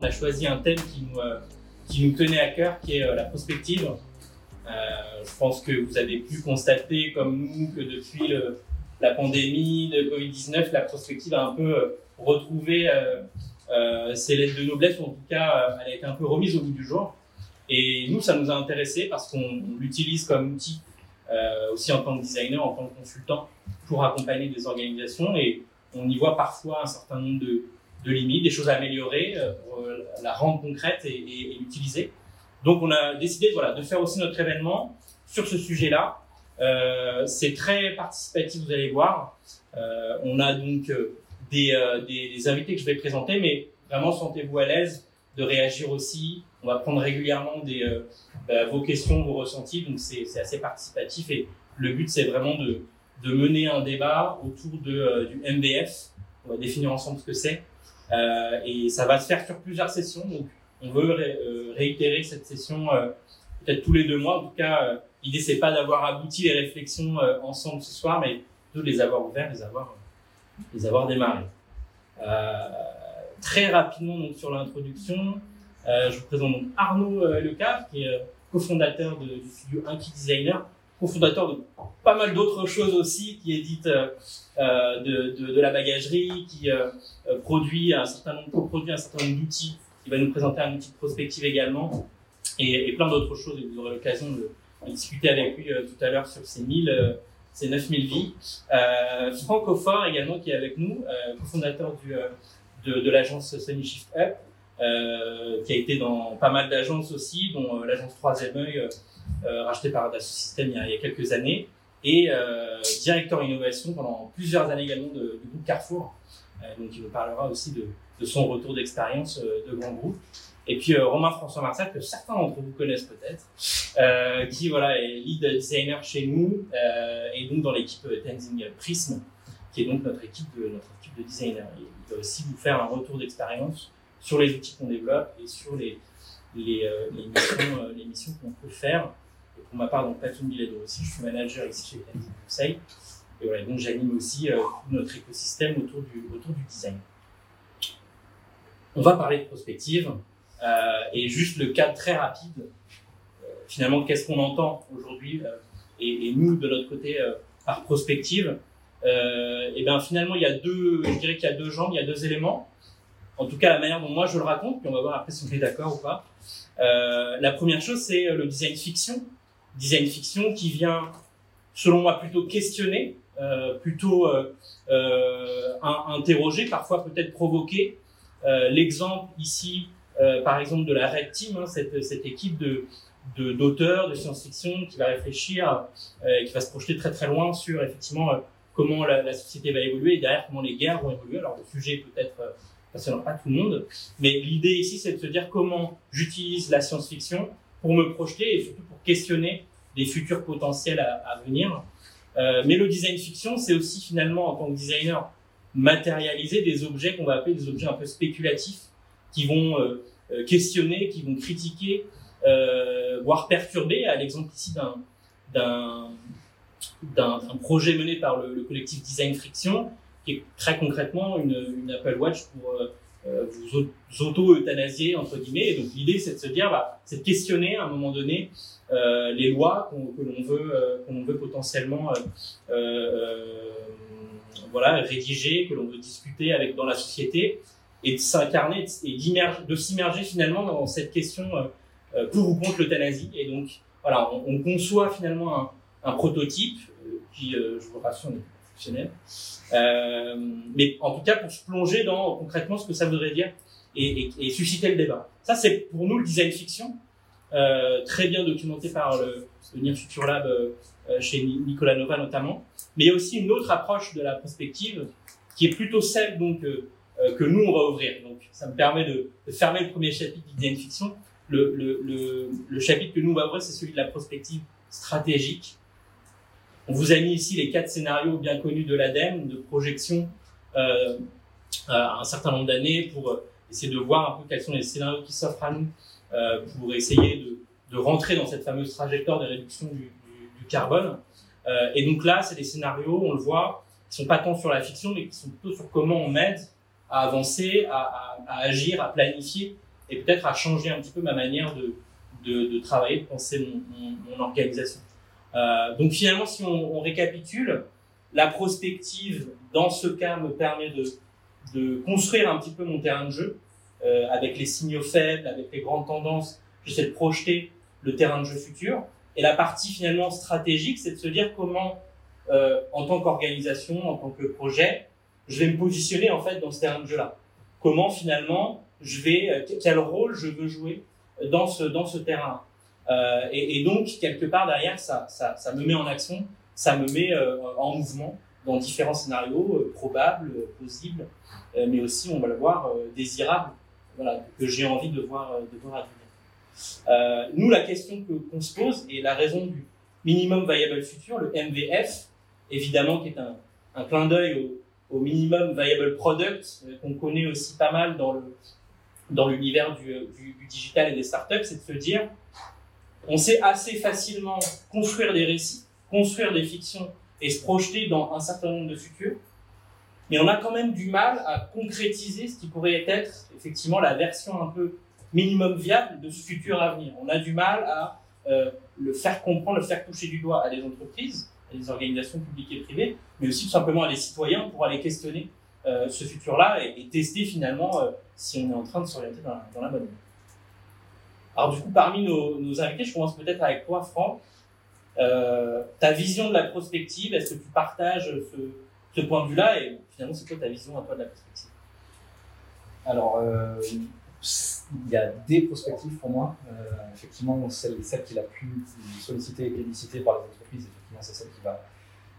on a choisi un thème qui nous, nous tenait à cœur, qui est la prospective. je pense que vous avez pu constater, comme nous, que depuis la pandémie de Covid-19, la prospective a un peu retrouvé ses lettres de noblesse, ou en tout cas, elle a été un peu remise au bout du jour. Et nous, ça nous a intéressé parce qu'on l'utilise comme outil euh, aussi en tant que designer, en tant que consultant, pour accompagner des organisations. Et on y voit parfois un certain nombre de, de limites, des choses à améliorer, euh, euh, la rendre concrète et, et, et l'utiliser. Donc on a décidé voilà, de faire aussi notre événement sur ce sujet-là. Euh, c'est très participatif, vous allez voir. Euh, on a donc euh, des, des, des, invités que je vais présenter, mais vraiment sentez-vous à l'aise de réagir aussi. On va prendre régulièrement des, euh, bah, vos questions, vos ressentis, donc c'est assez participatif et le but c'est vraiment de, de, mener un débat autour de, euh, du MBF. On va définir ensemble ce que c'est euh, et ça va se faire sur plusieurs sessions. Donc on veut euh, réitérer cette session peut-être tous les deux mois. En tout cas, l'idée c'est pas d'avoir abouti les réflexions ensemble ce soir, mais de les avoir ouverts, les avoir, les avoir démarrés. très rapidement donc sur l'introduction. Euh, je vous présente donc Arnaud euh, Lecave, qui est euh, cofondateur du studio Inky Designer, cofondateur de pas mal d'autres choses aussi, qui édite euh, de, de, de, la bagagerie, qui euh, produit un certain nombre, nombre d'outils, qui va nous présenter un outil de prospective également, et, plein d'autres choses. Et vous aurez l'occasion de, discuter avec lui tout à l'heure sur ces 1000, ces 9000 vies. Franck Offort également, qui est avec nous, cofondateur du, de, l'agence Sony Shift Up, euh, qui a été dans pas mal d'agences aussi, dont euh, l'agence Troisième œil, euh, rachetée par Dassault Systèmes il, y a, quelques années, et directeur innovation pendant plusieurs années également de, du groupe Carrefour. donc il nous parlera aussi de, son retour d'expérience de grand groupe. Et puis Romain François Marsac, que certains d'entre vous connaissent peut-être, euh, qui voilà est lead designer chez nous euh, et donc dans l'équipe Tenzing Prism, qui est donc notre équipe de notre équipe de designers. il va aussi vous faire un retour d'expérience sur les outils qu'on développe et sur les, les, euh, les missions, euh, les missions qu'on peut faire. Et pour ma part, donc Platon Biledo aussi, je suis manager ici chez Tenzi Conseil. Et voilà, donc j'anime aussi euh, notre écosystème autour du, autour du design. On va parler de prospective et juste le cadre très rapide. Finalement, qu'est-ce qu'on entend aujourd'hui et, nous de notre côté par prospective Et bien finalement, il y a deux, je dirais qu'il y a deux jambes, il y a deux éléments en tout cas la manière dont moi je le raconte, puis on va voir après si on est d'accord ou pas. Euh, la première chose, c'est le design fiction. Design fiction qui vient, selon moi, plutôt questionner, euh, plutôt euh, euh interroger, parfois peut-être provoquer. Euh, l'exemple ici, euh, par exemple, de la Red Team, hein, cette, équipe de d'auteurs de, science-fiction qui va réfléchir, qui va se projeter très très loin sur effectivement comment la, société va évoluer et derrière comment les guerres vont évoluer. Alors le sujet peut-être passionnant pas tout le monde. Mais l'idée ici, c'est de se dire comment j'utilise la science-fiction pour me projeter et surtout pour questionner des futurs potentiels à, venir. Euh, mais le design fiction, c'est aussi finalement, en tant que designer, matérialiser des objets qu'on va appeler des objets un peu spéculatifs, qui vont euh, euh questionner, qui vont critiquer, voire perturber, à l'exemple ici d'un d'un projet mené par le, le collectif Design Friction, est très concrètement une, Apple Watch pour euh, euh vous auto-euthanasier, entre guillemets. Et donc l'idée, c'est de se dire, bah, c'est de questionner à un moment donné euh, les lois que l'on veut, qu'on veut potentiellement voilà, rédiger, que l'on veut discuter avec dans la société, et de s'incarner et de s'immerger finalement dans cette question pour ou contre l'euthanasie. Et donc, voilà, on, on conçoit finalement un, un prototype, qui, je vous rassure, euh, mais en tout cas, pour se plonger dans concrètement ce que ça voudrait dire et, susciter le débat. Ça, c'est pour nous le design fiction, euh, très bien documenté par le, le Near Future Lab euh, chez Nicolas Nova notamment. Mais il y a aussi une autre approche de la prospective qui est plutôt celle donc que nous on va ouvrir. Donc, ça me permet de, fermer le premier chapitre du design fiction. Le, le chapitre que nous on va ouvrir, c'est celui de la prospective stratégique on vous a mis ici les quatre scénarios bien connus de l'ADEME, de projection euh, à un certain nombre d'années pour euh, essayer de voir un peu quels sont les scénarios qui s'offrent à nous euh, pour essayer de, de, rentrer dans cette fameuse trajectoire de réduction du, du, du carbone. Euh, et donc là, c'est des scénarios, on le voit, qui sont pas tant sur la fiction, mais qui sont plutôt sur comment on m'aide à avancer, à, à, agir, à planifier et peut-être à changer un petit peu ma manière de, de, travailler, de penser mon, mon, organisation. Euh, donc finalement, si on, récapitule, la prospective, dans ce cas, me permet de, construire un petit peu mon terrain de jeu, euh, avec les signaux faibles, avec les grandes tendances. J'essaie de projeter le terrain de jeu futur. Et la partie finalement stratégique, c'est de se dire comment, euh, en tant qu'organisation, en tant que projet, je vais me positionner en fait dans ce terrain de jeu-là. Comment finalement je vais, quel rôle je veux jouer dans ce dans ce terrain. Euh, et, donc quelque part derrière, ça, ça, me met en action, ça me met euh, en mouvement dans différents scénarios euh, probables, possibles, mais aussi on va le voir désirables, que j'ai envie de voir de voir advenir. nous, la question que qu'on se pose et la raison du minimum viable future, le MVF, évidemment, qui est un, un clin d'œil au, minimum viable product qu'on connaît aussi pas mal dans le dans l'univers du, du, digital et des startups, c'est de se dire on sait assez facilement construire des récits, construire des fictions et se projeter dans un certain nombre de futurs, mais on a quand même du mal à concrétiser ce qui pourrait être effectivement la version un peu minimum viable de ce futur à venir. On a du mal à euh, le faire comprendre, le faire toucher du doigt à des entreprises, à des organisations publiques et privées, mais aussi tout simplement à des citoyens pour aller questionner euh, ce futur-là et, tester finalement euh, si on est en train de s'orienter dans, dans, la bonne. Alors du coup, parmi nos, invités, je commence peut-être avec toi, Franck. Euh, ta vision de la prospective, est-ce que tu partages ce, point de vue-là? Et finalement, c'est quoi ta vision à toi de la prospective? Alors, euh, il y a des prospectives pour moi. Euh, effectivement, celle, celle qui la plus sollicitée et plébiscitée par les entreprises, effectivement, c'est celle qui va,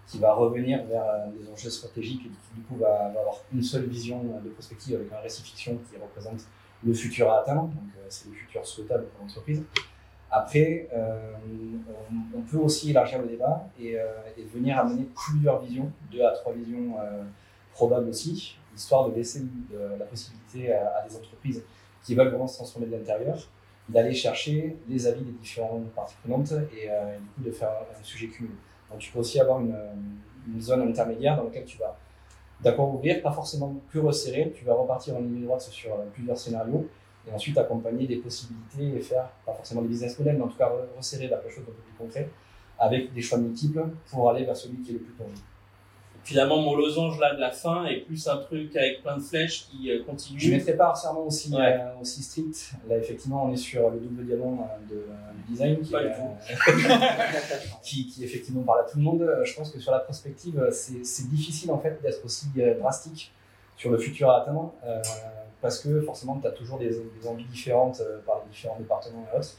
qui va revenir vers des enjeux stratégiques et qui, du coup, va, avoir une seule vision de prospective avec un récit fiction qui représente le futur à atteindre. Donc, euh, c'est le futur souhaitable pour l'entreprise. Après, euh, on, peut aussi élargir le débat et, euh, venir amener plusieurs visions, deux à trois visions probables aussi, histoire de laisser la possibilité à, des entreprises qui veulent vraiment se transformer de l'intérieur, d'aller chercher les avis des différentes parties prenantes et, euh, du coup de faire un sujet cumulé. Donc tu peux aussi avoir une zone intermédiaire dans laquelle tu vas d'accord ouvrir, pas forcément plus resserrer, tu vas repartir en ligne droite sur euh, plusieurs scénarios et ensuite accompagner des possibilités et faire pas forcément des business models, mais en tout cas resserrer vers quelque chose d'un peu plus concret avec des choix multiples pour aller vers celui qui est le plus tangible finalement mon losange là de la fin est plus un truc avec plein de flèches qui euh, continue. Je mettrais pas serment aussi euh, aussi strict. Là effectivement on est sur le double diamant euh, de, du design qui, qui, qui, effectivement parle à tout le monde. Je pense que sur la prospective c'est difficile en fait d'être aussi drastique sur le futur à atteindre parce que forcément tu as toujours des, des, envies différentes par les différents départements et autres.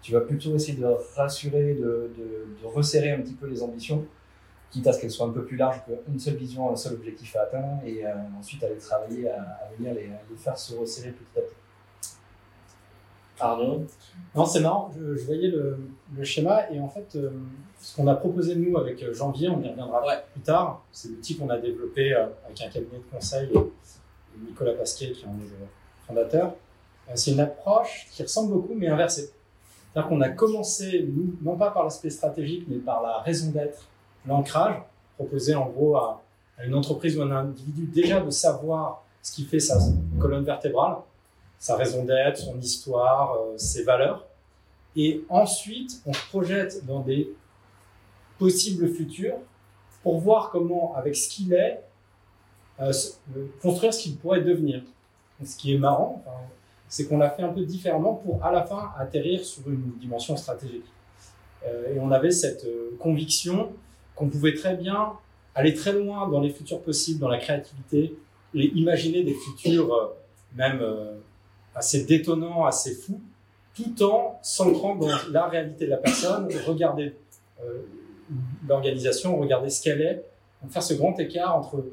Tu vas plutôt essayer de rassurer, de, de, de resserrer un petit peu les ambitions quitte à ce qu'elle soit un peu plus large qu'une seule vision, un seul objectif à atteindre, et euh, ensuite aller travailler à, à venir les, les, faire se resserrer petit à petit. Arnaud? Non, c'est marrant, je, je voyais le, le, schéma, et en fait, euh, ce qu'on a proposé nous avec euh, Janvier, on y reviendra ouais. plus tard, c'est l'outil qu'on a développé euh, avec un cabinet de conseil, et Nicolas Pasquet, qui en est le fondateur. Euh, c'est une approche qui ressemble beaucoup, mais inversée. C'est-à-dire qu'on a commencé, nous, non pas par l'aspect stratégique, mais par la raison d'être l'ancrage, proposé en gros à, à, une entreprise ou un individu déjà de savoir ce qui fait sa colonne vertébrale, sa raison d'être, son histoire, euh, ses valeurs. Et ensuite, on se projette dans des possibles futurs pour voir comment, avec ce qu'il est, euh, euh construire ce qu'il pourrait devenir. ce qui est marrant, c'est qu'on l'a fait un peu différemment pour à la fin atterrir sur une dimension stratégique. Et on avait cette conviction qu'on pouvait très bien aller très loin dans les futurs possibles, dans la créativité, et imaginer des futurs euh, même euh, assez détonnants, assez fous, tout en s'ancrant dans la réalité de la personne, regarder euh, l'organisation, regarder ce qu'elle est, faire ce grand écart entre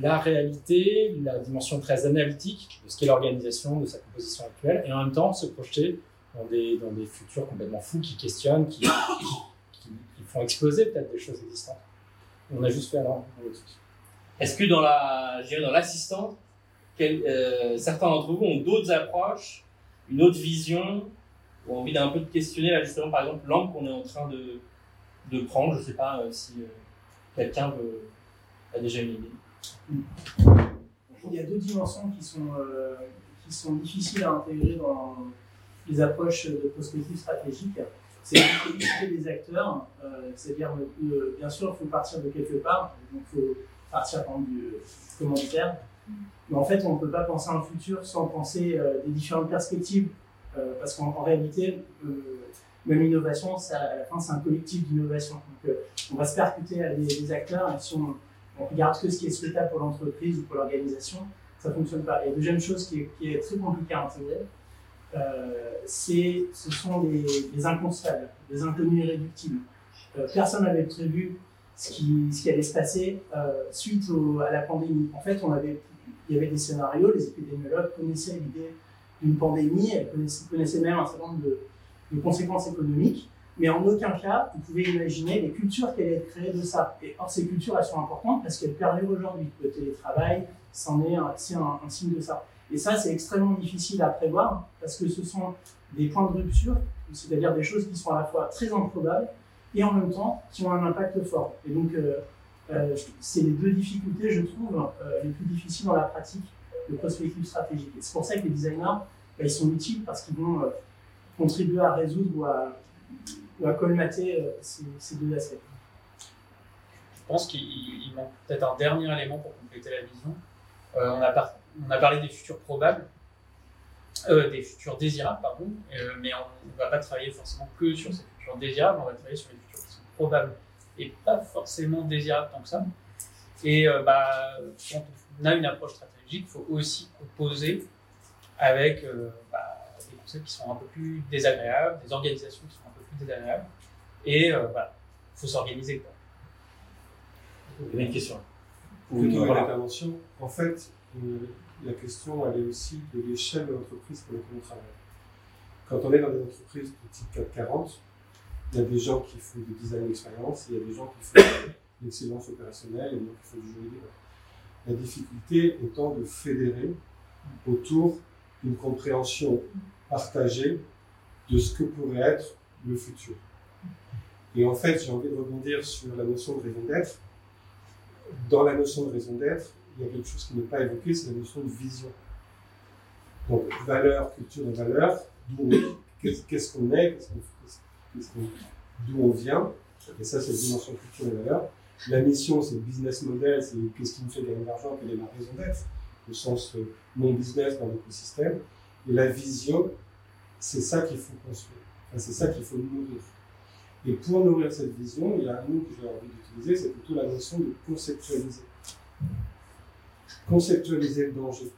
la réalité, la dimension très analytique de ce qu'est l'organisation, de sa composition actuelle, et en même temps se projeter dans des, dans des futurs complètement fous qui questionnent, qui, font exploser peut-être des choses existantes. On a juste fait alors Est-ce que dans la, dans l'assistance, euh, certains d'entre vous ont d'autres approches, une autre vision, ou envie d'un peu de questionner là justement par exemple l'angle qu'on est en train de, de prendre? Je sais pas euh, si euh, quelqu'un a déjà une idée. Il y a deux dimensions qui sont, euh, qui qui sont difficiles à intégrer dans les approches de prospective stratégique, c'est la des acteurs. Euh, c'est-à-dire, bien sûr, il faut partir de quelque part, donc il faut partir par du commanditaire. Mais en fait, on ne peut pas penser à un futur sans penser des différentes perspectives, parce qu'en réalité, même l'innovation, à la fin, c'est un collectif d'innovation. Donc, on va se percuter à des, acteurs, et si on, on regarde que ce qui est souhaitable pour l'entreprise ou pour l'organisation, ça ne fonctionne pas. Et la deuxième chose qui est, très compliquée à intégrer, euh, ce sont les, les inconstables, les inconnus irréductibles. Euh, personne n'avait prévu ce qui, allait se passer euh, suite à la pandémie. En fait, on avait, il y avait des scénarios, les épidémiologues connaissaient l'idée d'une pandémie, elles connaissaient, même un certain nombre de, conséquences économiques. Mais en aucun cas, vous pouvez imaginer les cultures qui allaient être créées de ça. Et or, ces cultures, elles sont importantes parce qu'elles perdurent aujourd'hui. Le télétravail, c'en est un, un, signe de ça. Et ça, c'est extrêmement difficile à prévoir parce que ce sont des points de rupture, c'est-à-dire des choses qui sont à la fois très improbables et en même temps qui ont un impact fort. Et donc, euh, euh, c'est les deux difficultés, je trouve, euh, les plus difficiles dans la pratique de prospective stratégique. Et c'est pour ça que les designers, bah, ils sont utiles parce qu'ils vont contribuer à résoudre ou à colmater ces, deux aspects. Je pense qu'il manque peut-être un dernier élément pour compléter la vision. On, a on, a parlé des futurs probables, euh, des futurs désirables, pardon, mais on ne va pas travailler forcément que sur ces futurs désirables, on va travailler sur les futurs qui sont probables et pas forcément désirables tant que ça. Et bah, quand on a une approche stratégique, il faut aussi composer avec bah, des concepts qui sont un peu plus désagréables, des organisations qui sont désagréable. Et euh, voilà, il faut s'organiser. Il y a une question. Pour une intervention, en fait, euh, la question, elle est aussi de l'échelle de l'entreprise pour laquelle on travaille. Quand on est dans des entreprises de type 440, il y a des gens qui font du design d'expérience, il y a des gens qui font de l'excellence opérationnelle, il y a qui font du juridique. La difficulté étant de fédérer autour d'une compréhension partagée de ce que pourrait être le futur. Et en fait, j'ai envie de rebondir sur la notion de raison d'être. Dans la notion de raison d'être, y a quelque chose qui n'est pas évoqué, c'est la notion de vision. Donc, valeur, culture et valeur, qu'est-ce qu'on est, d'où on vient, et ça, c'est la dimension culture et valeur. La mission, c'est le business model, c'est qu'est-ce qui me fait gagner de l'argent, quelle est ma raison d'être, au sens euh, mon business dans l'écosystème. Et la vision, c'est ça qu'il faut construire c'est ça qu'il faut nourrir. Et pour nourrir cette vision, il y a un mot que j'ai envie d'utiliser, c'est plutôt la notion de conceptualiser. Conceptualiser le danger.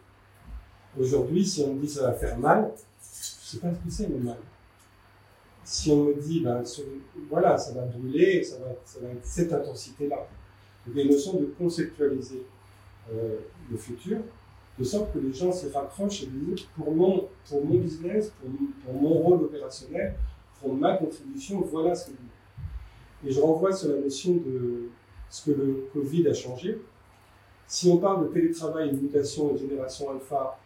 Aujourd'hui, si on me dit ça va faire mal, je ne sais pas ce que c'est le mal. Si on me dit, ben, voilà, ça va brûler, ça va, être cette intensité-là. Donc il y a une notion de conceptualiser euh, le futur, de sorte que les gens s'y raccrochent et disent pour mon, pour mon business, pour, pour, mon rôle opérationnel, pour ma contribution, voilà ce que je Et je renvoie sur la notion de ce que le Covid a changé. Si on parle de télétravail, de mutation et génération alpha,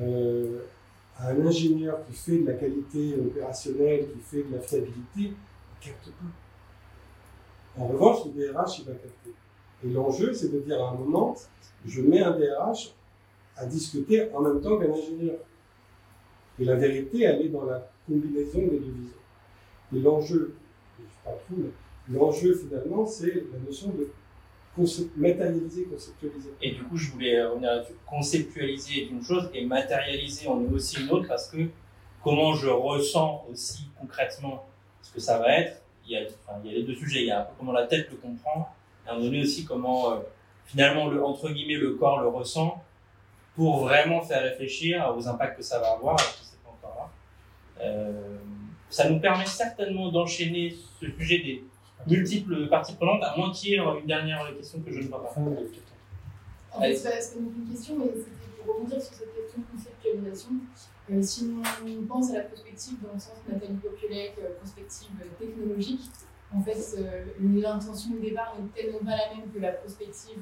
euh, à un ingénieur qui fait de la qualité opérationnelle, qui fait de la fiabilité, il ne capte pas. En revanche, le DRH, il va capter. Et l'enjeu, c'est de dire à un moment, je mets un DRH à discuter en même temps qu'un ingénieur. Et la vérité, elle est dans la combinaison des deux visions. Et l'enjeu, je parle trop, l'enjeu finalement, c'est la notion de matérialiser, conceptualiser. Et du coup, je voulais revenir là-dessus. Conceptualiser est une chose et matérialiser en est aussi une autre parce que comment je ressens aussi concrètement ce que ça va être, il y a, les deux sujets. Il y a comment la tête le comprend et à un aussi comment euh, finalement, le, entre guillemets, le corps le ressent pour vraiment faire réfléchir aux impacts que ça va avoir, pas encore là. Euh, ça nous permet certainement d'enchaîner ce sujet des multiples parties prenantes, à moins qu'il y ait une dernière question que je ne vois pas. En fait, c'est une question, mais c'était pour rebondir sur cette question de conceptualisation. Euh, si on pense à la prospective dans le sens Nathalie Populec, euh, prospective technologique, en fait, euh, l'intention de départ n'est tellement pas la même que la prospective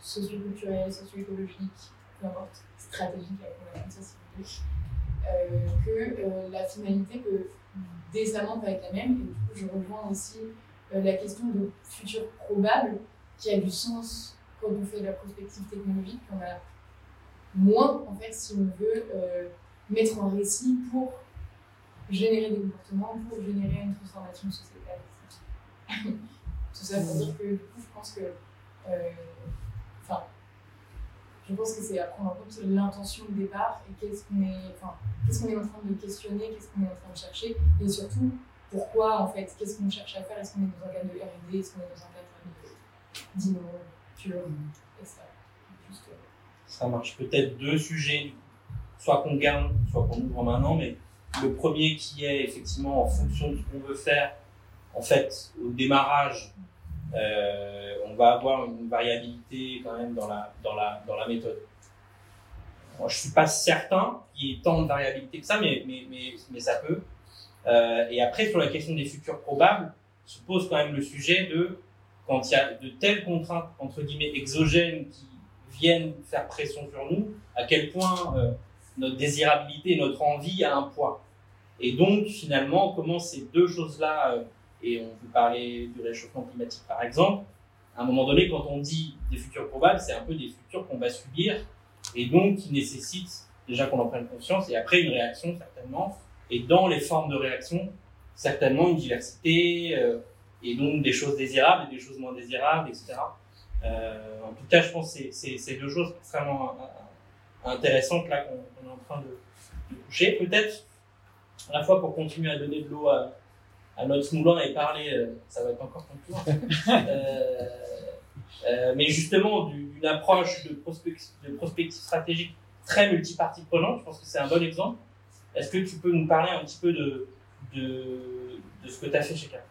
socioculturelle, socio-écologique, peu importe, stratégique avec ça euh, que euh, la finalité peut décemment pas être la même. Et du coup, je rejoins aussi euh, la question de futur probable qui a du sens quand on fait de la prospective technologique. On a moins, en fait, si on veut mettre en récit pour générer des comportements, pour générer une transformation sociétale. Tout ça pour dire que, du coup, je pense que. Enfin, je pense que c'est à prendre en compte l'intention de départ et qu'est-ce qu'on est, enfin, qu'est-ce qu'on est en train de questionner, qu'est-ce qu'on est en train de chercher, et surtout pourquoi en fait, qu'est-ce qu'on cherche à faire, est-ce qu'on est dans un cadre de R&D, est-ce qu'on est dans un cadre etc. Juste, euh, Ça marche. Peut-être deux sujets, soit qu'on garde, soit qu'on ouvre maintenant, mais le premier qui est effectivement en fonction de ce qu'on veut faire, en fait, au démarrage, euh, on va avoir une variabilité quand même dans la, dans la, dans la méthode. Je suis pas certain qu'il y ait tant de variabilité que ça, mais, mais, mais, mais ça peut. Euh, et après, sur la question des futurs probables, se pose quand même le sujet de quand il y a de telles contraintes, entre guillemets, exogènes qui viennent faire pression sur nous, à quel point euh, notre désirabilité, notre envie a un poids. Et donc, finalement, comment ces deux choses-là euh, et on peut parler du réchauffement climatique par exemple, à un moment donné, quand on dit des futurs probables, c'est un peu des futurs qu'on va subir et donc qui nécessitent déjà qu'on en prenne conscience et après une réaction certainement. Et dans les formes de réaction, certainement une diversité euh, et donc des choses désirables et des choses moins désirables, etc. Euh, en tout cas, je pense que c'est deux choses extrêmement intéressantes là qu'on est en train de, de toucher. Peut-être à la fois pour continuer à donner de l'eau à, à notre moulin et parler, euh, ça va être encore ton tour. euh, euh, mais justement, d'une approche de, prospective, de prospective stratégique très multipartie prenante, je pense que c'est un bon exemple. Est-ce que tu peux nous parler un petit peu de, de, de ce que tu as fait chez Carrefour?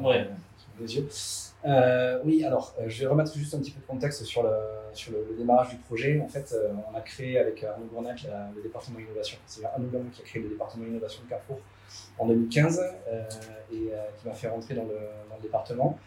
Ouais. Les yeux. Euh, oui, alors euh, je vais remettre juste un petit peu de contexte sur le, sur le, démarrage du projet. En fait, euh, on a créé avec Arnaud Gournac le département innovation. C'est Arnaud Gournac qui a créé le département innovation de Carrefour en 2015 et qui m'a fait rentrer dans le, dans le, département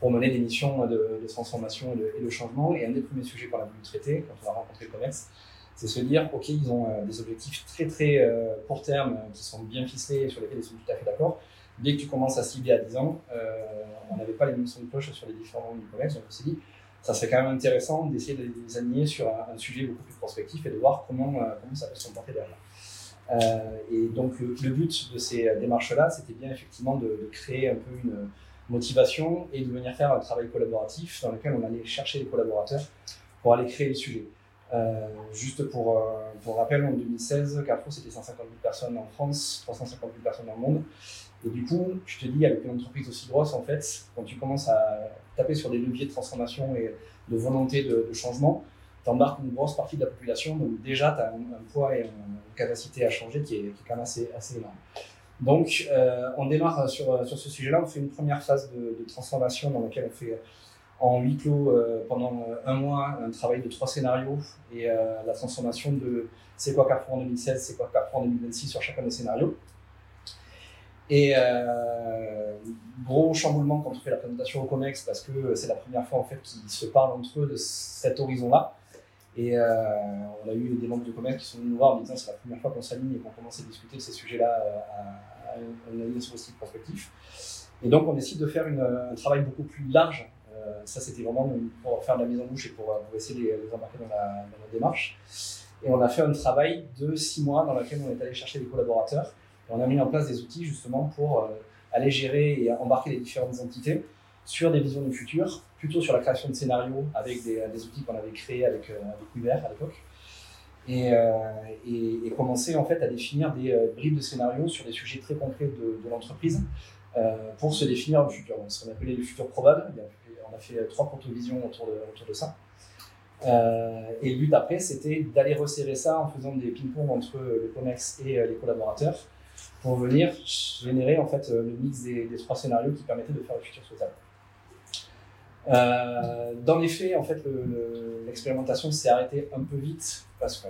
pour mener des missions de, de transformation et de, et de, changement. Et un des premiers sujets qu'on a voulu traiter quand on a rencontré le commerce, c'est se dire, OK, ils ont des objectifs très très court terme qui sont bien ficelés et sur lesquels ils sont tout à fait d'accord dès que tu commences à cibler à 10 ans, euh, on n'avait pas les sons de cloche sur les différents du commerce, donc on s'est dit, ça serait quand même intéressant d'essayer de les aligner sur un, sujet beaucoup plus prospectif et de voir comment, euh, comment ça peut se comporter derrière. Euh, et donc le, but de ces démarches-là, c'était bien effectivement de, de, créer un peu une motivation et de venir faire un travail collaboratif dans lequel on allait chercher les collaborateurs pour aller créer le sujet. Euh, juste pour, euh, pour rappel, en 2016, Carrefour, c'était 150 000 personnes en France, 350 000 personnes dans le monde. Et du coup, je te dis, avec une entreprise aussi grosse, en fait, quand tu commences à taper sur des leviers de transformation et de volonté de, changement, tu embarques une grosse partie de la population. Donc déjà, tu as un, poids et une capacité à changer qui est, qui est quand même assez, assez énorme. Donc, euh, on démarre sur, sur ce sujet-là. On fait une première phase de, de, transformation dans laquelle on fait en huis clos euh, pendant un mois un travail de trois scénarios et euh, la transformation de c'est quoi Carrefour en 2016, c'est quoi Carrefour en 2026 sur chacun des scénarios. Et euh, gros chamboulement quand on fait la présentation au COMEX parce que c'est la première fois en fait qu'ils se parlent entre eux de cet horizon-là. Et euh, on a eu des membres du COMEX qui sont venus nous voir en disant c'est la première fois qu'on s'aligne et qu'on commence à discuter de ces sujets-là euh, à, à, une sur aussi prospectif. Et donc on décide de faire un travail beaucoup plus large. Euh, ça c'était vraiment pour faire de la mise en bouche et pour, pour essayer de les, embarquer dans la, démarche. Et on a fait un travail de six mois dans lequel on est allé chercher des collaborateurs on a mis en place des outils justement pour euh, aller gérer et embarquer les différentes entités sur des visions du futur, plutôt sur la création de scénarios avec des, outils qu'on avait créés avec, euh, Uber à l'époque. Et, euh, et, et, commencer en fait à définir des euh, bribes de scénarios sur des sujets très concrets de, l'entreprise euh, pour se définir le futur. Donc, ce qu'on appelait le futur probable. On a fait trois protovisions autour de, autour de ça. Euh, et le but après, c'était d'aller resserrer ça en faisant des ping-pong entre le COMEX et les collaborateurs pour venir générer en fait le mix des, trois scénarios qui permettaient de faire le futur souhaitable. Euh, dans les faits, en fait, l'expérimentation le, s'est arrêtée un peu vite parce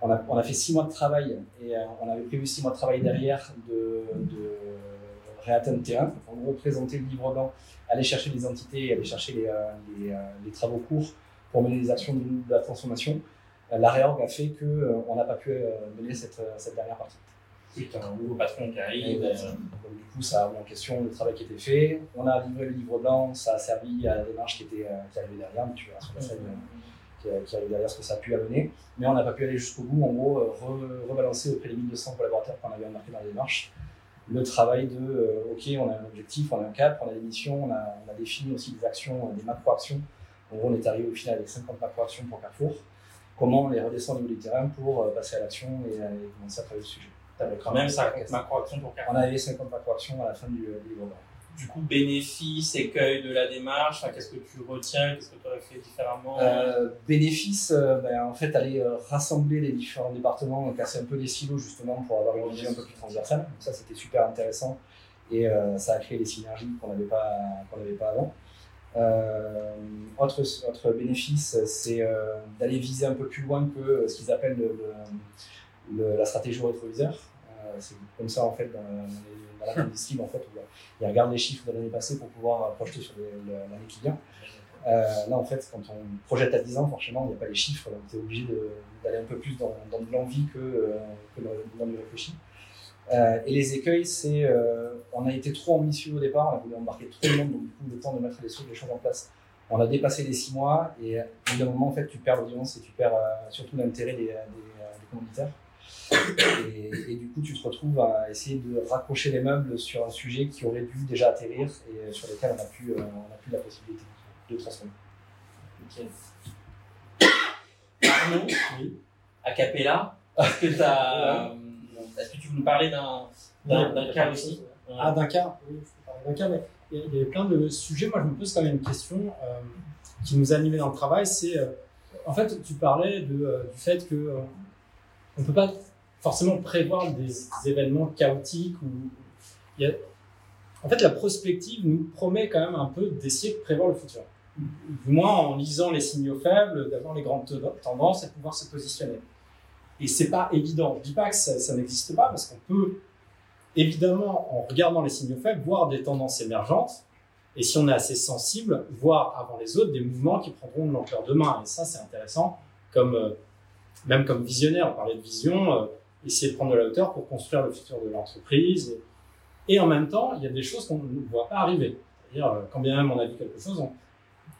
on a, fait six mois de travail et euh, on avait prévu six mois de travail derrière de, de réatteindre le terrain. En gros, présenter le livre blanc, aller chercher les entités, aller chercher les, euh, les, euh, les travaux courts pour mener les actions de, de la transformation. La réorg a fait qu'on n'a pas pu mener cette, cette dernière partie. Un nouveau patron qui arrive. Ben, donc, du coup, ça a remis en question le travail qui était fait. On a livré le livre blanc, ça a servi à la démarche qui, était, qui arrivait derrière, mais tu verras sur la scène qui, qui arrive derrière ce que ça a pu amener. Mais on n'a pas pu aller jusqu'au bout, en gros, rebalancer auprès des 1200 collaborateurs qu'on avait embarqués dans la démarche le travail de euh, OK, on a un objectif, on a un cap, on a des missions, on a, on a défini aussi des actions, des macro-actions. En gros, on est arrivé au final avec 50 macro-actions pour Carrefour. Comment on les redescend au niveau du terrain pour euh, passer à l'action et, et, commencer à travailler le sujet? quand même 50 macro-actions pour Carrefour? On avait 50 macro-actions à la fin du, du livre du coup, bénéfice, écueil de la démarche Qu'est-ce que tu retiens Qu'est-ce que tu aurais fait différemment euh, Bénéfice, euh, ben, en fait, aller euh, rassembler les différents départements, casser un peu les silos justement pour avoir une vision un peu plus transversale. Donc ça, c'était super intéressant et ça a créé des synergies qu'on n'avait pas, qu'on pas avant. autre, autre bénéfice, c'est d'aller viser un peu plus loin que ce qu'ils appellent le, la stratégie rétroviseur. c'est comme ça, en fait, dans, les la des en fait, où il regarde les chiffres de l'année passée pour pouvoir projeter sur l'année qui vient. Euh, là, en fait, quand on projette à 10 ans, forcément, il n'y a pas les chiffres, donc tu es obligé d'aller un peu plus dans, de l'envie que, euh, dans du réfléchi. Euh, et les écueils, c'est on a été trop ambitieux au départ, on a voulu embarquer trop de monde, donc du coup, le temps de mettre les choses en place. On a dépassé les 6 mois et au bout d'un moment, en fait, tu perds l'audience et tu perds surtout l'intérêt des, des, des commanditaires. Et, du coup, tu te retrouves à essayer de raccrocher les meubles sur un sujet qui aurait dû déjà atterrir et sur lequel on n'a plus, euh, plus la possibilité de transformer. Ok. Arnaud, oui. a cappella, est-ce que, est que tu veux nous parler d'un cas aussi? Ah, d'un cas? Oui, d'un cas, mais il y a plein de sujets. Moi, je me pose quand même une question euh, qui nous a animés dans le travail. C'est, euh, en fait, tu parlais de, du fait que on ne peut pas forcément prévoir des, événements chaotiques a... en fait la prospective nous promet quand même un peu d'essayer de prévoir le futur. Du moins en lisant les signaux faibles d'avoir les grandes tendances et pouvoir se positionner. Et c'est pas évident. Je dis pas que ça, n'existe pas parce qu'on peut évidemment en regardant les signaux faibles voir des tendances émergentes et si on est assez sensible voir avant les autres des mouvements qui prendront de l'ampleur demain. Et ça c'est intéressant comme euh, même comme visionnaire on parlait de vision euh, essayer de prendre de la hauteur pour construire le futur de l'entreprise. Et, en même temps, il y a des choses qu'on ne voit pas arriver. C'est-à-dire, euh, quand bien même on a vu quelque chose,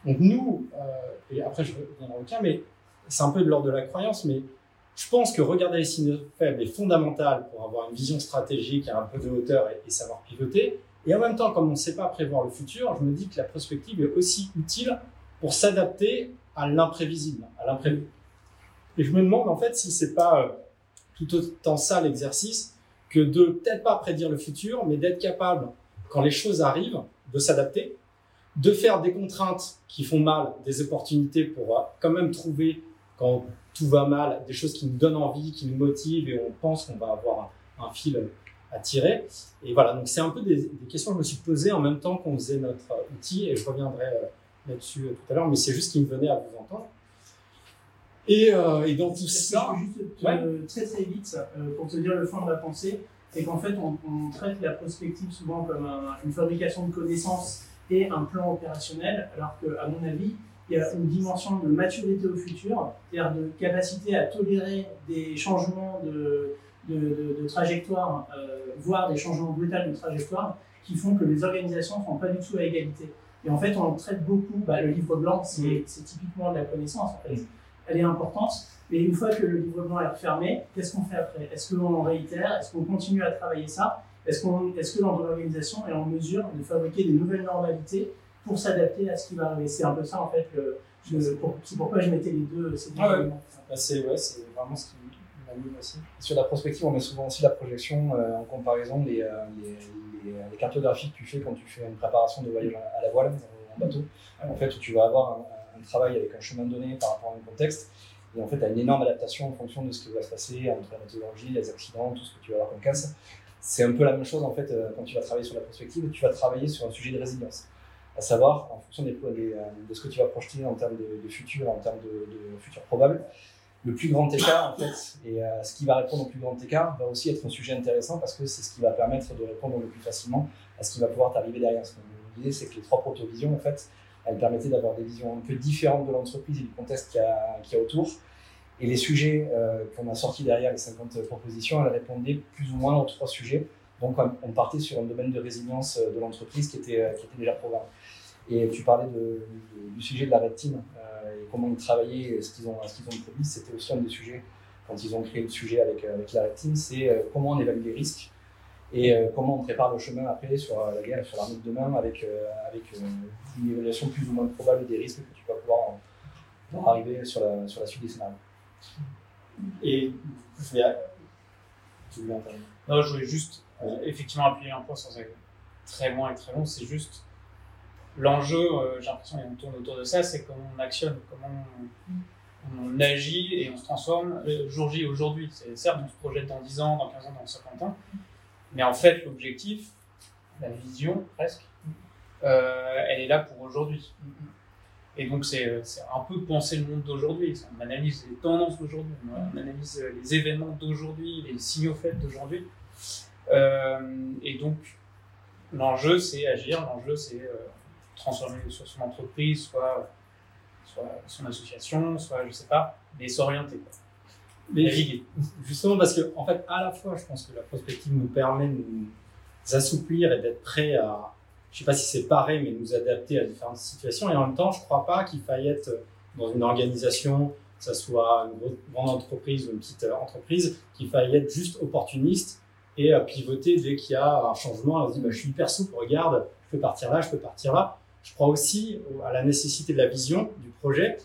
donc nous, euh, et après je reviendrai au cas, mais c'est un peu de l'ordre de la croyance, mais je pense que regarder les signes faibles est fondamental pour avoir une vision stratégique à un peu de hauteur et, savoir pivoter. Et en même temps, comme on ne sait pas prévoir le futur, je me dis que la prospective est aussi utile pour s'adapter à l'imprévisible, à l'imprévu. Et je me demande en fait si c'est pas euh, tout autant ça l'exercice que de peut-être pas prédire le futur, mais d'être capable, quand les choses arrivent, de s'adapter, de faire des contraintes qui font mal, des opportunités pour euh, quand même trouver, quand tout va mal, des choses qui nous donnent envie, qui nous motivent et on pense qu'on va avoir un, fil à tirer. Et voilà, donc c'est un peu des, questions que je me suis posées en même temps qu'on faisait notre outil et je reviendrai euh, là-dessus euh, tout à l'heure, mais c'est juste qu'il me venait à vous entendre. Et, euh, et donc tout ça. Juste très très vite euh, pour te dire le fond de la pensée, c'est qu'en fait on, on, traite la prospective souvent comme une fabrication de connaissances et un plan opérationnel, alors qu'à mon avis, il y a une dimension de maturité au futur, c'est-à-dire de capacité à tolérer des changements de, de, de, de trajectoire, euh, voire des changements brutaux de trajectoire, qui font que les organisations ne sont pas du tout à égalité. Et en fait, on traite beaucoup, bah, le livre blanc, c'est typiquement de la connaissance, en fait elle est importante. Mais une fois que le livre blanc est refermé, qu'est-ce qu'on fait après? Est-ce qu'on réitère? Est-ce qu'on continue à travailler ça? Est-ce qu'on, est-ce que l'organisation est en mesure de fabriquer des nouvelles normalités pour s'adapter à ce qui va arriver? C'est un peu ça en fait. Le, c'est pourquoi je mettais les deux. Ces ah ouais. Bah, c'est, ouais, c'est vraiment ce qui m'anime aussi. Sur la prospective, on met souvent aussi la projection euh, en comparaison des, euh, les, les, les, cartographies que tu fais quand tu fais une préparation de voyage à la voile en bateau. En fait, où tu vas avoir un, un travail avec un chemin donné par rapport à un contexte. Et en fait, tu as une énorme adaptation en fonction de ce qui va se passer entre la météorologie, les accidents, tout ce que tu vas avoir comme casse. C'est un peu la même chose en fait euh, quand tu vas travailler sur la perspective, tu vas travailler sur un sujet de résilience. À savoir, en fonction euh, de ce que tu vas projeter en termes de, futur, en termes de, futur probable, le plus grand écart, en fait, et euh, ce qui va répondre au plus grand écart va aussi être un sujet intéressant parce que c'est ce qui va permettre de répondre le plus facilement à ce qui va pouvoir t'arriver derrière. Ce qu'on disait, c'est que les trois protovisions, en fait, elle permettait d'avoir des visions un peu différentes de l'entreprise et du contexte qu'il y, a, autour. Et les sujets qu'on a sortis derrière les 50 propositions, elles répondaient plus ou moins aux trois sujets. Donc on partait sur un domaine de résilience de l'entreprise qui était, qui était déjà programmé. Et tu parlais du sujet de la Red Team et comment ils travaillaient, ce qu'ils ont, ce qu'ils ont produit. C'était aussi un des sujets quand ils ont créé le sujet avec, avec la Red Team, c'est comment on évalue les risques et euh, comment on prépare le chemin après sur euh, la guerre, sur l'armée de demain avec, euh, avec une évaluation plus ou moins probable des risques que tu vas pouvoir, arriver sur la, sur la suite des scénarios. Et je vais. Tu voulais intervenir Non, je voulais juste effectivement appuyer un point sans être très loin et très long. C'est juste l'enjeu, j'ai l'impression qu'on tourne autour de ça, c'est comment on actionne, comment on, agit et on se transforme jour J aujourd'hui. C'est certes, on se projette dans 10 ans, dans 15 ans, dans 50 ans, mais en fait, l'objectif, la vision presque, euh, elle est là pour aujourd'hui. Et donc, c'est un peu penser le monde d'aujourd'hui. On analyse les tendances d'aujourd'hui, on analyse les événements d'aujourd'hui, les signaux faibles d'aujourd'hui. Euh, et donc, l'enjeu, c'est agir, l'enjeu, c'est euh, transformer soit son entreprise, soit, son association, soit, je sais pas, mais s'orienter. Mais justement parce que, en fait, à la fois, je pense que la prospective nous permet de nous assouplir et d'être prêt à, je sais pas si c'est pareil, mais nous adapter à différentes situations. Et en même temps, je crois pas qu'il faille être dans une organisation, que ce soit une grande entreprise ou une petite euh, entreprise, qu'il faille être juste opportuniste et à pivoter dès qu'il y a un changement. On se dit, bah, je suis hyper souple, regarde, je peux partir là, je peux partir là. Je crois aussi à la nécessité de la vision du projet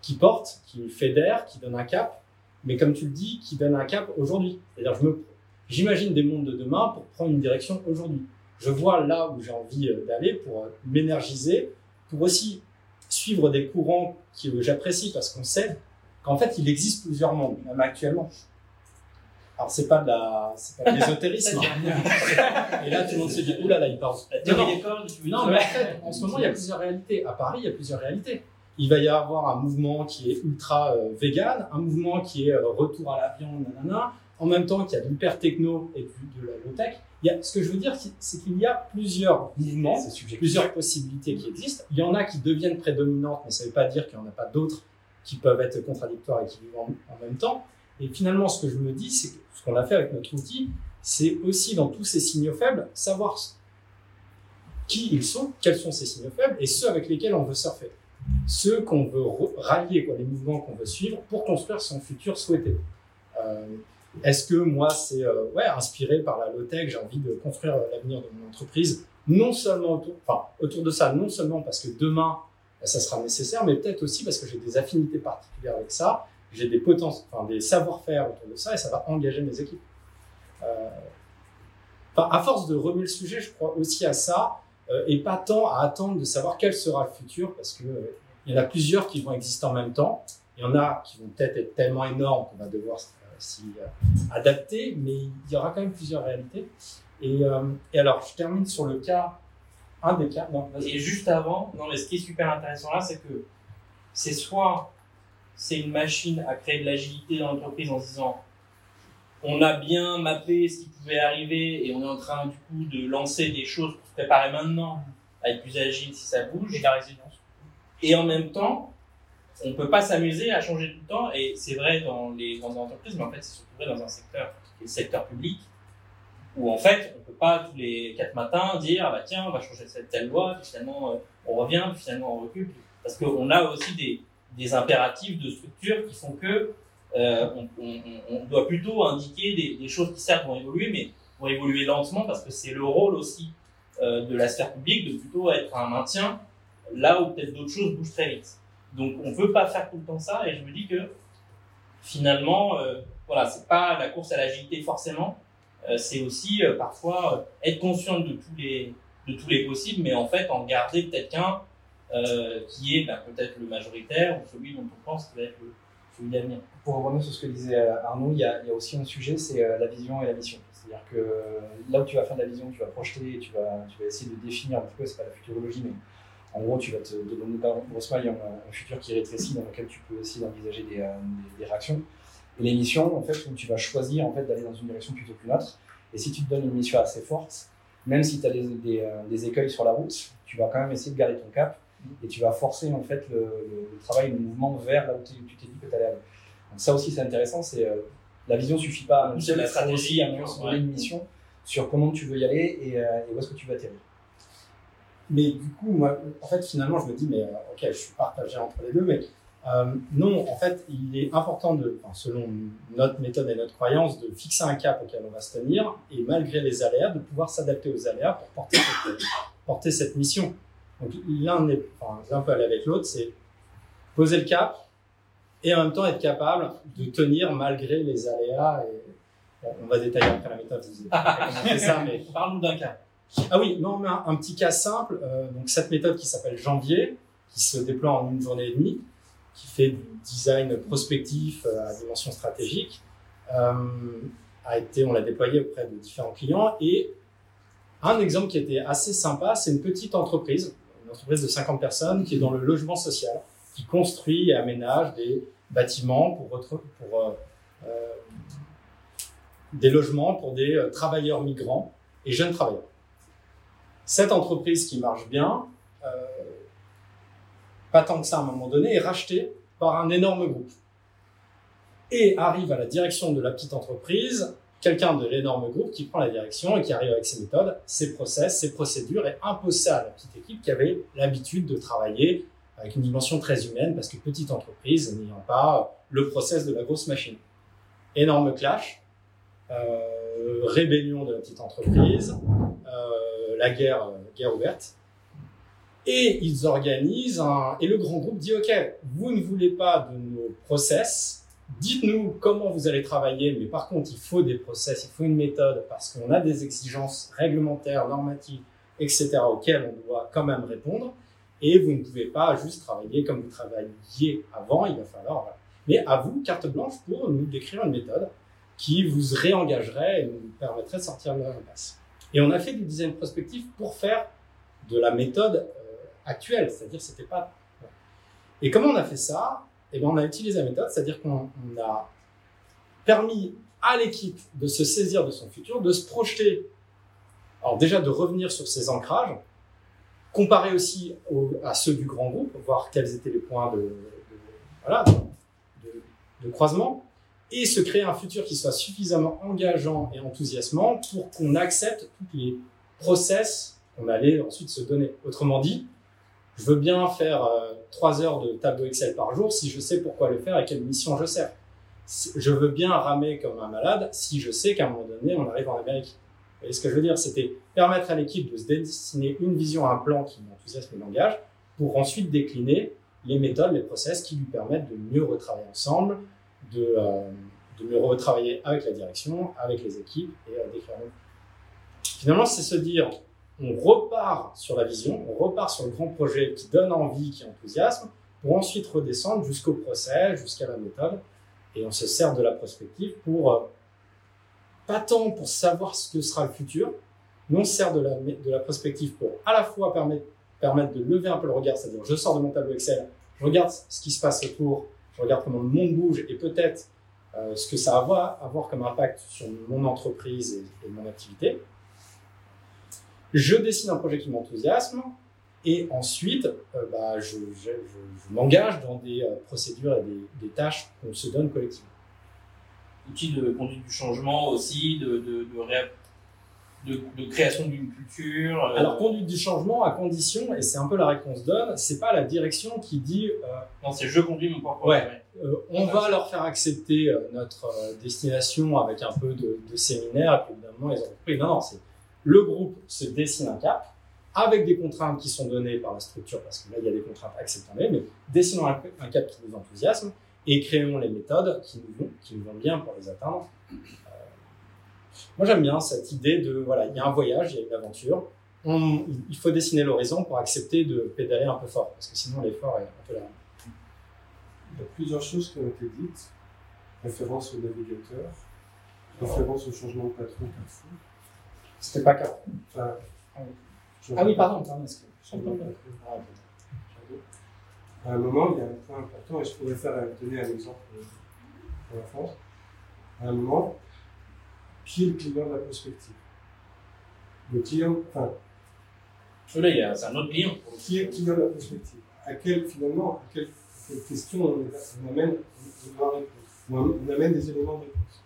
qui porte, qui fédère, qui donne un cap mais comme tu le dis, qui donne un cap aujourd'hui. C'est-à-dire, je me, j'imagine des mondes de demain pour prendre une direction aujourd'hui. Je vois là où j'ai envie euh, d'aller pour euh, m'énergiser, pour aussi suivre des courants que j'apprécie parce qu'on sait qu'en fait, il existe plusieurs mondes, même actuellement. Alors, c'est pas de la, c'est pas de l'ésotérisme. Et là, tout le monde se dit, oulala, il parle. La non, non, mais en fait, en ce moment, il y a plusieurs réalités. À Paris, il y a plusieurs réalités il va y avoir un mouvement qui est ultra euh, vegan, un mouvement qui est euh, retour à la viande, nanana, en même temps qu'il y a de l'hyper techno et de, la low tech. Il y a, ce que je veux dire, c'est qu'il y a plusieurs mouvements, plusieurs possibilités qui existent. Il y en a qui deviennent prédominantes, mais ça ne veut pas dire qu'il n'y en a pas d'autres qui peuvent être contradictoires et qui vivent en, même temps. Et finalement, ce que je me dis, c'est que ce qu'on a fait avec notre outil, c'est aussi dans tous ces signaux faibles, savoir qui ils sont, quels sont ces signaux faibles et ceux avec lesquels on veut surfer ceux qu'on veut rallier, les mouvements qu'on veut suivre pour construire son futur souhaité. Euh, est-ce que moi, c'est euh, ouais, inspiré par la low-tech, j'ai envie de construire l'avenir de mon entreprise, non seulement autour, enfin, autour de ça, non seulement parce que demain, ça sera nécessaire, mais peut-être aussi parce que j'ai des affinités particulières avec ça, j'ai des enfin, des savoir-faire autour de ça, et ça va engager mes équipes. Euh, à force de remuer le sujet, je crois aussi à ça, euh, et pas tant à attendre de savoir quel sera le futur, parce que euh, il y en a plusieurs qui vont exister en même temps. Il y en a qui vont peut-être être tellement énormes qu'on va devoir euh, s'y adapter, mais il y aura quand même plusieurs réalités. Et, et, alors, je termine sur le cas, un des cas. Non, et juste avant, non, mais ce qui est super intéressant là, c'est que c'est soit c'est une machine à créer de l'agilité dans l'entreprise en se disant on a bien mappé ce qui pouvait arriver et on est en train du coup de lancer des choses pour se préparer maintenant à être plus agile si ça bouge. Et la résilience. Et en même temps, on peut pas s'amuser à changer tout le temps et c'est vrai dans les grandes entreprises, mais en fait c'est surtout vrai dans un secteur, le secteur public, où en fait on peut pas tous les quatre matins dire ah bah tiens on va changer cette telle loi, puis finalement euh, on revient, puis finalement on recule, parce qu'on a aussi des, des impératifs de structure qui font que euh, on, doit plutôt indiquer des, choses qui certes vont évoluer, mais vont évoluer lentement parce que c'est le rôle aussi euh, de la sphère publique de plutôt être un maintien là où peut-être d'autres choses bougent très vite. Donc on peut pas faire tout le temps ça et je me dis que finalement, euh, voilà, c'est pas la course à l'agilité forcément, c'est aussi parfois être conscient de tous les de tous les possibles, mais en fait en garder peut-être qu'un qui est bah, peut-être le majoritaire ou celui dont on pense qu'il va être le, pour revenir sur ce que disait euh, Arnaud, il y a, aussi un sujet, c'est euh, la vision et la mission. C'est-à-dire que euh, là où tu vas faire de la vision, tu vas projeter, tu vas, tu vas essayer de définir, en tout cas, c'est pas la futurologie, mais en gros, tu vas te donner grosso modo un, futur qui rétrécit dans lequel tu peux essayer d'envisager des, réactions. Et les missions, en fait, où tu vas choisir en fait, d'aller dans une direction plutôt qu'une autre. Et si tu te donnes une mission assez forte, même si tu as des, écueils sur la route, tu vas quand même essayer de garder ton cap et tu vas forcer en fait le, le, travail, le mouvement vers là où tu t'es dit que tu allais aller. Donc ça aussi, c'est intéressant. C'est euh, la vision suffit pas. C'est la stratégie, à ouais. une mission sur comment tu veux y aller et, euh, et où est-ce que tu vas atterrir. Mais du coup, moi, en fait, finalement, je me dis, mais euh, ok, je suis partagé entre les deux, mais euh, non, en fait, il est important de, enfin, selon notre méthode et notre croyance, de fixer un cap auquel on va se tenir et malgré les aléas, de pouvoir s'adapter aux aléas pour porter cette, porter cette mission. Donc l'un est, enfin, l'un peut aller avec l'autre, c'est poser le cap et en même temps être capable de tenir malgré les aléas. Et, bon, on va détailler après la méthode. Ça, mais Parle-nous d'un cas. ah oui, non, mais un, un petit cas simple. euh, donc cette méthode qui s'appelle Janvier, qui se déploie en une journée et demie, qui fait du design prospectif euh, à dimension stratégique, euh, a été, on l'a déployé auprès de différents clients. Et un exemple qui était assez sympa, c'est une petite entreprise, une entreprise de 50 personnes qui est dans le logement social, qui construit et aménage des bâtiments pour, euh, euh, des logements pour des euh, travailleurs migrants et jeunes travailleurs cette entreprise qui marche bien, pas tant que ça à un moment donné, est rachetée par un énorme groupe. Et arrive à la direction de la petite entreprise quelqu'un de l'énorme groupe qui prend la direction et qui arrive avec ses méthodes, ses process, ses procédures et impose ça à la petite équipe qui avait l'habitude de travailler avec une dimension très humaine parce que petite entreprise n'ayant pas le process de la grosse machine. Énorme clash, euh, rébellion de la petite entreprise, euh, la guerre, euh, guerre ouverte. Et ils organisent un, et le grand groupe dit, OK, vous ne voulez pas de nos process, dites-nous comment vous allez travailler, mais par contre, il faut des process, il faut une méthode parce qu'on a des exigences réglementaires, normatives, etc., auxquelles on doit quand même répondre. Et vous ne pouvez pas juste travailler comme vous travailliez avant, il va falloir. Mais à vous, carte blanche pour nous décrire une méthode qui vous réengagerait et nous permettrait de sortir de l'impasse. Et on a fait du design prospectif pour faire de la méthode euh, actuelle, c'est-à-dire c'était pas. Et comment on a fait ça? Eh bien, on a utilisé la méthode, c'est-à-dire qu'on on a permis à l'équipe de se saisir de son futur, de se projeter. Alors déjà de revenir sur ses ancrages, comparer aussi au- à ceux du grand groupe, voir quels étaient les points de, voilà, de croisement, et se créer un futur qui soit suffisamment engageant et enthousiasmant pour qu'on accepte tous les process qu'on allait ensuite se donner. Autrement dit, je veux bien faire euh, trois heures de tableau Excel par jour si je sais pourquoi le faire et quelle mission je sers. Je veux bien ramer comme un malade si je sais qu'à un moment donné, on arrive en Amérique. Vous voyez ce que je veux dire? C'était permettre à l'équipe de se dessiner une vision, un plan qui m'enthousiasme et m'engage, pour ensuite décliner les méthodes, les process qui lui permettent de mieux retravailler ensemble, de, euh, mieux retravailler avec la direction, avec les équipes et euh, d'écrire Finalement, c'est se dire, on repart sur la vision, on repart sur le grand projet qui donne envie, qui enthousiasme, pour ensuite redescendre jusqu'au process, jusqu'à la méthode, et on se sert de la prospective pour, euh, pas tant pour savoir ce que sera le futur, mais on se sert de la, de la prospective pour à la fois permettre, permettre de lever un peu le regard, c'est-à-dire je sors de mon tableau Excel, je regarde ce qui se passe autour, je regarde comment le monde bouge et peut-être euh, ce que ça va avoir comme impact sur mon entreprise et mon activité. Je dessine un projet qui m'enthousiasme et ensuite, euh, bah, je, je- je- je m'engage dans des euh, procédures et des, des tâches qu'on se donne collectivement. Outil de conduite du changement aussi, de, de, de, réa- de, de création d'une culture. euh, Alors, conduite du changement à condition, et c'est un peu la réponse donne, c'est pas la direction qui dit non, c'est je conduis mon propre Ouais. on va leur faire accepter notre destination avec un peu de, de séminaire, et puis évidemment, ils ont compris. Non, non, c'est le groupe se dessine un cap avec des contraintes qui sont données par la structure, parce que là, il y a des contraintes acceptées, mais dessinons un, cap qui nous enthousiasme et créons les méthodes qui nous vont, bien pour les atteindre. Euh, moi, j'aime bien cette idée de, voilà, il y a un voyage, il y a une aventure. Il faut dessiner l'horizon pour accepter de pédaler un peu fort, parce que sinon l'effort est là. Il y a plusieurs choses qui ont été dites. Référence au navigateur, référence au changement de patron Carrefour. C'était pas. Enfin, Ah oui, pardon. À un moment, il y a un point important, et je pourrais faire donner un exemple euh, pour la France. À un moment, qui est le client de la prospective Le client, enfin, Là, il y a- c'est un autre client. qui est le client de la prospective À quelle, finalement, à quelle, à quelle question on, on amène, on doit répondre on amène des éléments de réponse.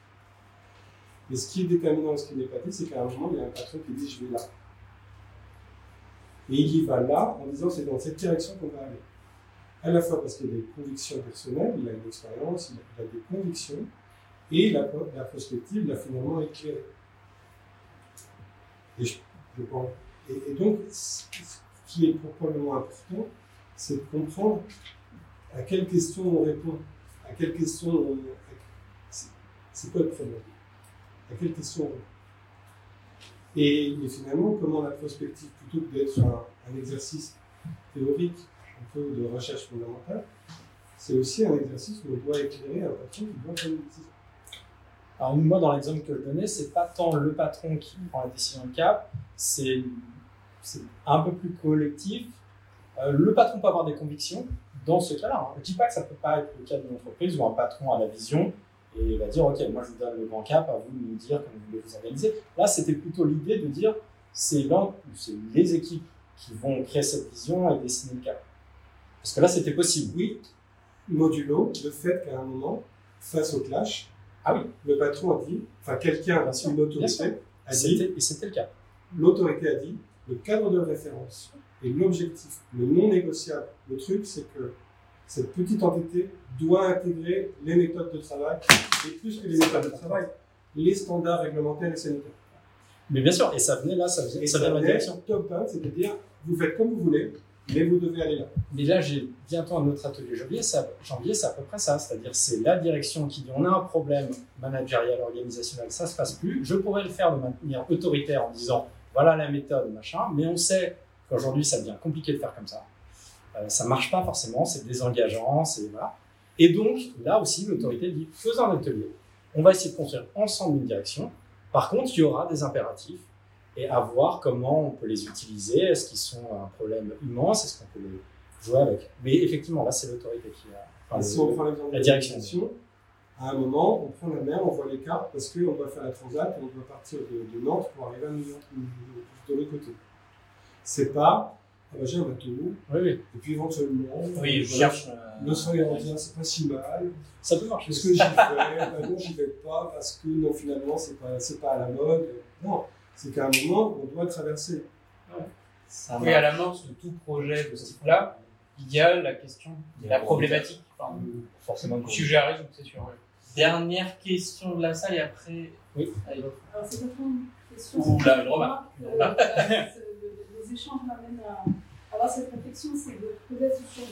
Mais ce qui est déterminant, ce qui n'est pas dit, c'est qu'à un moment, il y a un patron qui dit je vais là. Et il y va là en disant c'est dans cette direction qu'on va aller. À la fois parce qu'il a des convictions personnelles, il a une expérience, il a, des convictions, et la, la prospective l'a finalement éclairé. Et, et, donc, ce qui est probablement important, c'est de comprendre à quelle question on répond, à quelle question on. C'est quoi le problème? À quelle question on répond et, finalement, comment la prospective, plutôt que d'être un, un, exercice théorique, un peu de recherche fondamentale, c'est aussi un exercice où on doit éclairer un patron qui doit prendre une décision. Alors moi, dans l'exemple que je donnais, c'est pas tant le patron qui prend la décision de cap, c'est un peu plus collectif. Euh, le patron peut avoir des convictions dans ce cas-là. Hein. Je ne dis pas que ça ne peut pas être le cas d'une entreprise où un patron a la vision et va dire, OK, moi je vous donne le grand cap, à vous de nous dire comment vous voulez vous organiser. Là, c'était plutôt l'idée de dire, c'est les équipes qui vont créer cette vision et dessiner le cap. Parce que là, c'était possible. Oui, modulo le fait qu'à un moment, face au clash, ah oui. le patron a dit, enfin quelqu'un, une autorité, a dit, et c'était le cas. L'autorité a dit, le cadre de référence et l'objectif, le non négociable, le truc, c'est que cette petite entité doit intégrer les méthodes de travail, et plus que les méthodes de travail, les standards réglementaires et sanitaires. Mais bien sûr, et ça venait là, ça, venait, ça vient de la direction. Top 1, c'est-à-dire, vous faites comme vous voulez, mais vous devez aller là. Mais là, j'ai bientôt un autre atelier janvier, ça, janvier, c'est à peu près ça. C'est-à-dire, c'est la direction qui dit on a un problème managérial, organisationnel, ça se passe plus. Je pourrais le faire de manière autoritaire en disant voilà la méthode, machin, mais on sait qu'aujourd'hui, ça devient compliqué de faire comme ça. Euh, ça marche pas forcément, c'est désengageant, c'est voilà. Et donc, là aussi, l'autorité dit faisons un atelier. On va essayer de construire ensemble une direction. Par contre, il y aura des impératifs et à voir comment on peut les utiliser. Est-ce qu'ils sont un problème immense? Est-ce qu'on peut les jouer avec? Mais effectivement, là, c'est l'autorité qui a. Enfin, si on prend l'exemple la direction, à un moment, on prend la mer, on voit les cartes parce qu'on doit faire la transat et on doit partir de, de Nantes pour arriver à New York, de l'autre côté. C'est pas, ah bah, j'ai un bateau, oui, oui. et puis éventuellement, oui, je cherche. L'océan Indien, c'est pas si mal. Ça peut marcher. Est-ce que j'y vais Non, j'y vais pas parce que non, finalement, c'est pas, pas à la mode. Non, c'est qu'à un moment, on doit traverser. Ouais. Oui, à l'amorce de tout projet de ce type-là, il y a la question, la problématique. Enfin, forcément. Le sujet arrive, c'est sûr. Dernière question de la salle et après. Oui. Allez, Alors, c'est pas une question. Ou la remarque. Euh, les échanges m'amènent à cette réflexion, c'est de peut-être sur.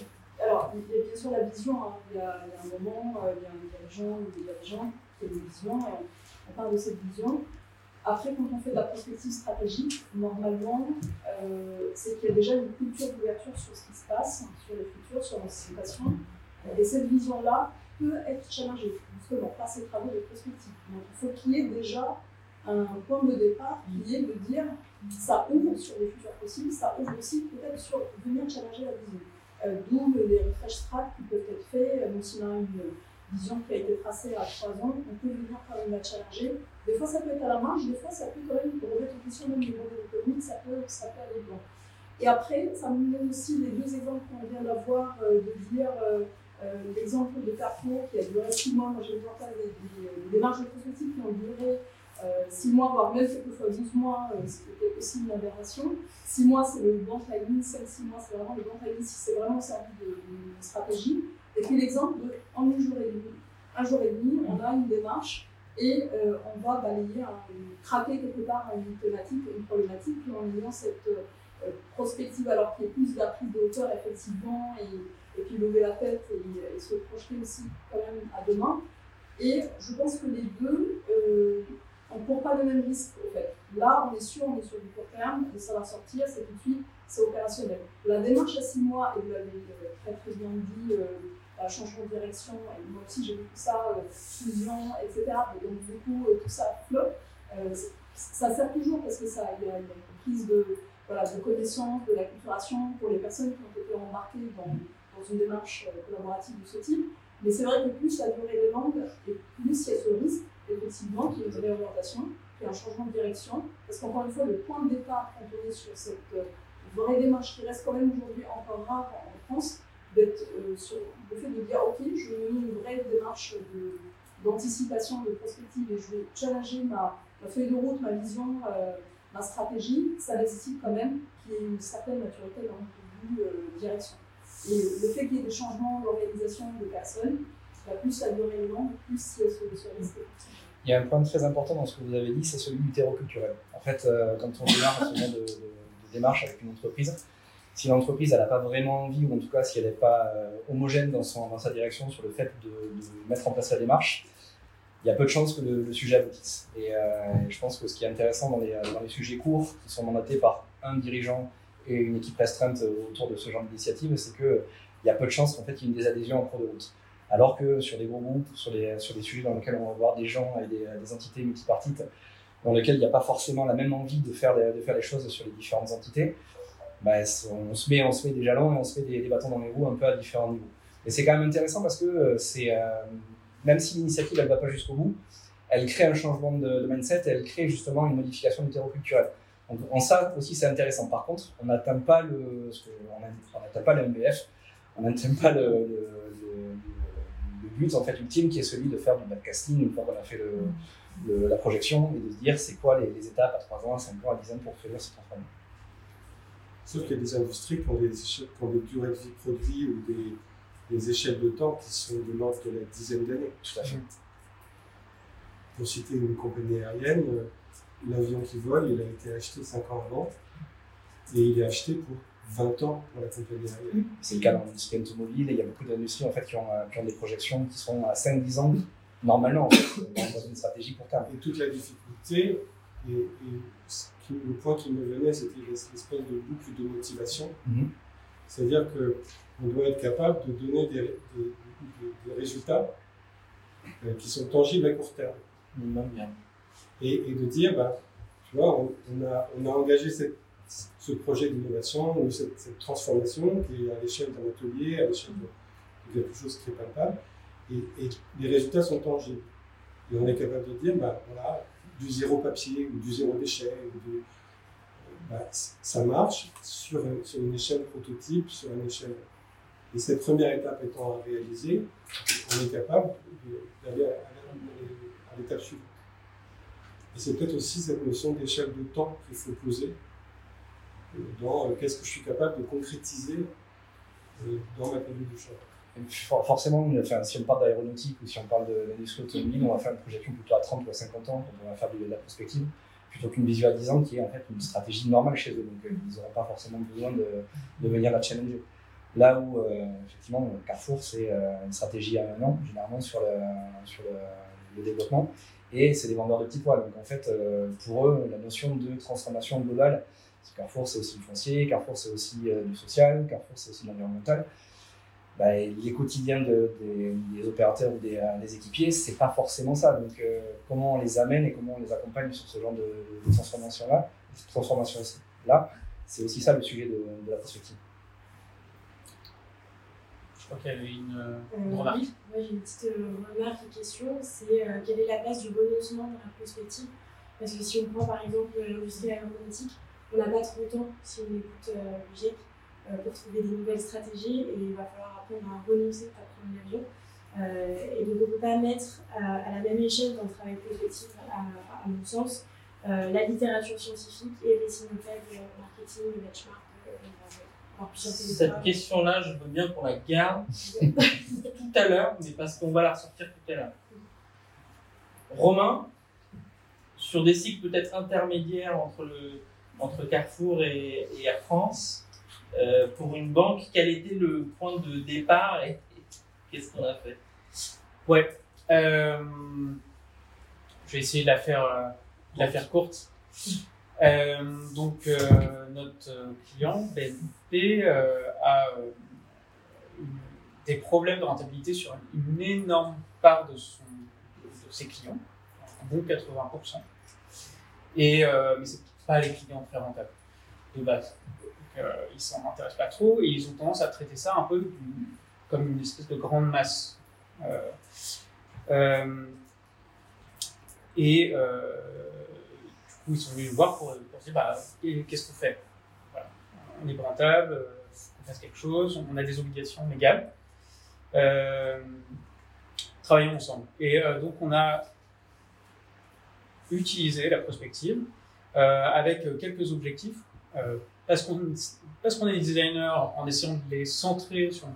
Alors, il y a bien sûr la vision. Hein. Il, y a, il, y a, un moment, euh, il y a un dirigeant ou des dirigeants qui a une vision et on parle de cette vision. Après, quand on fait de la prospective stratégique, normalement, euh, c'est qu'il y a déjà une culture d'ouverture sur ce qui se passe, sur le futur, sur l'anticipation. Et cette vision-là peut être challengée, justement, par ces travaux de prospective. Donc, il faut qu'il y ait déjà un point de départ qui est de dire ça ouvre sur les futurs possibles, ça ouvre aussi peut-être sur venir challenger la vision. Euh, D'où les refresh strat qui peuvent être faits, même si on a une vision qui a été tracée à trois ans, on peut venir quand même la challenger. Des fois, ça peut être à la marge, des fois, ça peut quand même remettre en question même les modèles économiques, ça peut, ça peut aller loin. Et après, ça me mène aussi les deux exemples qu'on vient d'avoir, euh, de dire euh, euh, l'exemple de Carrefour qui a duré six mois, moi j'ai des, des, des démarches de prospective qui ont duré 6 euh, mois, voire même quelquefois 12 mois, euh, ce qui était aussi une aberration. 6 mois, c'est le bon timing, 5-6 mois, c'est vraiment le bon timing si c'est vraiment servi de, de, stratégie. Et puis l'exemple de en un jour et demi, un jour et demi, on a une démarche et euh, on va balayer, craquer quelque part une thématique, une problématique, puis en ayant cette prospective alors qu'il y a plus de prise de hauteur effectivement, et, puis lever la tête et, se projeter aussi quand même à demain. Et je pense que les deux, on ne court pas le même risque en fait. Là, on est sûr, on est sur du court terme, et ça va sortir, c'est tout de suite, c'est opérationnel. La démarche à six mois, et vous l'avez euh, très très bien dit, euh, changement de direction, et moi aussi j'ai vu ça, euh, fusion, etc. Et donc du coup, euh, tout ça flotte. ça sert toujours parce que ça, il y a une prise de, voilà, de connaissance, de la culturation pour les personnes qui ont été embarquées dans, dans une démarche collaborative de ce type. Mais c'est vrai que plus la durée est longue, et plus il y a ce risque effectivement, qui est une réorientation, qui est un changement de direction. Parce qu'encore une fois, le point de départ quand on est sur cette euh, vraie démarche qui reste quand même aujourd'hui encore rare en France, d'être sur le fait de dire ok, je mets une vraie démarche d'anticipation, de, prospective et je vais challenger ma, feuille de route, ma vision, ma stratégie, ça nécessite quand même qu'il y ait une certaine maturité dans le direction. Et le fait qu'il y ait des changements d'organisation de personnes, plus ça dure énormément, plus ce, ce risque il y a un point très important dans ce que vous avez dit, c'est celui du culturel. En fait, euh, quand on démarre ce genre de, de, démarche avec une entreprise, si l'entreprise n'a pas vraiment envie, ou en tout cas si elle n'est pas euh, homogène dans, sa direction sur le fait de, mettre en place la démarche, il y a peu de chances que le, sujet aboutisse. Et euh, je pense que ce qui est intéressant dans les, dans les sujets courts, qui sont mandatés par un dirigeant et une équipe restreinte autour de ce genre d'initiative, c'est qu'il y a peu de chances qu'en fait il y ait une désadhésion en cours de route. Alors que sur des gros groupes, sur des, sur des sujets dans lesquels on va voir des gens et des, entités multipartites, dans lesquels il n'y a pas forcément la même envie de faire, de faire les choses sur les différentes entités, bah, on, se met, on se met des jalons et on se met des, bâtons dans les roues un peu à différents niveaux. Et c'est quand même intéressant parce que euh, euh, même si l'initiative ne va pas jusqu'au bout, elle crée un changement de, mindset et elle crée justement une modification du terreau. Donc en ça aussi c'est intéressant. Par contre, on n'atteint pas le, on n'atteint pas le MBF, on n'atteint pas le but en fait ultime qui est celui de faire du backcasting une fois qu'on a fait le, la projection et de se dire c'est quoi les, étapes à 3 ans, à 5 ans, à 10 ans pour faire cette transformation. Sauf qu'il y a des industries qui ont des, qui ont des durées de vie produits ou des, des, échelles de temps qui sont de l'ordre de la dizaine d'années. Tout à fait. Pour citer une compagnie aérienne, euh, l'avion qui vole, il a été acheté 5 ans avant et il est acheté pour 20 ans pour la aérienne. C'est le cas dans l'industrie automobile et il y a beaucoup d'industries en fait, qui, ont, euh, qui ont des projections qui sont à 5-10 ans normalement en fait, dans une stratégie pour terme. Et toute la difficulté, et, le point qui me venait, c'était l'espèce de boucle de motivation. Mm-hmm. C'est-à-dire qu'on doit être capable de donner des, des, résultats euh, qui sont tangibles à court terme. Et, et, de dire, bah, tu vois, on, a, on a engagé cette ce projet d'innovation ou cette, transformation qui est à l'échelle d'un atelier, à l'échelle de, quelque chose qui est palpable. Et, les résultats sont tangibles. Et on est capable de dire, bah, voilà, du zéro papier ou du zéro déchet, bah, ça marche sur, une échelle prototype, sur une échelle. Et cette première étape étant à réaliser, on est capable d'aller à, l'étape suivante. Et c'est peut-être aussi cette notion d'échelle de temps qu'il faut poser dans euh, qu'est-ce que je suis capable de concrétiser euh, dans ma conduite de choix? Forcément, enfin, si on parle d'aéronautique ou si on parle de l'industrie automobile, on va faire une projection plutôt à 30 ou à 50 ans quand on va faire de la prospective, plutôt qu'une vision à 10 ans qui est en fait une stratégie normale chez eux. Donc euh, ils n'auront pas forcément besoin de, de, venir la challenger. Là où, effectivement, Carrefour, c'est une stratégie à un an, généralement, sur le, sur le, développement. Et c'est des vendeurs de petits pois. Donc, en fait, pour eux, la notion de transformation globale Carrefour, c'est aussi du foncier, Carrefour, c'est aussi euh, du social, Carrefour, c'est aussi de l'environnemental. Bah, les quotidiens des, opérateurs ou des, euh, équipiers, c'est pas forcément ça. Donc, euh, comment on les amène et comment on les accompagne sur ce genre de, transformation-là, transformation-là, c'est aussi ça le sujet de, la prospective. Je crois qu'il y avait une, remarque. Oui, j'ai une petite remarque et question. C'est quelle est la place du renoncement dans la prospective? Parce que si on prend par exemple l'industrie aéronautique, on n'a pas trop de temps si on écoute euh, euh, pour trouver des nouvelles stratégies et il va falloir apprendre à renoncer à prendre l'avion. Euh, et donc on ne peut pas mettre à, la même échelle dans le travail collectif, à, mon sens, la littérature scientifique et les synopèdes marketing, le benchmark. Cette question-là, je veux bien qu'on la garde tout à l'heure, mais parce qu'on va la ressortir tout à l'heure. Romain, sur des cycles peut-être intermédiaires entre le, entre Carrefour et, Air France. Euh, pour une banque, quel était le point de départ et, qu'est-ce qu'on a fait? Ouais. Euh, je vais essayer de la faire, euh, la faire courte. donc, notre client, BNP, a des problèmes de rentabilité sur une énorme part de, de ses clients, bon 80%. Et, mais c'est les clients très rentables de base. Euh, ils s'en intéressent pas trop et ils ont tendance à traiter ça un peu comme une espèce de grande masse. Euh, euh, et du coup, ils sont venus nous voir pour, dire bah, qu'est-ce qu'on fait? On est rentable, qu'on fasse quelque chose, on a des obligations légales. Travaillons ensemble. Et donc on a utilisé la prospective avec quelques objectifs. Euh, parce qu'on parce qu'on est des designers, en essayant de les centrer sur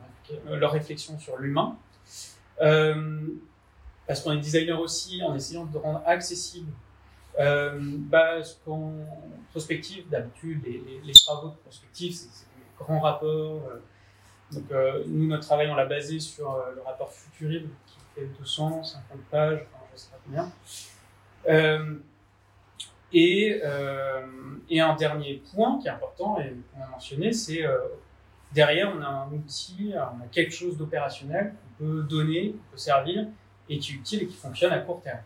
leur réflexion sur l'humain. Euh, parce qu'on est designer aussi, en essayant de rendre accessible euh, bah, ce prospective, d'habitude, les, les, les, travaux de prospective, c'est des grands rapports. Euh, donc, euh, nous, notre travail, on l'a basé sur euh, le rapport Futurib, qui fait 250 pages, enfin, je sais pas combien. Euh, et, un dernier point qui est important et qu'on a mentionné, c'est derrière, on a un outil, on a quelque chose d'opérationnel qu'on peut donner, qu'on peut servir, et qui est utile et qui fonctionne à court terme.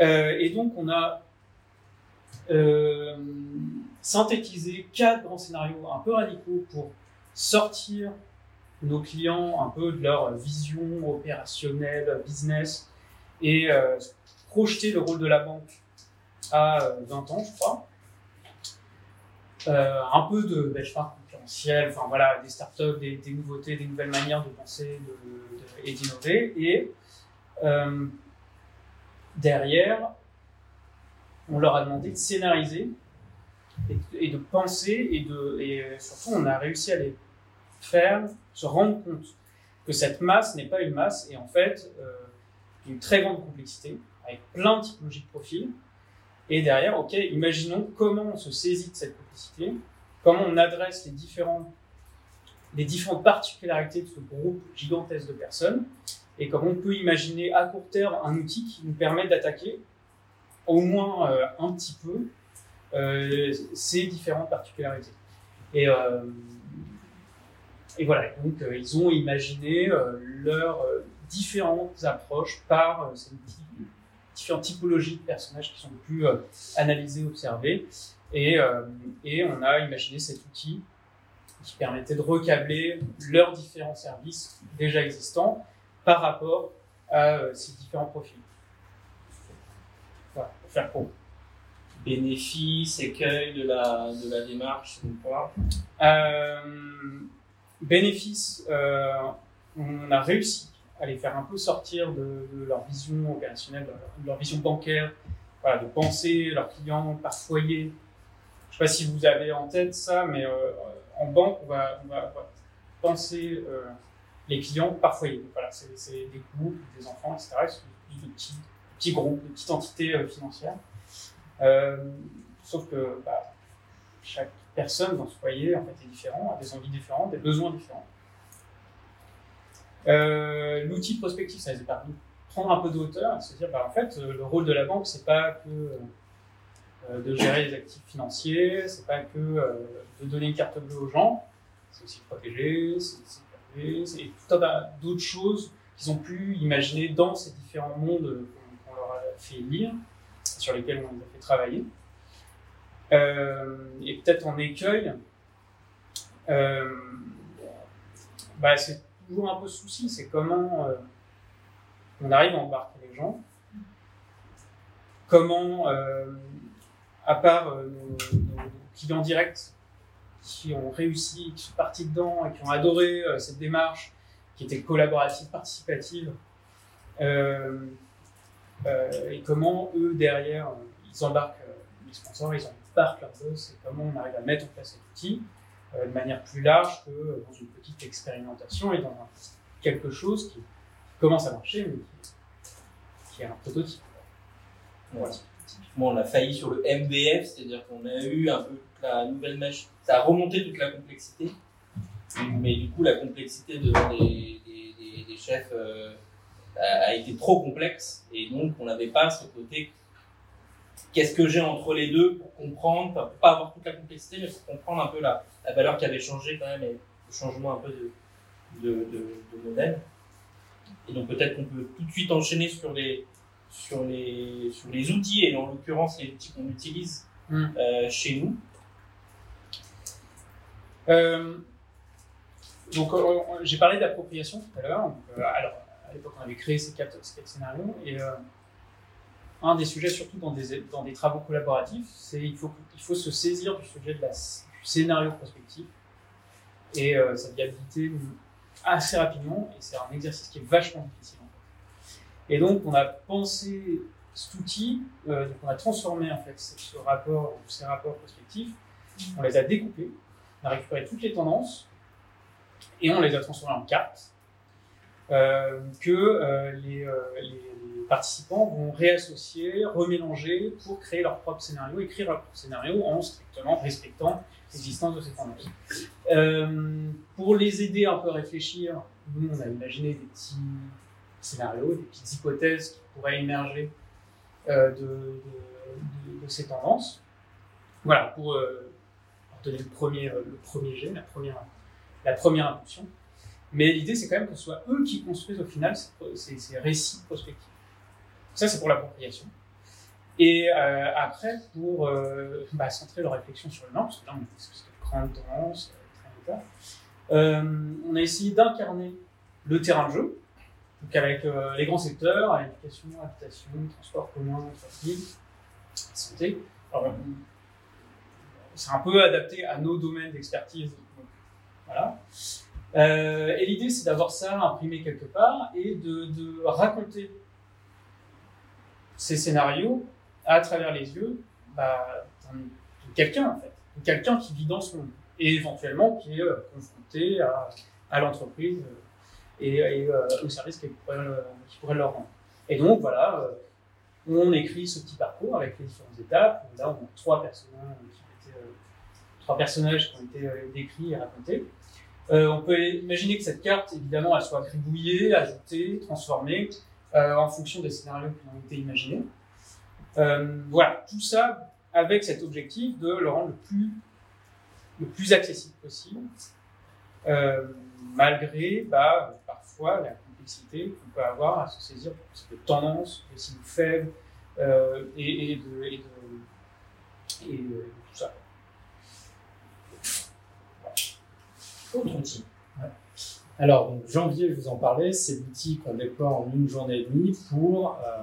Euh, et donc, on a euh, synthétisé quatre grands scénarios un peu radicaux pour sortir nos clients un peu de leur vision opérationnelle, business, et euh, projeter le rôle de la banque à 20 ans, je crois. Euh, un peu de benchmark concurrentiel, enfin voilà, des startups, des, nouveautés, des nouvelles manières de penser et d'innover. Et euh, derrière, on leur a demandé de scénariser et, de penser et, de, et surtout on a réussi à les faire se rendre compte que cette masse n'est pas une masse et en fait euh, une très grande complexité avec plein de typologies de profils. Et derrière, ok, imaginons comment on se saisit de cette complexité, comment on adresse les, les différentes particularités de ce groupe gigantesque de personnes, et comment on peut imaginer à court terme un outil qui nous permet d'attaquer au moins euh, un petit peu euh, ces différentes particularités. Et, euh, voilà, donc ils ont imaginé leurs différentes approches par ces différentes typologies de personnages qui sont plus analysés, observés. Et, et on a imaginé cet outil qui permettait de recabler leurs différents services déjà existants par rapport à euh, ces différents profils. Voilà, pour faire court. Bénéfices, écueils de la, de la démarche, quoi euh, Bénéfices, euh, on a réussi à les faire un peu sortir de, leur vision opérationnelle, de leur, vision bancaire, voilà, de penser leurs clients par foyer. Je ne sais pas si vous avez en tête ça, mais euh, en banque, on va, penser euh, les clients par foyer. Voilà, c'est des couples, des enfants, etc. C'est de petits, petits groupes, de petites entités euh, financières. Sauf que bah, chaque personne dans ce foyer en fait, est différent, a des envies différentes, des besoins différents. Euh, L'outil prospectif, ça les a permis de prendre un peu de hauteur et se dire, bah, en fait, le rôle de la banque, c'est pas que euh, de gérer les actifs financiers, c'est pas que euh, de donner une carte bleue aux gens, c'est aussi protéger, c'est et tout un tas d'autres choses qu'ils ont pu imaginer dans ces différents mondes qu'on leur a fait lire, sur lesquels on les a fait travailler. Euh, et peut-être en écueil, euh, bah c'est toujours un peu souci, c'est comment euh, on arrive à embarquer les gens, comment, euh, à part euh, nos, clients directs, qui ont réussi, qui sont partis dedans et qui ont adoré cette démarche qui était collaborative, participative, et comment eux derrière ils embarquent les sponsors, ils embarquent leur boss, et comment on arrive à mettre en place cet outil de manière plus large que dans une petite expérimentation et dans un, quelque chose qui commence à marcher, mais qui, qui est un prototype. Ouais. Typiquement, on a failli sur le MBF, c'est-à-dire qu'on a eu un peu toute la nouvelle mèche, ça a remonté toute la complexité, mais du coup, la complexité devant des, des, des, des chefs euh, a, a, été trop complexe, et donc on n'avait pas ce côté qu'est-ce que j'ai entre les deux pour comprendre, pour pas avoir toute la complexité, mais pour comprendre un peu la, la valeur qui avait changé quand même, et le changement un peu de, de, de, de modèle. Et donc peut-être qu'on peut tout de suite enchaîner sur les, sur les, sur les outils, et en l'occurrence les outils qu'on utilise Mm. euh, chez nous. Euh, donc, euh, j'ai parlé d'appropriation tout à l'heure. Alors, à l'époque, on avait créé ces quatre, ces quatre scénarios. Et un des sujets, surtout dans des, travaux collaboratifs, c'est qu'il faut, se saisir du sujet du scénario prospectif et euh, sa viabilité assez rapidement. Et c'est un exercice qui est vachement difficile. Et donc, on a pensé cet outil, euh, on a transformé en fait ce rapport, ces rapports prospectifs, on les a découpés, on a récupéré toutes les tendances et on les a transformées en cartes euh, que euh, les, euh, les, participants vont réassocier, remélanger pour créer leur propre scénario, écrire leur propre scénario en strictement respectant l'existence de ces tendances. Euh, pour les aider un peu à réfléchir, nous on a imaginé des petits scénarios, des petites hypothèses qui pourraient émerger euh, de, de, de, ces tendances. Voilà, pour euh, donner le premier, le premier jet, la première, la première impulsion. Mais l'idée, c'est quand même que ce soit eux qui construisent au final ces, récits prospectifs. Ça, c'est pour l'appropriation. Et euh, après, pour euh, bah, centrer leur réflexion sur le nord, parce que là, on a une espèce de grande tendance, euh, euh, on a essayé d'incarner le terrain de jeu, avec les grands secteurs, l'éducation, l'habitation, transport commun, entreprise, santé. C'est un peu adapté à nos domaines d'expertise. Voilà. Euh, et l'idée, c'est d'avoir ça imprimé quelque part et de, raconter ces scénarios à travers les yeux bah, de quelqu'un, en fait. De quelqu'un qui vit dans ce monde et éventuellement qui est euh, confronté à, l'entreprise euh, et, au service qui pourrait, qui pourrait, leur rendre. Et donc, voilà, on écrit ce petit parcours avec les différentes étapes. Là, on a trois personnages qui ont été décrits et racontés. Euh, on peut imaginer que cette carte, évidemment, elle soit gribouillée, ajoutée, transformée euh, en fonction des scénarios qui ont été imaginés. Euh, voilà, tout ça avec cet objectif de le rendre le plus, le plus accessible possible, malgré bah, parfois la complexité qu'on peut avoir à se saisir de tendances, de signes faibles et, de, Autre outil. Alors, janvier, je vous en parlais, c'est l'outil qu'on déploie en une journée et demie pour, euh,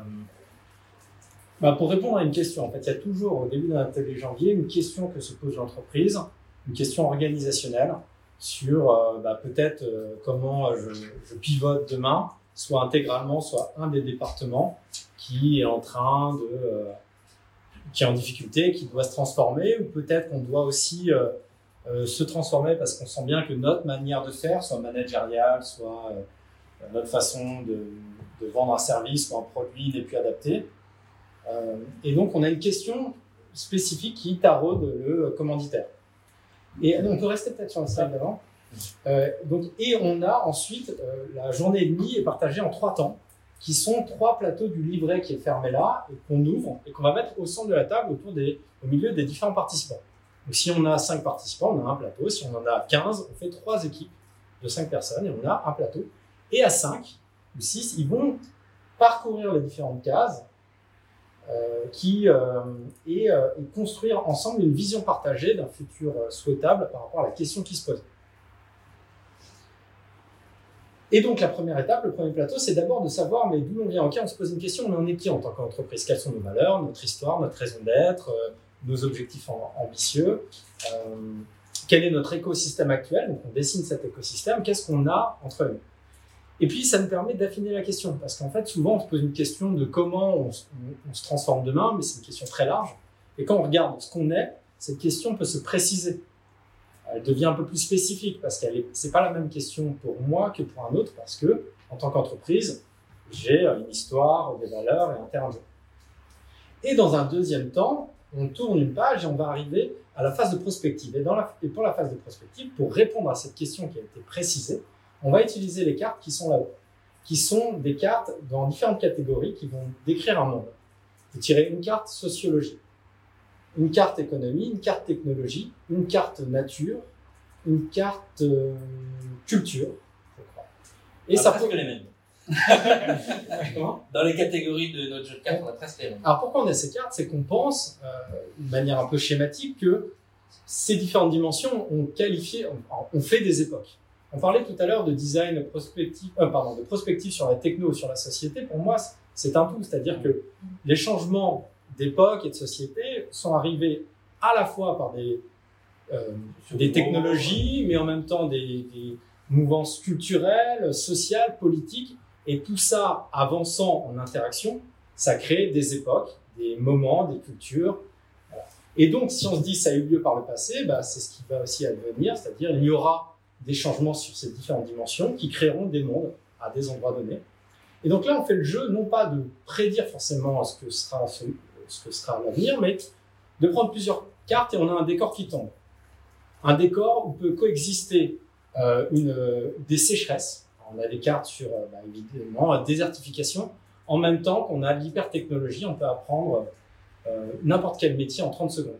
bah, pour répondre à une question. En fait, il y a toujours au début d'un atelier janvier une question que se pose l'entreprise, une question organisationnelle sur euh, bah, peut-être euh, comment je, je, pivote demain, soit intégralement, soit un des départements qui est en train de, qui est en difficulté, qui doit se transformer, ou peut-être qu'on doit aussi se transformer parce qu'on sent bien que notre manière de faire, soit managériale, soit euh, notre façon de, vendre un service ou un produit n'est plus adaptée. Euh, et donc, on a une question spécifique qui taraude le commanditaire. Et on peut rester peut-être sur la slide d'avant. Euh, donc, et on a ensuite euh, la journée et demie est partagée en trois temps, qui sont trois plateaux du livret qui est fermé là et qu'on ouvre et qu'on va mettre au centre de la table autour des, au milieu des différents participants. Donc, si on a 5 participants, on a un plateau. Si on en a 15, on fait trois équipes de 5 personnes et on a un plateau. Et à 5 ou 6, ils vont parcourir les différentes cases euh, qui, euh, et, euh, et, construire ensemble une vision partagée d'un futur souhaitable par rapport à la question qui se pose. Et donc la première étape, le premier plateau, c'est d'abord de savoir mais d'où on vient. Ok, on se pose une question, on est qui en tant qu'entreprise? Quelles sont nos valeurs, notre histoire, notre raison d'être nos objectifs ambitieux, euh, quel est notre écosystème actuel, donc on dessine cet écosystème, qu'est-ce qu'on a entre nous? Et puis ça nous permet d'affiner la question, parce qu'en fait souvent on se pose une question de comment on, se transforme demain, mais c'est une question très large, et quand on regarde ce qu'on est, cette question peut se préciser. Elle devient un peu plus spécifique, parce qu'elle est, c'est pas la même question pour moi que pour un autre, parce que en tant qu'entreprise, j'ai une histoire, des valeurs et un terrain de jeu. Et dans un deuxième temps, on tourne une page et on va arriver à la phase de prospective. Et, dans la, et pour la phase de prospective, pour répondre à cette question qui a été précisée, on va utiliser les cartes qui sont là-haut, qui sont des cartes dans différentes catégories qui vont décrire un monde. Vous tirez une carte sociologie, une carte économie, une carte technologie, une carte nature, une carte euh, culture, je crois. Et ah, ça peut... les mêmes. Dans les catégories de notre jeu de cartes, on a presque les mêmes. Alors pourquoi on a ces cartes? C'est qu'on pense, euh, de manière un peu schématique, que ces différentes dimensions ont qualifié, on, on fait des époques. On parlait tout à l'heure de design prospectif, euh, pardon, de prospective sur la techno, sur la société. Pour moi, c'est un tout, c'est-à-dire que les changements d'époque et de société sont arrivés à la fois par des euh, des technologies, mais en même temps des, des mouvances culturelles, sociales, politiques, et tout ça avançant en interaction, ça crée des époques, des moments, des cultures. Et donc, si on se dit ça a eu lieu par le passé, bah, c'est ce qui va aussi advenir, c'est-à-dire il y aura des changements sur ces différentes dimensions qui créeront des mondes à des endroits donnés. Et donc là, on fait le jeu non pas de prédire forcément ce que sera ce que sera l'avenir, mais de prendre plusieurs cartes et on a un décor qui tombe. Un décor où peut coexister euh, une, des sécheresses. On a des cartes sur euh, bah, évidemment la désertification. En même temps qu'on a l'hypertechnologie, on peut apprendre euh, n'importe quel métier en 30 secondes.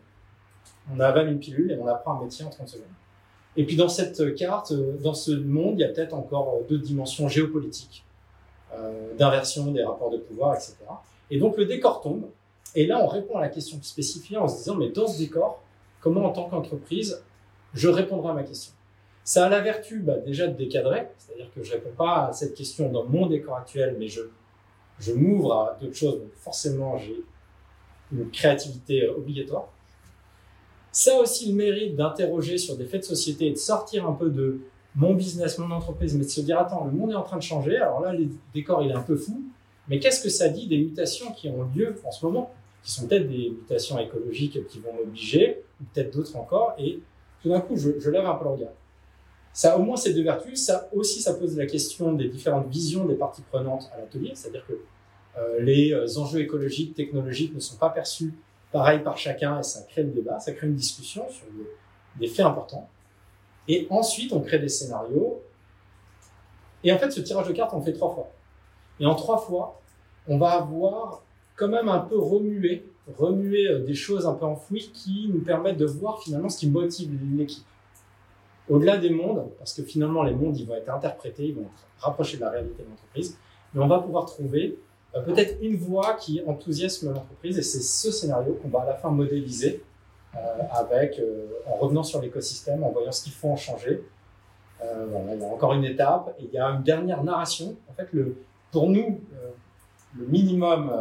On avale une pilule et on apprend un métier en 30 secondes. Et puis dans cette carte, euh, dans ce monde, il y a peut-être encore deux dimensions géopolitiques, d'inversion des rapports de pouvoir, etc. Et donc le décor tombe. Et là, on répond à la question spécifiée en se disant, mais dans ce décor, comment en tant qu'entreprise, je répondrai à ma question? Ça a la vertu bah, déjà de décadrer, c'est-à-dire que je réponds pas à cette question dans mon décor actuel, mais je, m'ouvre à d'autres choses. Donc forcément, j'ai une créativité obligatoire. Ça a aussi le mérite d'interroger sur des faits de société et de sortir un peu de mon business, mon entreprise, mais de se dire, attends, le monde est en train de changer. Alors là, le décor, il est un peu fou. Mais qu'est-ce que ça dit des mutations qui ont lieu en ce moment Qui sont peut-être des mutations écologiques qui vont m'obliger, ou peut-être d'autres encore. Et tout d'un coup, je, je lève un peu le regard. Ça au moins ces deux vertus. Ça aussi, ça pose la question des différentes visions des parties prenantes à l'atelier. C'est-à-dire que euh, les enjeux écologiques, technologiques ne sont pas perçus pareil par chacun et ça crée le débat, ça crée une discussion sur des, des faits importants. Et ensuite, on crée des scénarios. Et en fait, ce tirage de cartes, on le fait trois fois. Et en trois fois, on va avoir quand même un peu remué, remué euh, des choses un peu enfouies qui nous permettent de voir finalement ce qui motive l'équipe. Au-delà des mondes, parce que finalement les mondes, ils vont être interprétés, ils vont être rapprochés de la réalité de l'entreprise, mais on va pouvoir trouver euh, peut-être une voie qui enthousiasme l'entreprise et c'est ce scénario qu'on va à la fin modéliser euh, avec, euh, en revenant sur l'écosystème, en voyant ce qu'il faut en changer. Il y a encore une étape et il y a une dernière narration. En fait, pour nous, le minimum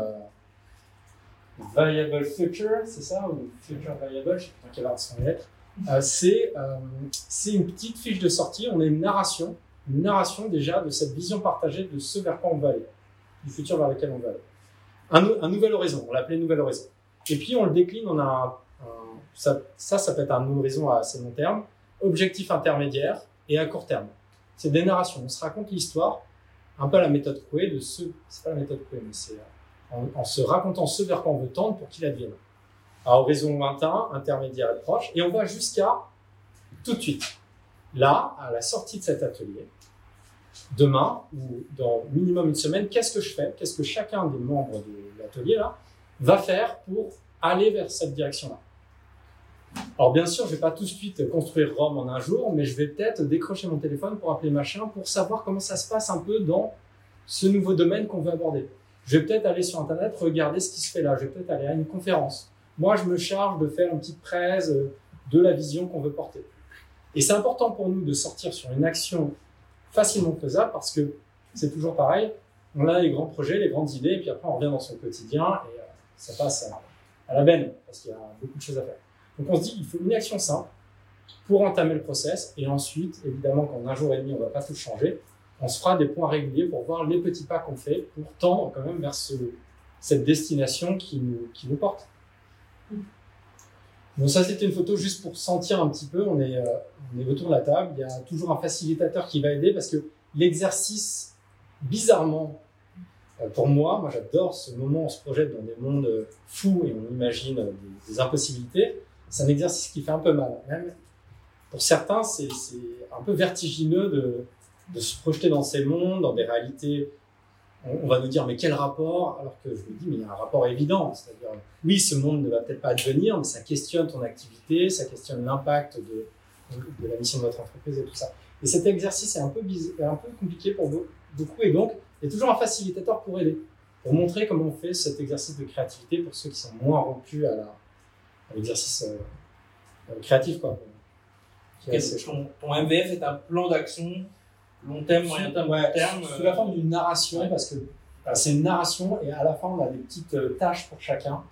viable future, c'est ça ou future viable, je sais pas dans quel ordre sont les lettres. Euh, c'est euh, c'est une petite fiche de sortie. On a une narration, une narration déjà de cette vision partagée de ce vers quoi on va aller du futur vers lequel on va aller. Un, un nouvel horizon, on l'appelait nouvel horizon. Et puis on le décline, on a un, ça, ça peut être un horizon à assez long terme, objectif intermédiaire et à court terme. C'est des narrations. On se raconte l'histoire, un peu à la méthode Coué de ce, c'est pas la méthode Coué, mais c'est en, en, se racontant ce vers quoi on veut tendre pour qu'il advienne. À horizon lointain, intermédiaire et proche, et on va jusqu'à tout de suite. Là, à la sortie de cet atelier, demain ou dans minimum une semaine, qu'est-ce que je fais? Qu'est-ce que chacun des membres de l'atelier là va faire pour aller vers cette direction-là? Alors bien sûr, je vais pas tout de suite construire Rome en un jour, mais je vais peut-être décrocher mon téléphone pour appeler machin pour savoir comment ça se passe un peu dans ce nouveau domaine qu'on veut aborder. Je vais peut-être aller sur internet regarder ce qui se fait là. Je vais peut-être aller à une conférence. Moi, je me charge de faire une petite presse de la vision qu'on veut porter. Et c'est important pour nous de sortir sur une action facilement faisable parce que c'est toujours pareil. On a les grands projets, les grandes idées, et puis après on revient dans son quotidien et euh, ça passe à, la benne parce qu'il y a beaucoup de choses à faire. Donc on se dit il faut une action simple pour entamer le process et ensuite, évidemment, qu'en un jour et demi on va pas tout changer, on se fera des points réguliers pour voir les petits pas qu'on fait pour tendre quand même vers ce, cette destination qui nous porte. Bon, ça, c'était une photo juste pour sentir un petit peu. On est, euh, on est autour de la table. Il y a toujours un facilitateur qui va aider parce que l'exercice, bizarrement, euh, pour moi, moi j'adore ce moment où on se projette dans des mondes euh, fous et on imagine des, impossibilités. C'est un exercice qui fait un peu mal. Même pour certains, c'est un peu vertigineux de, de se projeter dans ces mondes, dans des réalités on va nous dire mais quel rapport Alors que je me dis mais il y a un rapport évident, c'est-à-dire oui ce monde ne va peut-être pas advenir, mais ça questionne ton activité, ça questionne l'impact de, la mission de votre entreprise et tout ça. Et cet exercice est un peu un peu compliqué pour beaucoup et donc il y a toujours un facilitateur pour aider, pour montrer comment on fait cet exercice de créativité pour ceux qui sont moins rompus à l'exercice euh, créatif quoi. Ton, ton MVF est un plan d'action long terme, moyen terme, ouais, terme. Sous la forme d'une narration, ouais. parce que c'est une narration et à la fin on a des petites tâches pour chacun,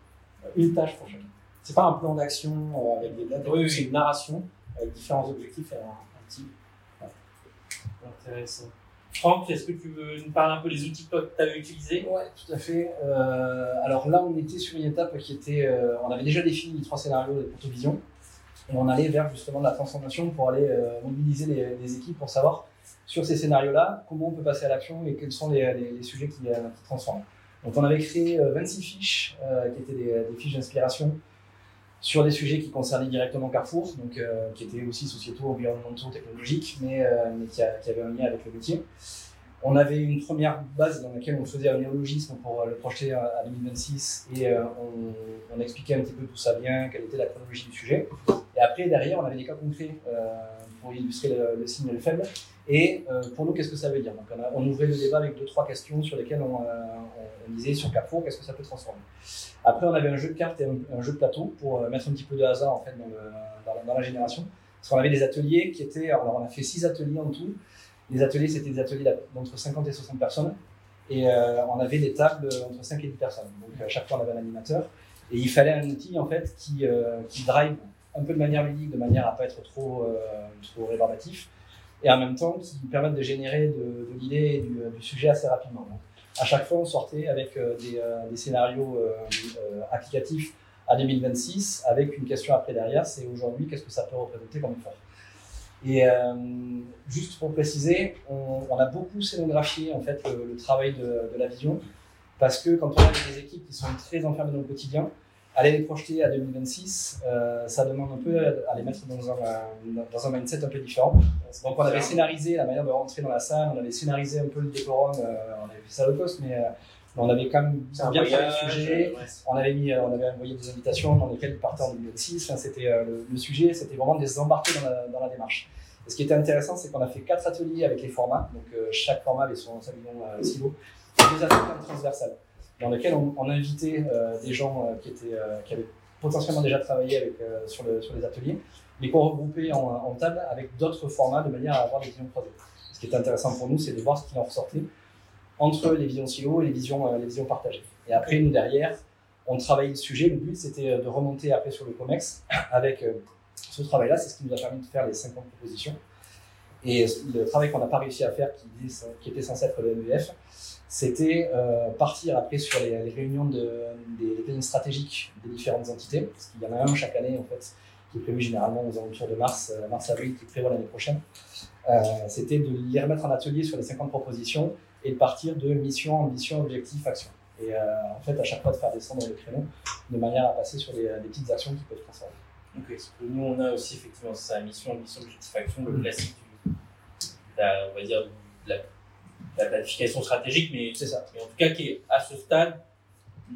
une tâche pour chacun. c'est pas un plan d'action euh, avec des dates, Oui, oui. c'est une narration avec différents objectifs et un, un type. Intéressant. Franck, est-ce que tu veux nous parler un peu des outils que tu avais utilisés? Ouais, tout à fait. Euh, alors là, on était sur une étape qui était. euh, on avait déjà défini les trois scénarios de Protovision. Et on allait vers justement de la transformation pour aller euh, mobiliser les, les équipes pour savoir sur ces scénarios-là comment on peut passer à l'action et quels sont les, sujets qui, euh, qui transforment. Donc on avait créé euh, 26 fiches euh, qui étaient des, fiches d'inspiration sur des sujets qui concernaient directement Carrefour, donc euh, qui étaient aussi sociétaux, environnementaux, technologiques, mais, euh, qui, avaient un lien avec le métier. On avait une première base dans laquelle on faisait un néologisme pour euh, le projeter à, à 2026 et euh, on, expliquait un petit peu d'où ça vient, quelle était la chronologie du sujet. Et après, derrière, on avait des cas concrets euh, pour illustrer le, le le faible. Et euh, pour nous, qu'est-ce que ça veut dire? Donc, on, ouvrait le débat avec deux, trois questions sur lesquelles on, euh, disait sur Carrefour, qu'est-ce que ça peut transformer? Après, on avait un jeu de cartes et un, jeu de plateau pour euh, mettre un petit peu de hasard en fait, dans, la, génération. Parce qu'on avait des ateliers qui étaient. Alors, on a fait six ateliers en tout. Les ateliers, c'était des ateliers d'entre 50 et 60 personnes. Et euh, on avait des tables entre 5 et 10 personnes. Donc, à chaque fois, on avait un animateur. Et il fallait un outil, en fait, qui drive un peu de manière ludique, de manière à pas être trop, euh, trop rébarbatif. Et en même temps, qui permette de générer de, de l'idée et du, sujet assez rapidement. Donc, à chaque fois, on sortait avec euh, des, euh, des scénarios applicatifs à 2026, avec une question après derrière, c'est aujourd'hui, qu'est-ce que ça peut représenter comme effort? Et juste pour préciser, on, a beaucoup scénographié en fait le, le travail de, de la vision parce que quand on a des équipes qui sont très enfermées dans le quotidien, aller les projeter à 2026, euh, ça demande un peu à les mettre dans un, dans un mindset un peu différent. Donc on avait scénarisé la manière de rentrer dans la salle, on avait scénarisé un peu le décorum, euh, on avait fait ça au cost, mais euh, on avait quand même bien fait le sujet. ouais. On avait, mis, euh, on avait envoyé des invitations dans lesquelles ils partaient en 2006. Enfin, c'était euh, le, le sujet, c'était vraiment de les embarquer dans la, dans la démarche. Et ce qui était intéressant, c'est qu'on a fait quatre ateliers avec les formats. Donc euh, chaque format avait son euh, silo. Et deux ateliers transversales dans lesquels on, on invitait euh, des gens euh, qui, étaient, euh, qui avaient potentiellement déjà travaillé avec, sur, le, sur les ateliers, mais qu'on regroupait en, table avec d'autres formats de manière à avoir des visions croisées. Ce qui était intéressant pour nous, c'est de voir ce qui en ressortait entre les visions silo et les visions, les visions partagées. Et après, nous, derrière, on travaillait le sujet. Le but, c'était de remonter après sur le COMEX avec ce travail-là. C'est ce qui nous a permis de faire les 50 propositions. Et le travail qu'on n'a pas réussi à faire, qui était censé être le MEF, c'était euh, partir après sur les, les réunions de, des, des plannings stratégiques des différentes entités, parce qu'il y en a un chaque année en fait, qui est prévu généralement aux alentours de mars, euh, mars-avril, qui prévoit l'année prochaine. Euh, c'était de les remettre en atelier sur les 50 propositions et de partir de mission, ambition, objectif, action. Et en fait, à chaque fois de faire descendre le créneau de manière à passer sur des, des petites actions qui peuvent transformer. Ok, parce que nous, on a aussi effectivement sa mission, mission, objectif, action, le classique du, de la- on va dire, de la, de la planification stratégique, mais, C'est ça. mais en tout cas qui est à ce stade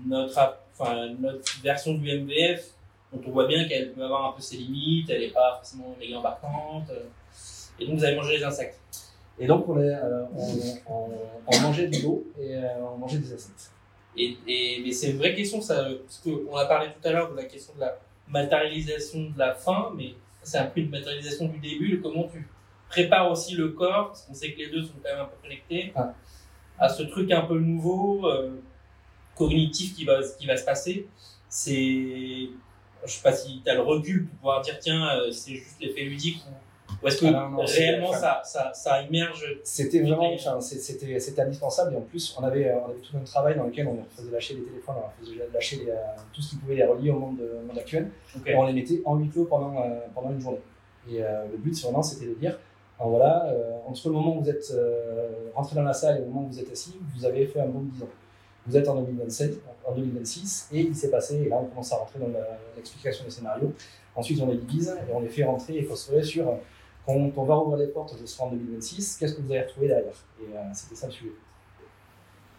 notre, enfin, notre version du MVF, dont on voit bien qu'elle peut avoir un peu ses limites, elle n'est pas forcément méga embarquante, euh, et donc vous avez mangé les insectes. Et donc, on, est, euh, on, on- on mangeait de l'eau et euh, on mangeait des insectes. Et, et, mais c'est une vraie question, ça, parce qu'on a parlé tout à l'heure de la question de la matérialisation de la fin, mais c'est un peu une matérialisation du début, comment tu prépares aussi le corps, parce qu'on sait que les deux sont quand même un peu connectés, Ah. à ce truc un peu nouveau, euh, cognitif qui va, qui va se passer. C'est, je sais pas si tu as le recul pour pouvoir dire, tiens, euh, c'est juste l'effet ludique, ou, ou est-ce que Ah non, non, c'est- réellement ça, ça, ça immerge C'était vraiment, enfin, c'était, c'était indispensable. Et en plus, on avait, on avait tout un travail dans lequel on leur faisait lâcher les téléphones, on leur faisait lâcher les, euh, tout ce qui pouvait les relier au monde, au monde actuel. Et on les mettait en huis clos pendant, pendant une journée. Et euh, le but, vraiment, c'était de dire, ben voilà, euh, entre le moment où vous êtes euh, rentré dans la salle et le moment où vous êtes assis, vous avez fait un bon 10 ans. Vous êtes en 2027, en 2026, et il s'est passé, et là on commence à rentrer dans l'explication des scénarios. Ensuite, on les divise et on les fait rentrer et construire sur quand on va ouvrir les portes, je serai en 2026, qu'est-ce que vous allez retrouver derrière? Et euh, c'était ça le sujet.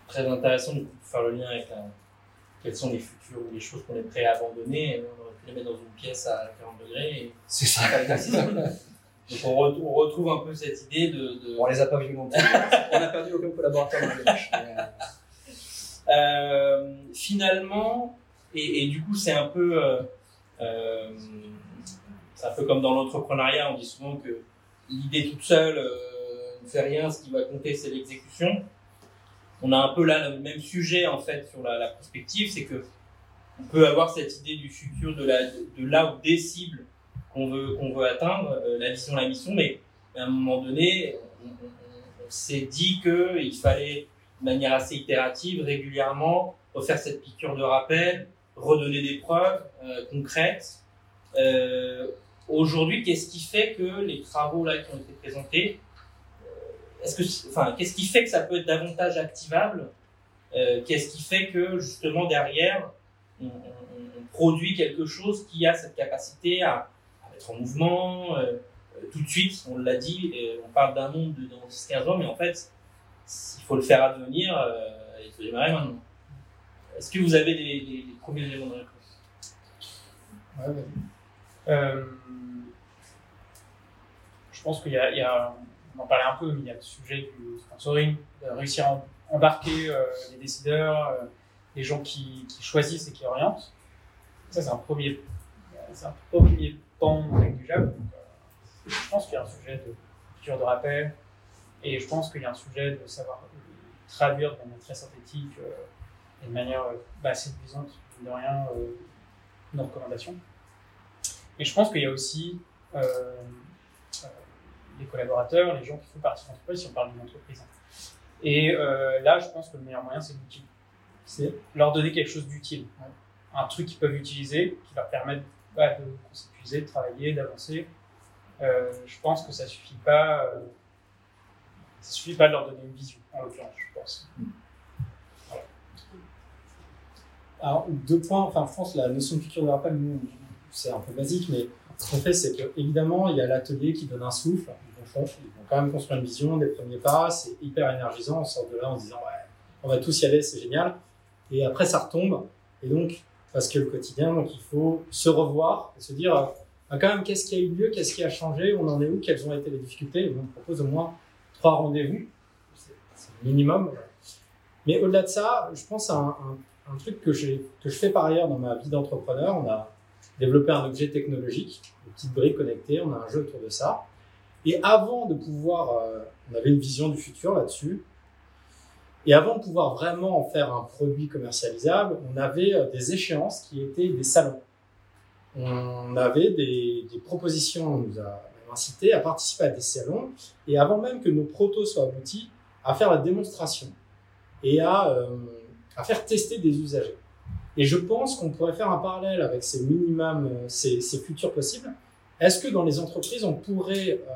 très intéressant de faire le lien avec la- quels sont les futurs ou les choses qu'on est prêt à abandonner. On aurait pu les mettre dans une pièce à 40 degrés. Et... C'est ça. Donc on, re- on retrouve un peu cette idée de. de- On les a pas violentés. on a perdu aucun collaborateur dans la mais, euh, finalement, et, et du coup c'est un peu, euh, euh, c'est un peu comme dans l'entrepreneuriat, on dit souvent que l'idée toute seule euh, ne fait rien, ce qui va compter c'est l'exécution. On a un peu là le même sujet en fait sur la, la prospective, c'est que on peut avoir cette idée du futur, de, la, de, là ou des cibles qu'on veut, atteindre, euh, la vision, la mission, mais à un moment donné, on, s'est dit qu'il fallait, de manière assez itérative, régulièrement, refaire cette piqûre de rappel, redonner des preuves euh, concrètes. Euh, Aujourd'hui, qu'est-ce qui fait que les travaux là qui ont été présentés, est-ce que, qu'est-ce qui fait que ça peut être davantage activable Qu'est-ce qui fait que justement derrière, on, produit quelque chose qui a cette capacité à, en mouvement euh, tout de suite On l'a dit, on parle d'un monde de dans 10-15 ans, mais en fait, il faut le faire advenir, euh, il faut démarrer maintenant. Est-ce que vous avez des, premiers éléments de réponse? Ouais. Euh, je pense qu'il y, a, on en parlait un peu, mais il y a le sujet du sponsoring, réussir à embarquer euh, les décideurs, euh, les gens qui, qui, choisissent et qui orientent. Ça, c'est un premier, c'est un premier pan négligeable. Donc, euh, je pense qu'il y a un sujet de culture de rappel, et je pense qu'il y a un sujet de savoir traduire de manière très synthétique et de manière bah, séduisante, de rien, nos recommandations. Et je pense qu'il y a aussi euh, euh, les collaborateurs, les gens qui font partie de l'entreprise, si on parle d'une entreprise. Et euh, là, je pense que le meilleur moyen, c'est l'outil. C'est leur donner quelque chose d'utile. Un truc qu'ils peuvent utiliser, qui leur permette bah, de conceptualiser, de travailler, d'avancer. Euh, je pense que ça suffit. Euh, suffit pas de leur donner une vision, en l'occurrence, je pense. Alors, deux points. Enfin, je pense la notion de culture de rappel, c'est un peu basique, mais ce qu'on fait, c'est qu'évidemment, il y a l'atelier qui donne un souffle. Ils vont, ils vont, quand même construire une vision, des premiers pas. C'est hyper énergisant. On sort de là en se disant, ouais, on va tous y aller, c'est génial. Et après, ça retombe. Et donc, parce que le quotidien, donc il faut se revoir et se dire, ah, quand même, qu'est-ce qui a eu lieu, qu'est-ce qui a changé, on en est où, quelles ont été les difficultés. On propose au moins trois rendez-vous. C'est le minimum. Mais au-delà de ça, je pense à un, truc que, que je fais par ailleurs dans ma vie d'entrepreneur. On a développer un objet technologique, une petite brique connectée, on a un jeu autour de ça. Et avant de pouvoir, euh, on avait une vision du futur là-dessus, et avant de pouvoir vraiment en faire un produit commercialisable, on avait euh, des échéances qui étaient des salons. On avait des, propositions, on nous a incité à participer à des salons, et avant même que nos protos soient aboutis, à faire la démonstration et à, euh, à faire tester des usagers. Et je pense qu'on pourrait faire un parallèle avec ces minimums, ces, ces futurs possibles. Est-ce que dans les entreprises, on pourrait euh,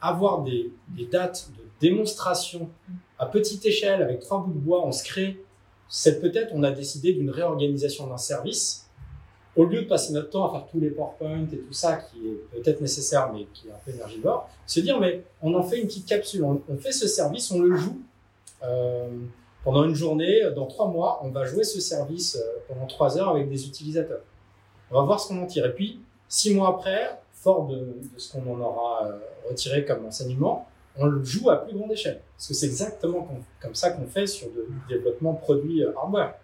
avoir des, des, dates de démonstration à petite échelle avec trois bouts de bois On se crée, c'est peut-être, on a décidé d'une réorganisation d'un service. Au lieu de passer notre temps à faire tous les PowerPoint et tout ça, qui est peut-être nécessaire, mais qui est un peu énergivore, se dire, mais on en fait une petite capsule, on, fait ce service, on le joue. Euh, pendant une journée, dans trois mois, on va jouer ce service pendant trois heures avec des utilisateurs. On va voir ce qu'on en tire. Et puis, six mois après, fort de, de ce qu'on en aura retiré comme enseignement, on le joue à plus grande échelle. Parce que c'est exactement comme ça qu'on fait sur du développement produit hardware.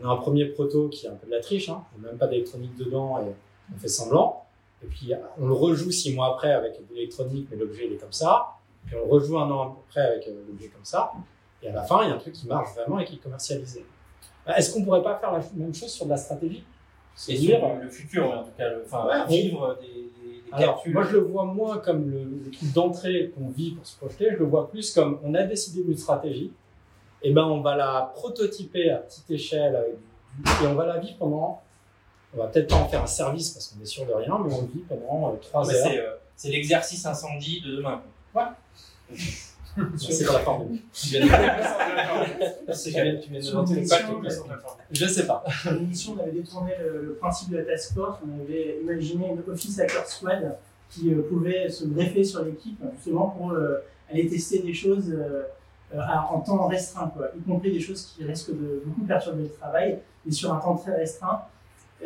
On a un premier proto qui est un peu de la triche, hein. on n'a même pas d'électronique dedans et on fait semblant. Et puis on le rejoue six mois après avec de l'électronique, mais l'objet il est comme ça. Puis on le rejoue un an après avec l'objet comme ça. Et à la fin, il y a un truc qui marche vraiment et qui est commercialisé. Est-ce qu'on pourrait pas faire la même chose sur de la stratégie? C'est dire le futur, en tout cas, le, enfin, ouais, vivre des Alors. Moi, je le vois moins comme le, le truc d'entrée qu'on vit pour se projeter. Je le vois plus comme on a décidé d'une stratégie. Et ben, on va la prototyper à petite échelle avec du, et on va la vivre pendant. On va peut-être pas en faire un service parce qu'on est sûr de rien, mais on le vit pendant trois Ouais, heures. c'est, euh, l'exercice incendie de demain. quoi. C'est pas la forme. Tu viens de- Je sais pas. Dans l'émission, on avait détourné le, le principe de la task force. On avait imaginé une Office Hacker Squad qui euh, pouvait se greffer sur l'équipe, justement pour euh, aller tester des choses euh, euh, à- en temps restreint, quoi, y compris des choses qui risquent de beaucoup perturber le travail, mais sur un temps très restreint,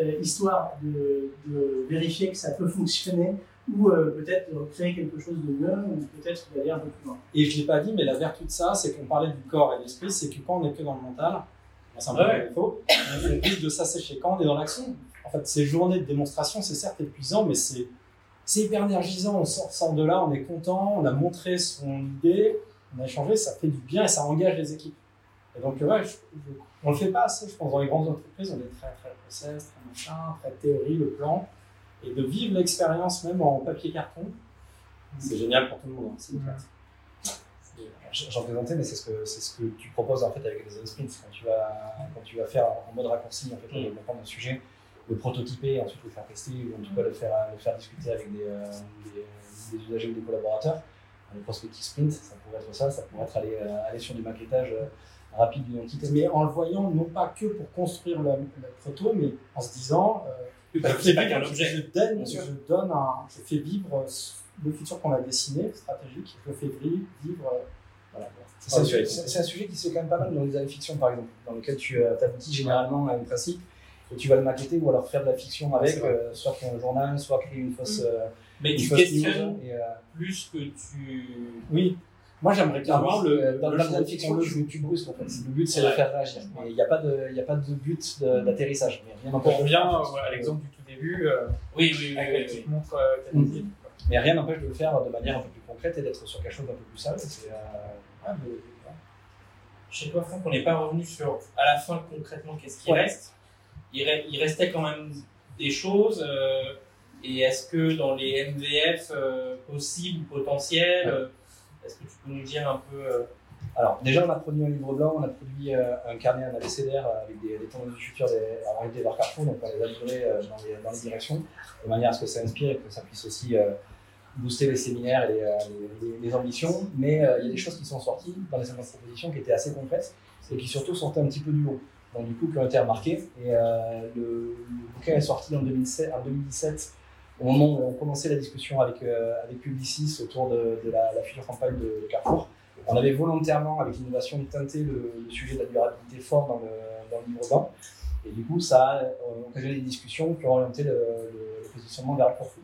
euh, histoire de, de vérifier que ça peut fonctionner ou euh, peut-être de créer quelque chose de mieux ou peut-être d'aller un peu plus loin. Et je l'ai pas dit, mais la vertu de ça, c'est qu'on parlait du corps et de l'esprit, c'est que quand on est que dans le mental, bon, c'est un peu Ouais. faux, on risque de s'assécher. Quand on est dans l'action, en fait, ces journées de démonstration, c'est certes épuisant, mais c'est c'est hyper énergisant. On sort, sort de là, on est content, on a montré son idée, on a échangé, ça fait du bien et ça engage les équipes. Et donc, ouais, je, je, on le fait pas assez, je pense, dans les grandes entreprises, on est très, très process, très machin, très théorie, le plan. Et de vivre l'expérience même en papier-carton, c'est génial pour tout le monde. Hein, ouais. J'en présentais, mais c'est ce que c'est ce que tu proposes en fait avec les sprints quand tu vas quand tu vas faire en mode raccourci en fait, mm. prendre un sujet, le prototyper, ensuite le faire tester ou en tout cas le faire le faire discuter avec des, euh, des, des usagers ou des collaborateurs. Le prospective sprint, ça pourrait être ça, ça pourrait être aller, euh, aller sur du maquettage euh, rapide d'une entité. Mais en le voyant non pas que pour construire la, la proto, mais en se disant, euh, bah, je, pas qu'un objet. Je, donne, je donne un, je fais vivre le futur qu'on a dessiné, stratégique, je le fais vivre. Voilà. C'est un, un, sujet qui se fait quand même pas mal dans les fiction par exemple, dans lequel tu euh, aboutis généralement à un principe et tu vas le maqueter ou alors faire de la fiction avec, euh, soit créer un journal, soit créer une fausse. Euh, Mais tu questionnes et, euh, plus que tu. Oui. Moi, j'aimerais clairement le, dans, la fiction, le tu brusques en fait. Le but, c'est de faire réagir. Mais il n'y a pas de, pas but d'atterrissage. On revient à l'exemple du tout début. oui, oui, oui. Avec oui, montre mm. Mais rien n'empêche de le faire de manière un peu plus concrète et d'être sur quelque chose d'un peu plus sale. Ah, mais, Chez toi, Franck, on n'est pas revenu sur, à la fin, concrètement, qu'est-ce qui reste il, il, restait quand même des choses. Euh, et est-ce que dans les MVF euh, possibles ou potentiels, euh, est-ce que tu peux nous dire un peu alors, déjà, on a produit un livre blanc, on a produit un carnet, un ABCDR avec des, des tendances du futur des, en réalité vers Carrefour, donc on les a dans les, directions, de manière à ce que ça inspire et que ça puisse aussi booster les séminaires et les, ambitions, mais euh, il y a des choses qui sont sorties dans les 50 propositions qui étaient assez concrètes et qui surtout sortaient un petit peu du lot. Donc du coup, qui ont été remarquées. Et euh, le, bouquin est sorti en, 2007, en 2017, au moment où on commençait la discussion avec, euh, Publicis autour de, la, future campagne de, Carrefour. On avait volontairement, avec l'innovation, teinté le, sujet de la durabilité fort dans le, livre blanc. Et du coup, ça a occasionné des discussions qui ont orienté le, le, positionnement vers Carrefour.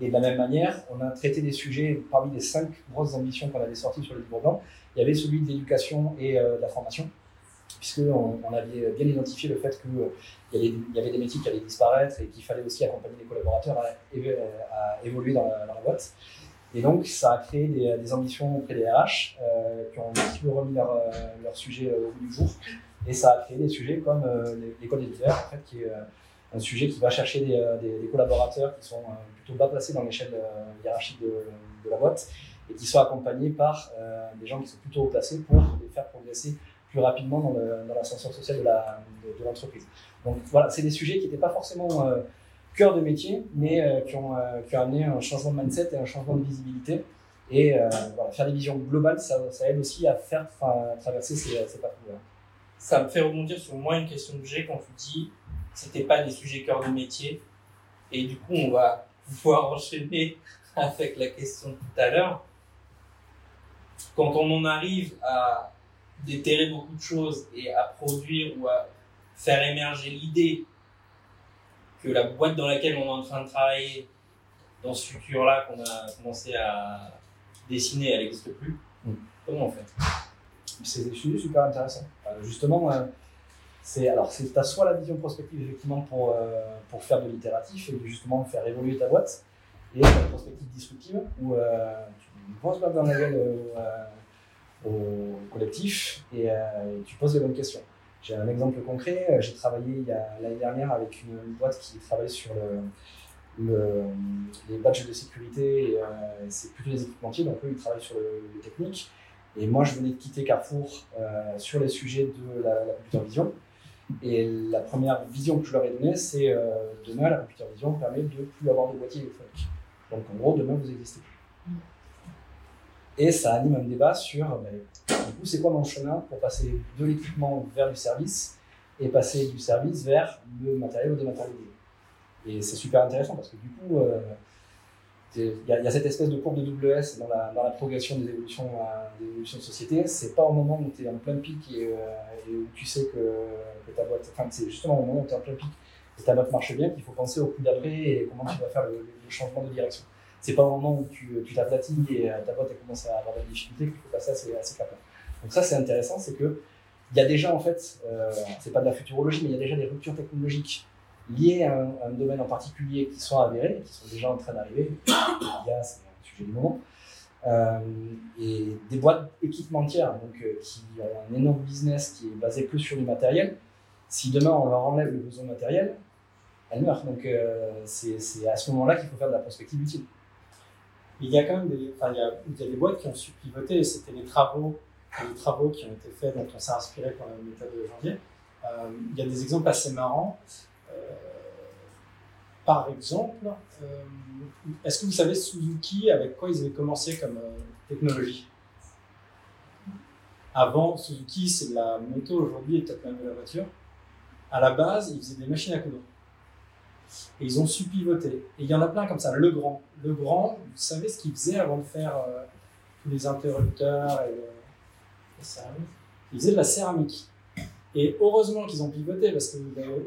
Et de la même manière, on a traité des sujets, parmi les cinq grosses ambitions qu'on avait sorties sur le livre blanc, il y avait celui de l'éducation et euh, de la formation, puisqu'on on avait bien identifié le fait qu'il euh, y, avait des métiers qui allaient disparaître et qu'il fallait aussi accompagner les collaborateurs à, évoluer dans la, dans boîte. Et donc, ça a créé des, ambitions auprès des RH euh, qui ont un petit peu remis leur, euh, sujet au bout du jour. Et ça a créé des sujets comme l'école des leaders, en fait, qui est un sujet qui va chercher des, collaborateurs qui sont plutôt bas placés dans l'échelle hiérarchique de, de, la boîte et qui sont accompagnés par des gens qui sont plutôt haut placés pour les faire progresser plus rapidement dans, le, dans l'ascenseur de, l'entreprise. Donc voilà, c'est des sujets qui n'étaient pas forcément euh, cœur de métier, mais euh, qui, ont, qui ont amené un changement de mindset et un changement de visibilité. Et voilà, faire des visions globales, ça, aide aussi à faire traverser ces, ces parcours-là. Ça me fait rebondir sur moi une question que j'ai quand tu dis c'était pas des sujets cœur de métier. Et du coup, on va pouvoir enchaîner avec la question de tout à l'heure. Quand on en arrive à déterrer beaucoup de choses et à produire ou à faire émerger l'idée que la boîte dans laquelle on est en train de travailler, dans ce futur-là qu'on a commencé à dessiner, elle n'existe plus, mm. comment on fait? C'est super intéressant. Euh, justement, euh, c'est alors c'est as soit la vision prospective effectivement pour euh, pour faire de l'itératif et justement faire évoluer ta boîte et la prospective disruptive où euh, tu poses pas dans la gueule au collectif et, euh, et, tu poses les bonnes questions. J'ai un exemple concret. Euh, j'ai travaillé l'année dernière avec une, boîte qui travaille sur le, le, les badges de sécurité. Et, c'est plutôt des équipementiers, donc eux ils travaillent sur le, le technique. Et moi, je venais de quitter Carrefour euh, sur les sujets de la, la computer vision. Et la première vision que je leur ai donnée, c'est euh, demain, la computer vision permet de plus avoir de boîtier électronique. Donc en gros, demain, vous n'existez plus. Et ça anime un débat sur, ben, du coup, c'est quoi mon chemin pour passer de l'équipement vers du service et passer du service vers le matériel ou dématérialisé. Et c'est super intéressant parce que du coup, euh, il y, a cette espèce de courbe de WS dans la, dans la progression des évolutions, euh, des évolutions de société. C'est pas au moment où tu es en plein pic et, euh, où tu sais que, ta boîte. Enfin, c'est justement au moment où tu es en plein pic et ta boîte marche bien qu'il faut penser au coup d'après et comment tu vas faire le changement de direction. C'est pas au moment où tu t'aplatis et euh, ta boîte commence à avoir des difficultés qu'il faut passer à ces, Donc, ça, c'est intéressant, c'est que il y a déjà en fait, euh, c'est pas de la futurologie, mais il y a déjà des ruptures technologiques liées à un, domaine en particulier qui sont avérées, qui sont déjà en train d'arriver. c'est un sujet du moment. Euh, et des boîtes équipementières donc, euh, qui ont un énorme business qui est basé plus sur du matériel, si demain on leur enlève le besoin matériel, elles meurent. Donc c'est à ce moment-là qu'il faut faire de la prospective utile. Il y a quand même des, il y a, il y a des boîtes qui ont su pivoter, c'était les travaux, les travaux qui ont été faits, dont on s'est inspiré pour la méthode de janvier. Euh, il y a des exemples assez marrants. Euh, par exemple, euh, est-ce que vous savez Suzuki, avec quoi ils avaient commencé comme technologie? Avant, Suzuki, c'est de la moto aujourd'hui et peut-être même de la voiture. À la base, ils faisaient des machines à coudre. Et ils ont su pivoter. Et il y en a plein comme ça. Le Grand. Le Grand, vous savez ce qu'il faisait avant de faire euh, tous les interrupteurs et la céramique Il faisait de la céramique. Et heureusement qu'ils ont pivoté parce que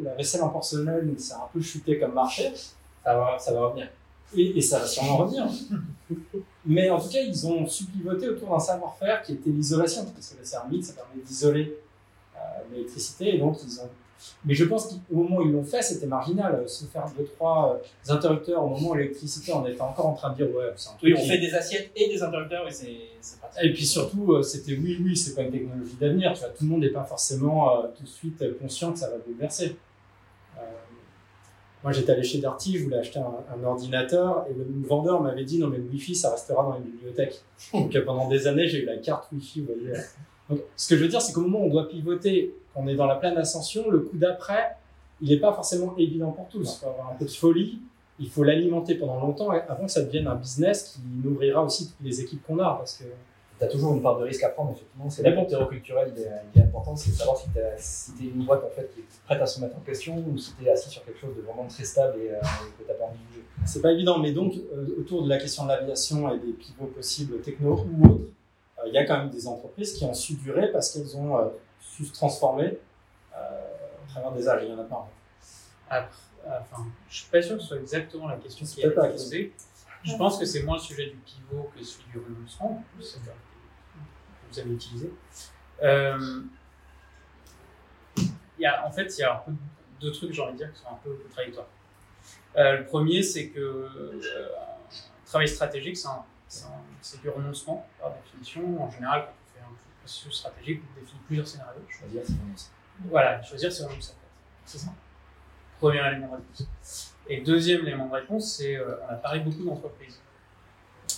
la, vaisselle en porcelaine, a un peu chuté comme marché. Ça va, ça va revenir. Et, et ça va sûrement revenir. Mais en tout cas, ils ont su pivoter autour d'un savoir-faire qui était l'isolation. Parce que la céramique, ça permet d'isoler euh, l'électricité. Et donc, ils ont mais je pense qu'au moment où ils l'ont fait, c'était marginal. Se faire deux, trois euh, interrupteurs au moment où l'électricité, on était encore en train de dire, ouais, c'est un truc. Oui, on qui- fait des assiettes et des interrupteurs et c'est pratique. Et puis surtout, euh, c'était oui, oui, c'est pas une technologie d'avenir. Tu vois, tout le monde n'est pas forcément euh, tout de suite euh, conscient que ça va bouleverser. Euh, moi, j'étais allé chez Darty, je voulais acheter un, un ordinateur et le vendeur m'avait dit non, mais le Wi-Fi, ça restera dans les bibliothèques. Donc euh, pendant des années, j'ai eu la carte Wi-Fi, vous voyez. Donc, ce que je veux dire, c'est qu'au moment où on doit pivoter, qu'on est dans la pleine ascension, le coup d'après, il n'est pas forcément évident pour tous. Il faut avoir un peu de folie, il faut l'alimenter pendant longtemps avant que ça devienne un business qui nourrira aussi toutes les équipes qu'on a. Parce que Tu as toujours une part de risque à prendre, effectivement. C'est pour culturel, il est, est important, c'est de savoir si tu es, si une boîte en fait, qui est prête à se mettre en question ou si tu es assis sur quelque chose de vraiment très stable et, euh, et que tu n'as pas envie de bouger. C'est pas évident, mais donc euh, autour de la question de l'aviation et des pivots possibles techno ou autres, euh, il y a quand même des entreprises qui ont su durer parce qu'elles ont su se transformer euh, au travers des âges. Il y en a pas. Après, enfin, je suis pas sûr que ce soit exactement la question qui a été posée. Je pense que c'est moins le sujet du pivot que celui du renoncement, que vous avez utilisé. Euh, y a, en fait, il y a un peu deux trucs, j'ai envie de dire, qui sont un peu contradictoires. Euh, le premier, c'est que euh, travail stratégique, c'est du renoncement, par définition. En général, quand processus stratégique, on définit plusieurs scénarios. Choisir, c'est vraiment ça. Voilà, choisir, c'est en fait. C'est ça. Premier élément de réponse. Et deuxième élément de réponse, c'est euh, on a parlé beaucoup d'entreprises.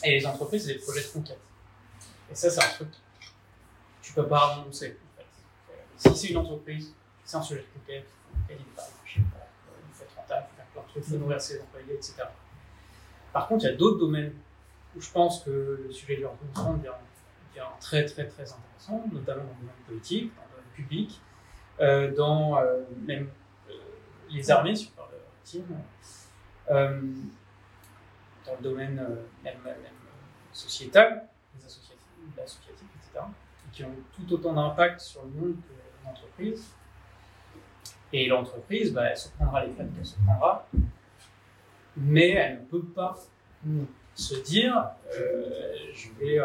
Et les entreprises, c'est des projets de conquête. Et ça, c'est un truc tu peux pas renoncer. En fait. Si c'est une entreprise, c'est un sujet de conquête, gagner des parts de marché, voilà. il faut être rentable, il faut faire plein de trucs, il faut nourrir ses employés, etc. Par contre, il y a d'autres domaines où je pense que le sujet du renoncement devient, très très très intéressant, notamment dans le domaine politique, dans le domaine public, euh, dans euh, même euh, les armées, si on parle dans le domaine même, même, sociétal, les associatifs, l'associatif, etc., et qui ont tout autant d'impact sur le monde que l'entreprise. Et l'entreprise, bah, elle se prendra les frais qu'elle se prendra, mais elle ne peut pas se dire je vais,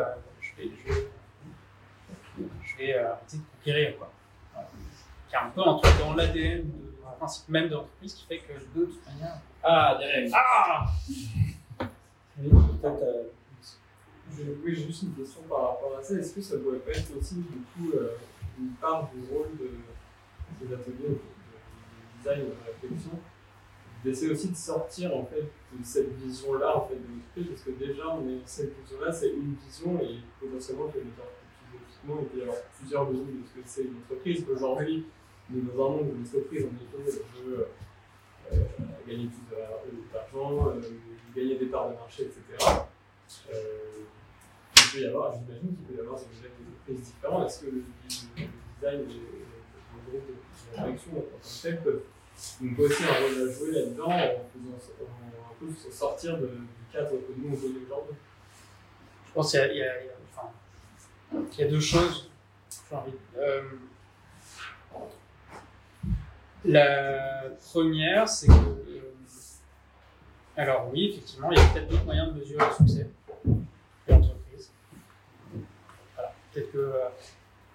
je vais, vais euh, arrêter de conquérir. Quoi. Voilà. Un peu un truc dans l'ADN, le principe même de l'entreprise qui fait que de toute manière. Ah, derrière. Ah Oui, Oui, j'ai juste une question par rapport à ça. Est-ce que ça pourrait pas être aussi, du coup, euh, une part du rôle de, des ateliers de design et de réflexion, d'essayer aussi de sortir en fait de cette vision-là en fait de l'entreprise, parce que déjà, on est, cette vision-là, c'est une vision et potentiellement que philosophiquement, il peut y avoir plusieurs visions de ce que c'est une entreprise. Aujourd'hui, on est dans un monde où en effet, elle veut euh, gagner plus d'argent, euh, gagner des parts de marché, etc. Euh, il peut y avoir, j'imagine qu'il peut y avoir des modèles d'entreprise différents. Est-ce que le, design et le, groupe de réflexion en tant que tel peuvent donc aussi un rôle à jouer là-dedans en en, un peu sortir du cadre que nous on connaît aujourd'hui Je pense qu'il y y y y a deux choses. euh, la première, c'est que. euh, alors, oui, effectivement, il y a peut-être d'autres moyens de mesurer le succès de l'entreprise. Voilà. Peut-être que euh,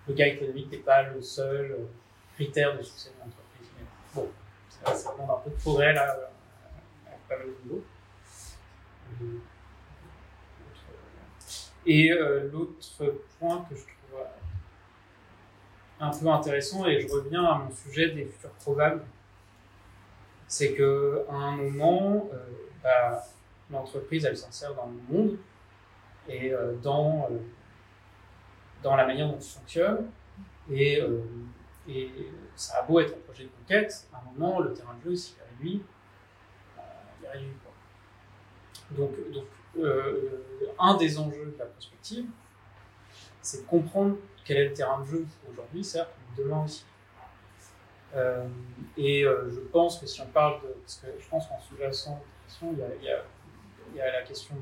le gain économique n'est pas le seul critère de succès de l'entreprise. Mais bon, ça, demande un peu de progrès là, pas mal de. Euh, Et euh, l'autre point que je trouve euh, un peu intéressant, et je reviens à mon sujet des futurs probables, c'est qu'à un moment, euh, bah, l'entreprise, elle s'insère dans le monde et dans, dans la manière dont il fonctionne. Et, et ça a beau être un projet de conquête, à un moment, le terrain de jeu, s'il est réduit, euh, il est réduit. Quoi. Donc, donc euh, un des enjeux de la prospective, c'est de comprendre quel est le terrain de jeu aujourd'hui, certes, mais demain aussi. Euh, et je pense que si on parle de. Parce que je pense qu'en sous-jacent il y a, il il y a la question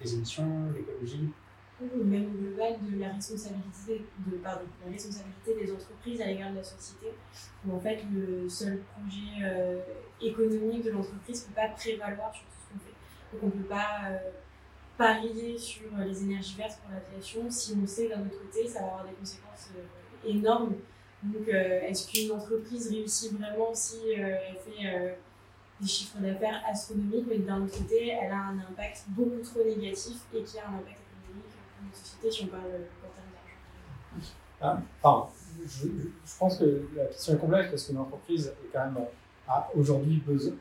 des émissions, l'écologie. Ou même au global de la responsabilité, de, la responsabilité des entreprises à l'égard de la société, où en fait le seul projet euh, économique de l'entreprise ne peut pas prévaloir sur tout ce qu'on fait. Donc on ne peut pas euh, parier sur les énergies vertes pour l'aviation si on sait d'un autre côté ça va avoir des conséquences euh, énormes. Donc est-ce qu'une entreprise réussit vraiment si elle fait des chiffres d'affaires astronomiques, mais d'un autre côté, elle a un impact beaucoup trop négatif et qui a un impact une société si on parle en termes. Ah, je, pense que la question est complexe parce qu'une entreprise est quand même a aujourd'hui besoin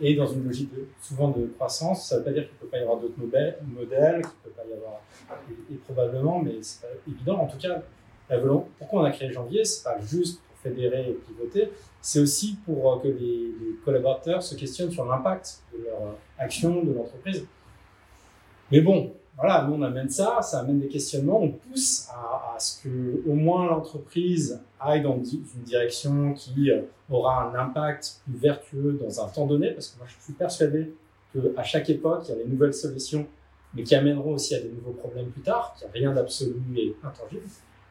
est dans une logique souvent de croissance. Ça ne veut pas dire qu'il ne peut pas y avoir d'autres modèles, qu'il ne peut pas y avoir et, et probablement, mais c'est pas évident. En tout cas, la volonté, pourquoi on a créé Janvier, c'est pas juste pour fédérer et pivoter, c'est aussi pour euh, que les, les collaborateurs se questionnent sur l'impact de leur euh, action, de l'entreprise. Mais bon, voilà, nous on amène ça, ça amène des questionnements, on pousse à, ce que au moins l'entreprise aille dans une direction qui euh, aura un impact plus vertueux dans un temps donné, parce que moi je suis persuadé qu'à chaque époque, il y a des nouvelles solutions, mais qui amèneront aussi à des nouveaux problèmes plus tard, qu'il n'y a rien d'absolu et intangible.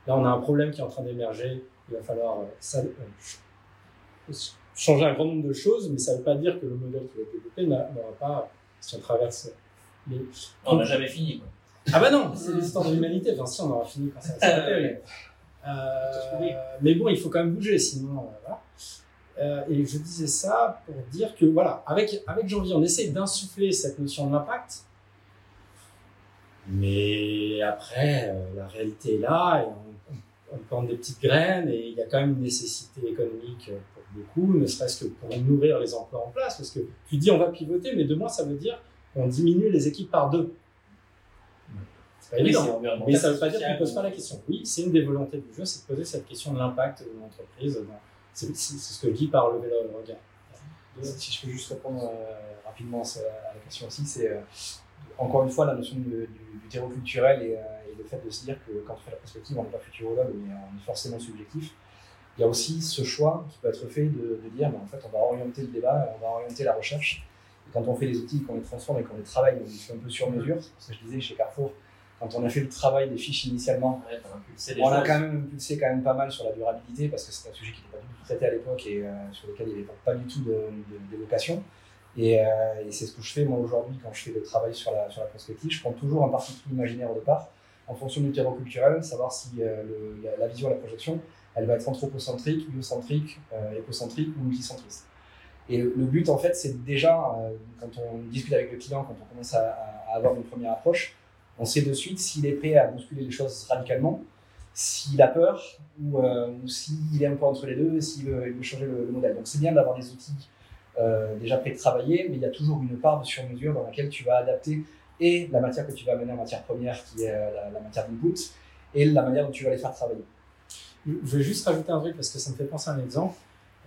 Là, on a un problème qui est en train d'émerger, il va falloir euh, euh, ch- changer un grand nombre de choses, mais ça ne veut pas dire que le modèle qui va être développé n'a- n'aura pas, si on traverse On n'a jamais fini. Quoi. Ah bah non, c'est l'histoire de l'humanité. Enfin, si, on aura fini quand ça va s'arrêter. euh, mais bon, il faut quand même bouger, sinon, euh, voilà. Euh, et je disais ça pour dire que, voilà, avec, avec Janvier, on essaie d'insuffler cette notion de l'impact. Mais après, euh, la réalité est là, et on, on plante des petites graines, et il y a quand même une nécessité économique pour beaucoup, ne serait-ce que pour nourrir les emplois en place. Parce que tu dis on va pivoter, mais deux mois, ça veut dire qu'on diminue les équipes par deux. C'est pas Oui, évident. Mais ça ne veut pas dire qu'on ne pose pas la question. Oui, c'est une des volontés du jeu, c'est de poser cette question de l'impact de l'entreprise. C'est ce que dis par lever le regard. Si je peux juste répondre euh, rapidement à la question aussi, c'est euh, encore une fois la notion du, du, du terreau culturel et, euh, et le fait de se dire que quand on fait la perspective, on n'est pas futurologue, mais on est forcément subjectif. Il y a aussi ce choix qui peut être fait de, de dire, mais en fait, on va orienter le débat, on va orienter la recherche. Quand on fait les outils, qu'on les transforme et qu'on les travaille, on les fait un peu sur mesure. C'est pour ça que je disais chez Carrefour, quand on a fait le travail des fiches initialement, Ouais, on a choses. quand même impulsé quand même pas mal sur la durabilité parce que c'est un sujet qui n'était pas du tout traité à l'époque et euh, sur lequel il n'y avait pas du tout d'évocation. Et, euh, et c'est ce que je fais moi aujourd'hui quand je fais le travail sur la, sur la prospective. Je prends toujours un parti pris imaginaire au départ en fonction du terreau culturel, savoir si euh, le- la, la vision, la projection, elle va être anthropocentrique, biocentrique, écocentrique ou multicentriste. Et le, but en fait, c'est déjà, euh, quand on discute avec le client, quand on commence à, avoir une première approche, on sait de suite s'il est prêt à bousculer les choses radicalement, s'il a peur ou, euh, s'il est un peu entre les deux, s'il veut, changer le, le modèle. Donc c'est bien d'avoir des outils euh, déjà travailler, mais il y a toujours une part de sur-mesure dans laquelle tu vas adapter et la matière que tu vas amener en matière première, qui est euh, la, la matière d'input, et la manière dont tu vas les faire travailler. Je vais juste rajouter un truc parce que ça me fait penser à un exemple.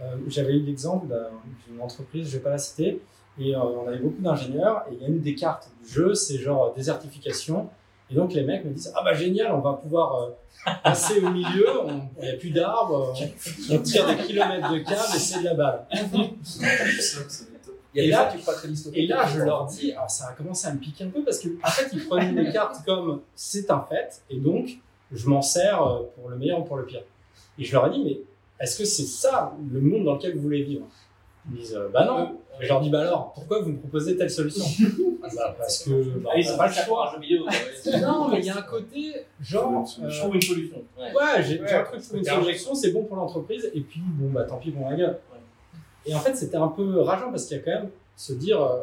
Euh, J'avais eu l'exemple d'un- d'une entreprise, je ne vais pas la citer, et euh, on avait beaucoup d'ingénieurs, et il y a une des cartes du jeu, c'est genre euh, désertification. Et donc les mecs me disent Ah bah génial, on va pouvoir passer au milieu, il n'y a plus d'arbres, on, on tire des kilomètres de câbles et c'est de la balle. Et là-. Et là, je leur dis, alors ça a commencé à me piquer un peu parce que en fait, ils prenaient les cartes comme c'est un fait, et donc je m'en sers pour le meilleur ou pour le pire. Et je leur ai dit, mais est-ce que c'est ça le monde dans lequel vous voulez vivre? Ils me disent, euh, bah non. Et je leur dis, bah alors, pourquoi vous me proposez telle solution? Bah, Parce que bah, Ah, sont pas le choix. jeu vidéo. ouais. Non, mais il y a un côté genre. Je euh, trouve une solution. Ouais. Ouais, j'ai Ouais, un truc pour une c'est solution, c'est bon pour l'entreprise, et puis bon, bah tant pis pour la gueule. Et en fait, c'était un peu rageant parce qu'il y a quand même se dire. euh,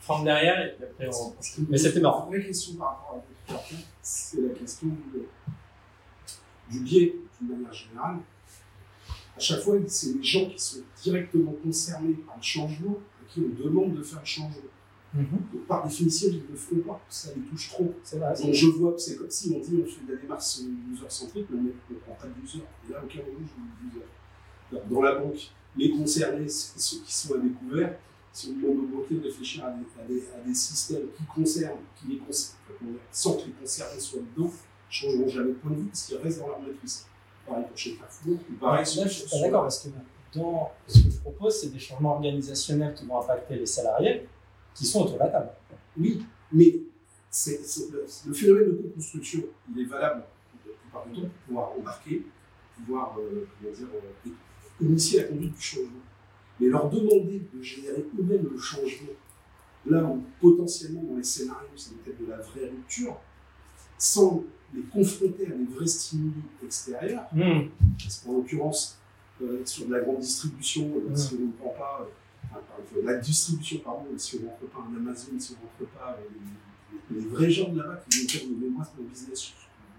Franck derrière et puis après on. Mais c'était marrant. La vraie question par rapport à c'est la question de- du biais, d'une manière générale. À chaque fois, c'est les gens qui sont directement concernés par le changement à qui on demande de faire le changement. Donc, par définition, ils ne le feront pas, ça les touche trop. Vrai. Donc je vois, c'est comme si on dit on fait de la démarche user-centrique, mais on ne prend pas de user. Et là, aucun moment, je veux user. Dans la banque, les concernés, ceux qui sont à découvert. Si on demande aux banquiers de réfléchir à des, à des- à des systèmes qui concernent, qui les concernent, sans que les concernés soient dedans, changeront jamais de point de vue parce qu'ils restent dans leur matrice. Pareil pour chez Carrefour, ou pareil Là, sur- je suis pas d'accord parce que dans ce que je propose, c'est des changements organisationnels qui vont impacter les salariés qui sont autour de la table. Oui, mais le, le phénomène de co-construction, il est valable la plupart du temps pour pouvoir embarquer, pouvoir euh, dire, euh, initier la conduite du changement. Mais leur demander de générer eux-mêmes le changement, là où potentiellement dans les scénarios c'est peut-être de la vraie rupture, sans les confronter à des vrais stimuli extérieurs, parce qu'en l'occurrence, euh, sur de la grande distribution, euh, Mm. si on ne prend pas euh, enfin, la distribution, pardon, si on ne rentre pas un Amazon, si on ne rentre pas les, les vrais gens de là-bas qui vont faire de mémoire pour le business,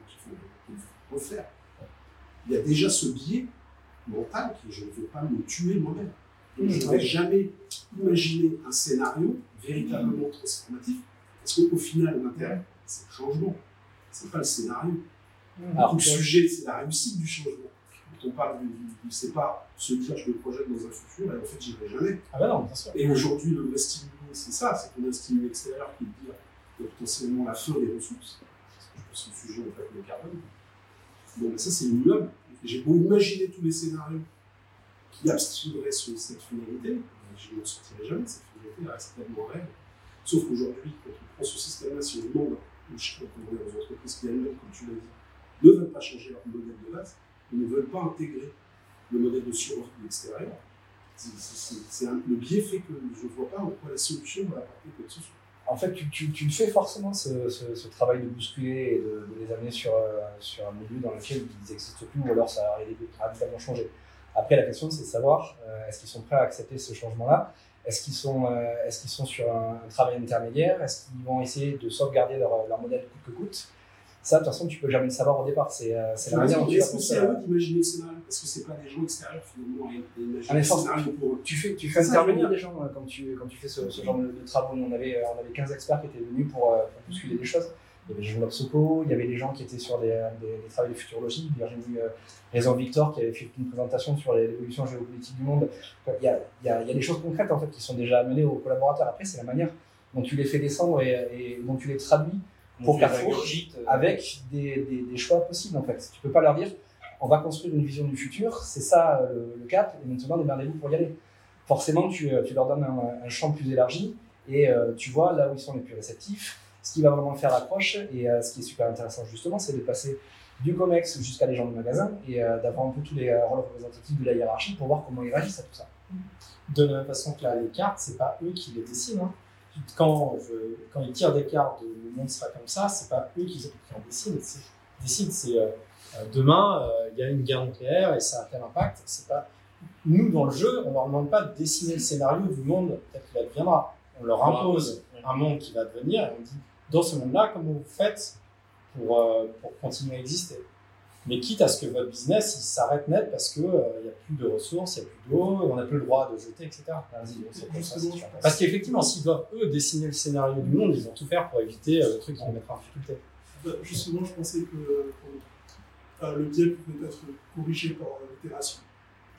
qu'il faut, refaire. Il y a déjà ce biais mental qui je ne veux pas me tuer moi-même. Donc, je ne vais jamais imaginer un scénario véritablement transformatif, parce qu'au final, l'intérêt, c'est le changement. C'est pas le scénario. Alors, le sujet, c'est la réussite du changement. Quand on parle du, c'est pas se dire je me projette dans un futur et en fait j'y vais jamais. Ah bah non, bien sûr. Et aujourd'hui, le vrai stimuli, c'est ça, c'est qu'on a un stimuli extérieur qui veut dire qu'il y a potentiellement la fin des ressources. Que le sujet, en fait, le carbone. Bon, mais ça, c'est immuable. J'ai beau imaginer tous les scénarios qui abstrairaient sur cette finalité, je n'en sortirai jamais, cette finalité elle reste tellement réelle. Sauf qu'aujourd'hui, quand on prend ce système-là, si on demande aux chefs aux entreprises qui elles-mêmes, comme tu l'as dit, ne veulent pas changer leur modèle de base, ne veulent pas intégrer le modèle de survie extérieur, c'est- c'est- le biais fait que je ne vois pas en quoi la solution va apporter quoi que ce soit. En fait, tu, le fais forcément ce, travail de bousculer et de, de les amener sur, euh, sur un milieu dans lequel ils n'existent plus ou alors ça a radicalement changé. Après, la question, c'est de savoir euh, est-ce qu'ils sont prêts à accepter ce changement-là? Est-ce qu'ils sont, euh, est-ce qu'ils sont sur un, un travail intermédiaire? Est-ce qu'ils vont essayer de sauvegarder leur, leur modèle coûte que coûte? Ça, de toute façon, tu peux jamais le savoir au départ. C'est euh, c'est la manière dont tu est-ce que c'est à eux d'imaginer le scénario Parce que c'est pas des gens extérieurs finalement pour eux. Tu fais, tu fais intervenir des gens euh, quand tu, quand tu fais ce, ce genre de, de travaux. On avait, on avait 15 experts qui étaient venus pour, euh, pour bousculer des choses. Il y avait Jean-Claude Soco, il y avait des gens qui étaient sur des, des, des travaux de futurologie, Virginie euh, Raison Victor qui avait fait une présentation sur l'évolution géopolitique du monde. Il y, a, il, y a, il y a des choses concrètes en fait qui sont déjà amenées aux collaborateurs. Après, c'est la manière dont tu les fais descendre et, et dont tu les traduis pour Carrefour euh. avec des, des, des choix possibles en fait. Tu peux pas leur dire on va construire une vision du futur, c'est ça euh, le, cap, et maintenant démerdez-vous pour y aller. Forcément, tu, euh, tu leur donnes un, un champ plus élargi et euh, tu vois là où ils sont les plus réceptifs, ce qui va vraiment faire l'accroche. Et euh, ce qui est super intéressant justement, c'est de passer du COMEX jusqu'à les gens du magasin et euh, d'avoir un peu tous les euh, rôles représentatifs de la hiérarchie pour voir comment ils réagissent à tout ça. De la même façon que là, les cartes, c'est pas eux qui les dessinent. hein. Quand, je- quand ils tirent des cartes le monde sera comme ça, c'est pas eux qui, qui en dessinent. C'est, décident. C'est demain, euh, il y a une guerre nucléaire et ça a tel impact. C'est pas nous dans le jeu, on leur demande pas de dessiner le scénario du monde tel qu'il adviendra. On leur impose un monde qui va devenir et on dit dans ce monde-là, comment vous faites pour, euh, pour continuer à exister mais quitte à ce que votre business il s'arrête net parce qu'il n'y a plus de ressources, il n'y a plus d'eau, on n'a plus le droit de jeter, etc. Parce qu'effectivement, s'ils doivent eux dessiner le scénario du monde, ils vont tout faire pour éviter euh, le truc qui va mettre en difficulté. Bah, justement, je pensais que euh, euh, le biais pouvait être corrigé par euh, l'itération,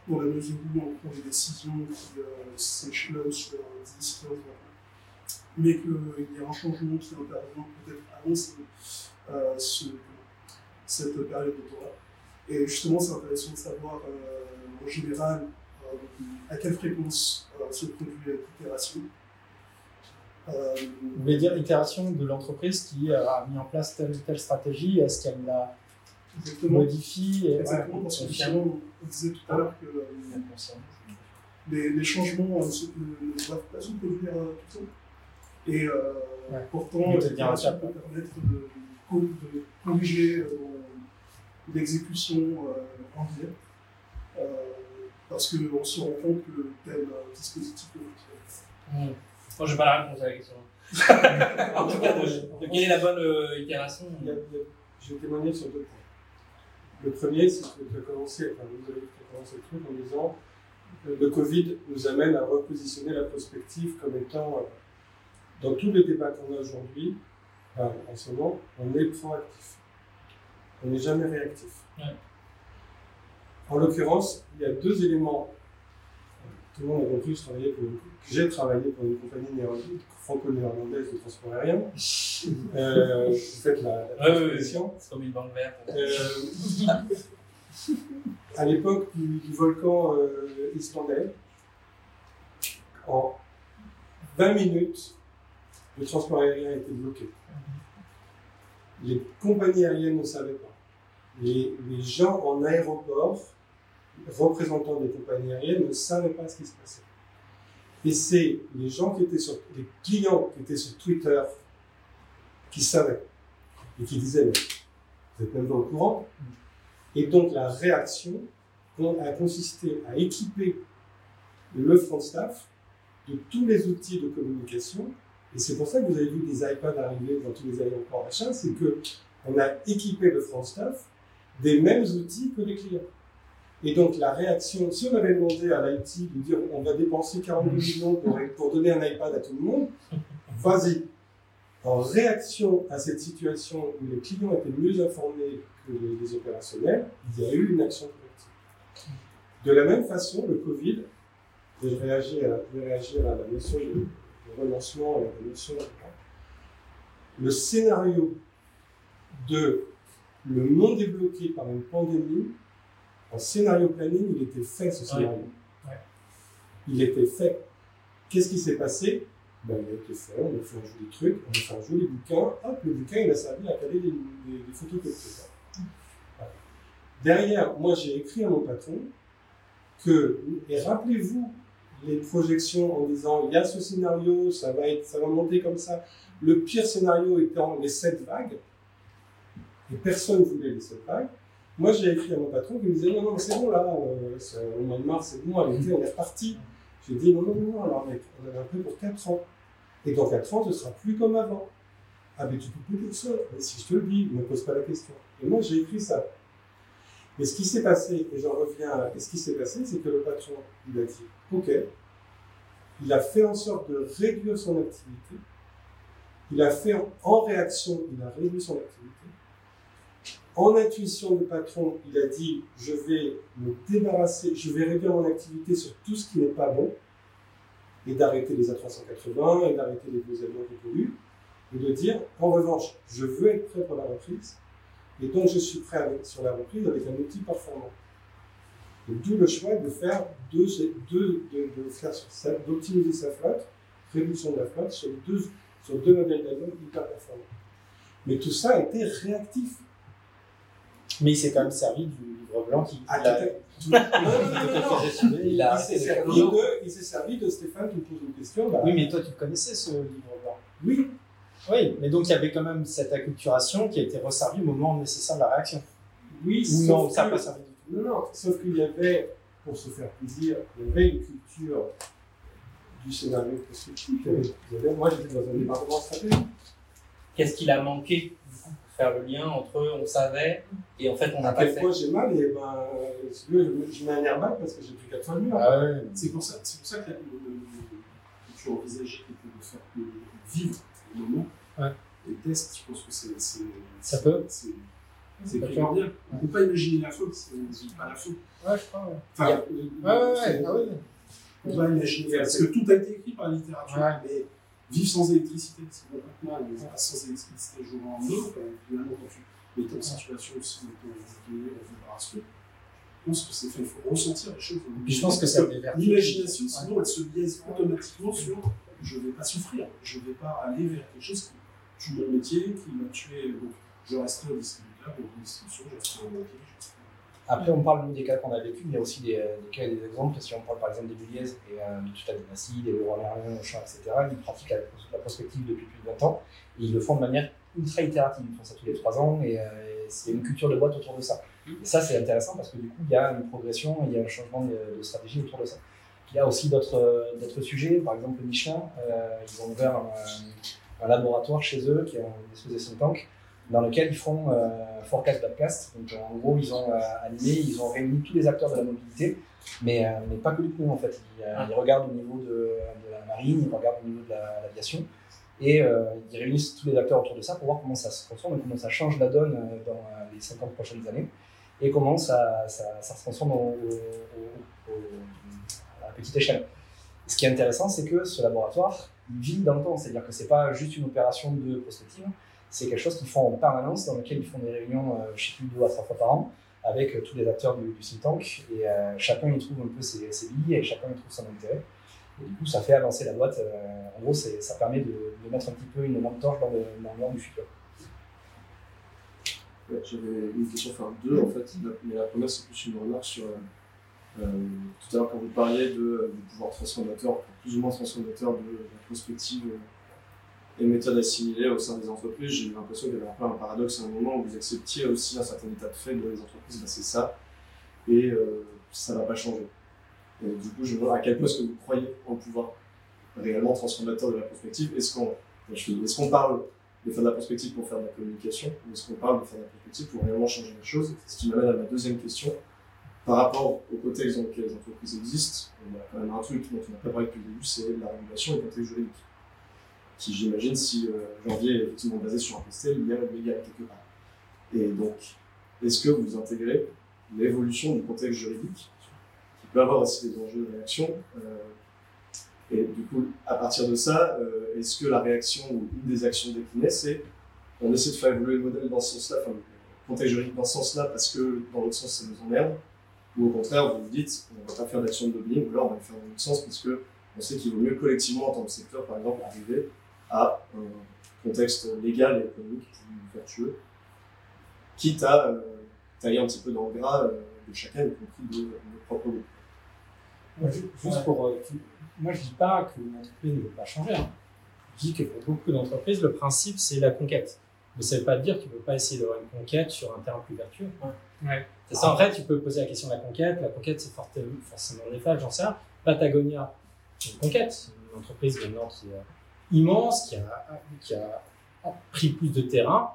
dans la mesure où on prend des décisions qui euh, s'échelonnent sur 10, 15 ans, mais qu'il y a un changement qui intervient peut-être avant euh, ce- cette période de temps-là. Et justement, c'est intéressant de savoir euh, en général euh, à quelle fréquence euh, se produit l'itération. Euh, Vous voulez dire itération de l'entreprise qui euh, a mis en place telle ou telle stratégie, est-ce qu'elle la modifie? Et, Exactement, parce que justement, on disait tout à l'heure que euh, les, les changements euh, ne doivent pas se produire euh, tout le temps. Et euh, Ouais. pourtant, bien l'itération un peut permettre de, de corriger euh, l'exécution euh, en vie. Euh, parce qu'on se rend compte que tel euh, dispositif ne fonctionne. Moi, je n'ai pas la réponse à la question. en tout cas, de, de quelle est la bonne euh, itération Il y a- il y a- Je vais témoigner sur deux points. Le premier, c'est que tu as commencé, enfin, vous avez commencé le truc en disant euh, le Covid nous amène à repositionner la prospective comme étant, euh, dans tous les débats qu'on a aujourd'hui, en ce moment, on est proactif. On n'est jamais réactif. Ouais. En l'occurrence, il y a deux éléments. Tout le monde a compris, je travaillais pour une- que j'ai travaillé pour une compagnie néerlandaise- franco-néerlandaise de transport aérien. Euh, vous faites la, Ouais, transposition. C'est comme une banque verte. Euh, à l'époque du, du volcan euh, islandais, en 20 minutes, le transport aérien était bloqué. Les compagnies aériennes ne savaient pas. Les, les gens en aéroport, représentants des compagnies aériennes, ne savaient pas ce qui se passait. Et c'est les gens qui étaient sur, les clients qui étaient sur Twitter qui savaient et qui disaient, mais vous êtes même pas au courant. Et donc la réaction a consisté à équiper le front staff de tous les outils de communication. Et c'est pour ça que vous avez vu des iPads arriver dans tous les aéroports, machin, c'est que on a équipé le front staff des mêmes outils que les clients. Et donc la réaction, si on avait demandé à l'IT de dire on va dépenser 42 millions pour, pour donner un iPad à tout le monde, vas-y. En réaction à cette situation où les clients étaient mieux informés que les, les opérationnels, il y a eu une action collective. De la même façon, le Covid, et je réagis à, je vais réagir à la notion de, et le scénario de le monde est bloqué par une pandémie, en scénario planning, il était fait ce scénario. Ouais. Il était fait. Qu'est-ce qui s'est passé? Ben, Il a été fait, on a fait un joli truc, on a fait un joli bouquin, hop, le bouquin il a servi à caler des, des, des photos quelque part. Derrière, moi j'ai écrit à mon patron que, et rappelez-vous les projections en disant il y a ce scénario, ça va, être, ça va monter comme ça. Le pire scénario étant les sept vagues, et personne ne voulait les sept vagues. Moi, j'ai écrit à mon patron qui me disait non, non, c'est bon là, au mois de mars, c'est bon, à l'été, on est reparti. J'ai dit non, non, non, alors mec, on avait un peu pour 4 ans. Et dans 4 ans, ce sera plus comme avant. Ah, mais tu peux plus dire ça. Si je te le dis, ne me pose pas la question. Et moi, j'ai écrit ça. Mais ce qui s'est passé, et j'en reviens à ce qui s'est passé, c'est que le patron, il a dit OK. Il a fait en sorte de réduire son activité. Il a fait en- réaction, il a réduit son activité. En intuition de patron, il a dit je vais me débarrasser, je vais réduire mon activité sur tout ce qui n'est pas bon, et d'arrêter les A380, et d'arrêter les deux avions qui polluent, et de dire en revanche, je veux être prêt pour la reprise, et donc je suis prêt avec- sur la reprise avec un outil performant. D'où le choix de faire deux, deux- de, de faire d'optimiser sa flotte, réduction de la flotte sur deux, sur deux modèles d'avions hyper performants. Mais tout ça a été réactif. Mais il s'est quand même servi du livre blanc qui. Ah, il a- tout Non, non, non. Il a Il s'est servi de, servi de Stéphane qui me pose une question. bah, Oui, mais toi, tu connaissais ce livre blanc? oui, Oui, mais donc il y avait quand même cette acculturation qui a été resservie au moment nécessaire de la réaction. oui, Ou sauf non, ça n'a pas servi du tout. Non, non, sauf qu'il y avait, pour se faire plaisir, il y avait une culture du scénario prospectif. Moi, j'étais dans un département stratégique. Qu'est-ce qu'il a manqué du coup, pour faire le lien entre on savait et en fait on n'a pas fait point j'ai mal, et ben, je, me- je mets un airbag parce que j'ai plus 4 fois le mur. Ah ouais. C'est pour ça, c'est pour ça que, la- envisageais qui était de faire de vivre moment. Ouais. Les tests, je pense que c'est. c'est- Ça peut C'est c'est D'accord. primordial. On ne peut pas imaginer la faute vit pas la faute. Ouais, je crois. Ouais, Enfin, Il y a- le- le- ouais, ouais, c'est- ouais, ah oui. On va imaginer. Parce que tout a été écrit par la littérature. Ouais. Mais vivre sans électricité, c'est complètement. Pas sans électricité jour en jour. Finalement, quand tu mets en situation aussi de ton. Je pense que c'est fait. Il faut ressentir les choses. Je pense que ça. L'imagination, sinon, elle se biaise automatiquement sur je ne vais pas souffrir, je ne vais pas aller vers quelque chose qui tue mon métier, qui m'a tué. Donc, je resterai au distributeur, donc distribution, je resterai au banquier. Après, on parle des cas qu'on a vécu, mais il y a aussi des, euh, cas et des exemples. Si on parle par exemple des Bulliez et euh, du Total Dynasty, des Leroy Merlin, etc., ils pratiquent la, la prospective depuis plus de 20 ans et ils le font de manière ultra itérative. Ils font ça tous les 3 ans et, euh, et c'est une culture de boîte autour de ça. Et ça, c'est intéressant parce que du coup, il y a une progression, il y a un changement de, de stratégie autour de ça. Il y a aussi d'autres euh, d'autres sujets, par exemple Michelin, euh, ils ont ouvert un, laboratoire chez eux qui est une espèce de think tank dans lequel ils font euh, forecast backcast. Donc en gros, ils ont animé, ils ont réuni tous les acteurs de la mobilité, mais, mais pas que du coup en fait. Ils, regardent au niveau de, de la marine, ils regardent au niveau de la- l'aviation, et ils réunissent tous les acteurs autour de ça pour voir comment ça se transforme et comment ça change la donne dans les 50 prochaines années, et comment ça, ça, se transforme au- petite échelle. Ce qui est intéressant, c'est que ce laboratoire, il vit dans le temps, c'est-à-dire que c'est pas juste une opération de prospective, c'est quelque chose qu'ils font en permanence, dans lequel ils font des réunions, euh, je sais plus, deux à trois fois par an, avec euh, tous les acteurs du, du think tank, et euh, chacun y trouve un peu ses, ses billes, et chacun y trouve son intérêt. Et du coup, ça fait avancer la boîte. euh, en gros, ça permet de, mettre un petit peu une lampe torche dans monde du futur. J'avais une question, enfin deux en fait, mais la première c'est plus une remarque sur euh, tout à l'heure quand vous parliez de, euh, pouvoir transformateur, plus ou moins transformateur de la prospective euh, et méthode assimilée au sein des entreprises, j'ai eu l'impression qu'il y avait un peu un paradoxe à un moment où vous acceptiez aussi un certain état de fait dans les entreprises, bah, c'est ça, et ça ne va pas changer. Et du coup, je à quel point est-ce que vous croyez en pouvoir réellement transformateur de la prospective? Est-ce qu'on est qu'on parle de faire de la prospective pour faire de la communication ou est-ce qu'on parle de faire de la prospective pour réellement changer les choses? Ce qui m'amène à ma deuxième question. Par rapport au contexte dans lequel les entreprises existent, on a quand même un truc dont on n'a pas parlé depuis le début, c'est la régulation et le contexte juridique. Qui, j'imagine, si euh, janvier est effectivement basé sur un postel, il y a légal quelque part. Et donc, est-ce que vous intégrez l'évolution du contexte juridique, qui peut avoir aussi des enjeux de réaction euh, et du coup, à partir de ça, euh, est-ce que la réaction ou une des actions déclinées, c'est on essaie de faire évoluer le modèle dans ce sens-là, enfin le contexte juridique dans ce sens-là, parce que dans l'autre sens, ça nous emmerde, ou au contraire, vous vous dites, on va pas faire d'action de lobbying, ou là, on va le faire dans l'autre sens, parce que on sait qu'il vaut mieux collectivement, en tant que secteur, par exemple, arriver à un contexte légal et économique plus vertueux, quitte à euh, tailler un petit peu dans le gras euh, de chacun, y compris de notre propre groupe. Moi, ju- Juste pour, euh, moi, je dis pas qu'une entreprise ne veut pas changer. hein. Je dis que pour beaucoup d'entreprises, le principe, c'est la conquête. Mais ça ne veut pas dire qu'il ne veut pas essayer d'avoir une conquête sur un terrain plus vertueux. Ouais. C'est ça, en fait, tu peux poser la question de la conquête. La conquête, c'est forcément néfaste, j'en sais rien. Patagonia, c'est une conquête. C'est une entreprise maintenant qui est immense, qui a, qui a pris plus de terrain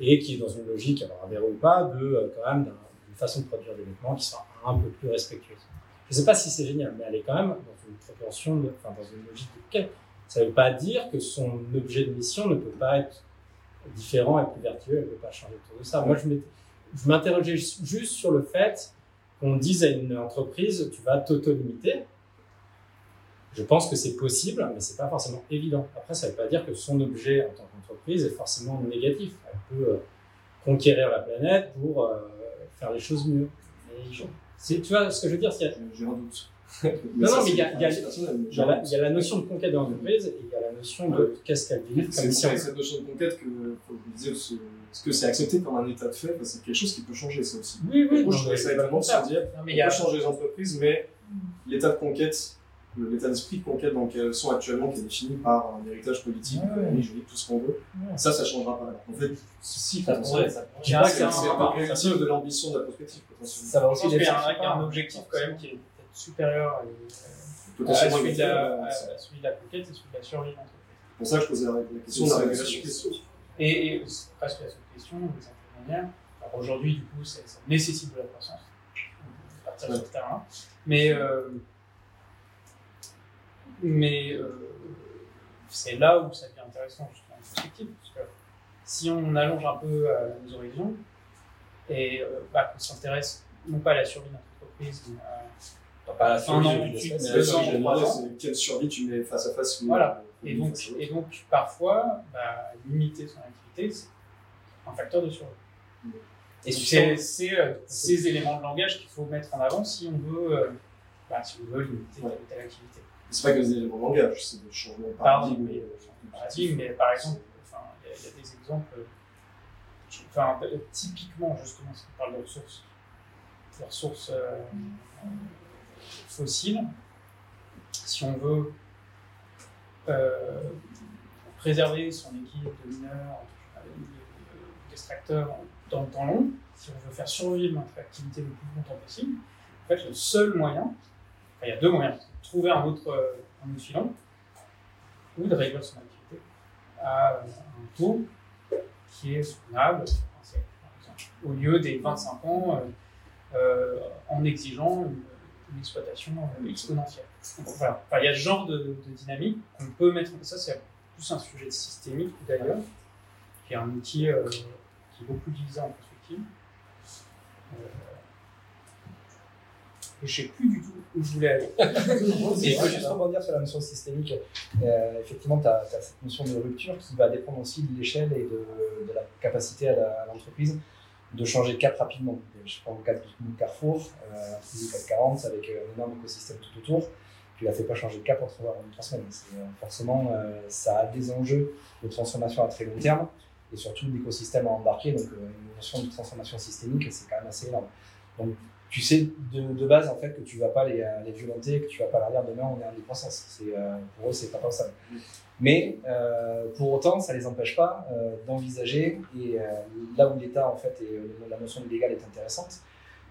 et qui est dans une logique, alors adhéré ou pas, de euh, quand même d'un- d'une façon de produire des vêtements qui soit un peu plus respectueuse. Je ne sais pas si c'est génial, mais elle est quand même dans une proportion, de, enfin dans une logique de quête. Ça ne veut pas dire que son objet de mission ne peut pas être différent et plus vertueux, elle ne peut pas changer autour de ça. Moi, je m'interrogeais juste sur le fait qu'on dise à une entreprise, tu vas t'auto-limiter. Je pense que c'est possible, mais c'est pas forcément évident. Après, ça ne veut pas dire que son objet en tant qu'entreprise est forcément négatif. Elle peut euh, conquérir la planète pour euh, faire les choses mieux. Tu vois ce que je veux dire J'ai un doute. Non, non, mais il y a, c'est il y a- c'est personnel, mais il y a la, il y a la notion de conquête l'entreprise et il y a la notion de qu'est-ce qu'elle C'est cette notion de conquête que faut disais, ce- est-ce que c'est accepté comme un état de fait Parce que C'est quelque chose qui peut changer, ça aussi. Oui, oui, je trouvais ça étonnant de se dire Non, mais on il y a- peut changer les entreprises, mais l'état de conquête, l'état d'esprit de conquête dans lequel elles sont actuellement, qui est défini par un héritage politique, économique, juridique, tout ce qu'on veut, Ouais. ça, ça changera pas. En fait, si, Ça pourrait, ça c'est un- peu de l'ambition de la prospective, potentiellement. Ça va aussi pense qu'il y a un, objectif quand même qui est supérieur à, à celui, de la, à- à celui de conquête et celui de la survie de. C'est pour ça que je posais la la question de la régulation. Et, et presque la seule question, d'une manière. Alors aujourd'hui, du coup, ça, ça nécessite de la croissance. On peut partir sur ce terrain. Mais, euh, mais euh, c'est là où ça devient intéressant, justement, en perspective. Parce que si on allonge un peu euh, nos horizons et bah, qu'on s'intéresse non pas à la survie de notre entreprise, mais à Pas la un an, de Mais c'est quelle survie tu mets face à face. Voilà. Et donc, et donc parfois, bah, limiter son activité, c'est un facteur de survie. Et c'est euh, ces éléments de langage qu'il faut mettre en avant si on veut, euh, bah, si on veut limiter telle ou telle activité. C'est pas que des éléments de langage, c'est des changements de paradigme. mais, euh, paradigme, mais par exemple, enfin, il y, a- il y a des exemples, enfin, typiquement, justement, si on parle de ressources, ressources euh, fossiles, si on veut euh, préserver son équipe de mineurs, euh, de- d'extracteurs dans le temps long, si on veut faire survivre notre activité le plus longtemps possible, en fait, le seul moyen, Enfin, il y a deux moyens. Trouver un autre, euh, filon ou de réduire son activité à un taux qui est soutenable au lieu des 25 ans en exigeant une, une exploitation euh, exponentielle. Voilà. Enfin, il y a ce genre de, de dynamique qu'on peut mettre en place. Ça, c'est plus un sujet systémique d'ailleurs, qui est un outil euh, qui est beaucoup utilisé en perspective. Euh, et je ne sais plus du tout où je voulais aller. Je veux juste rebondir sur la notion systémique. Euh, effectivement, tu as, cette notion de rupture qui va dépendre aussi de l'échelle et de, de la capacité à l'entreprise de changer de cap rapidement. Je prends le cas de Carrefour, euh, un 440 avec euh, un énorme écosystème tout autour. Tu ne la fais pas changer de cap en trois, semaines. Euh, forcément, euh, ça a des enjeux de transformation à très long terme et surtout d'écosystème à embarquer. Donc, une notion de transformation systémique, c'est quand même assez énorme. Donc, tu sais de, base en fait que tu vas pas les, les violenter, que tu vas pas leur dire demain on est en décroissance. Pour eux c'est pas pensable. Mais euh, pour autant ça les empêche pas euh, d'envisager et euh, là où l'État en fait et la notion de légal est intéressante.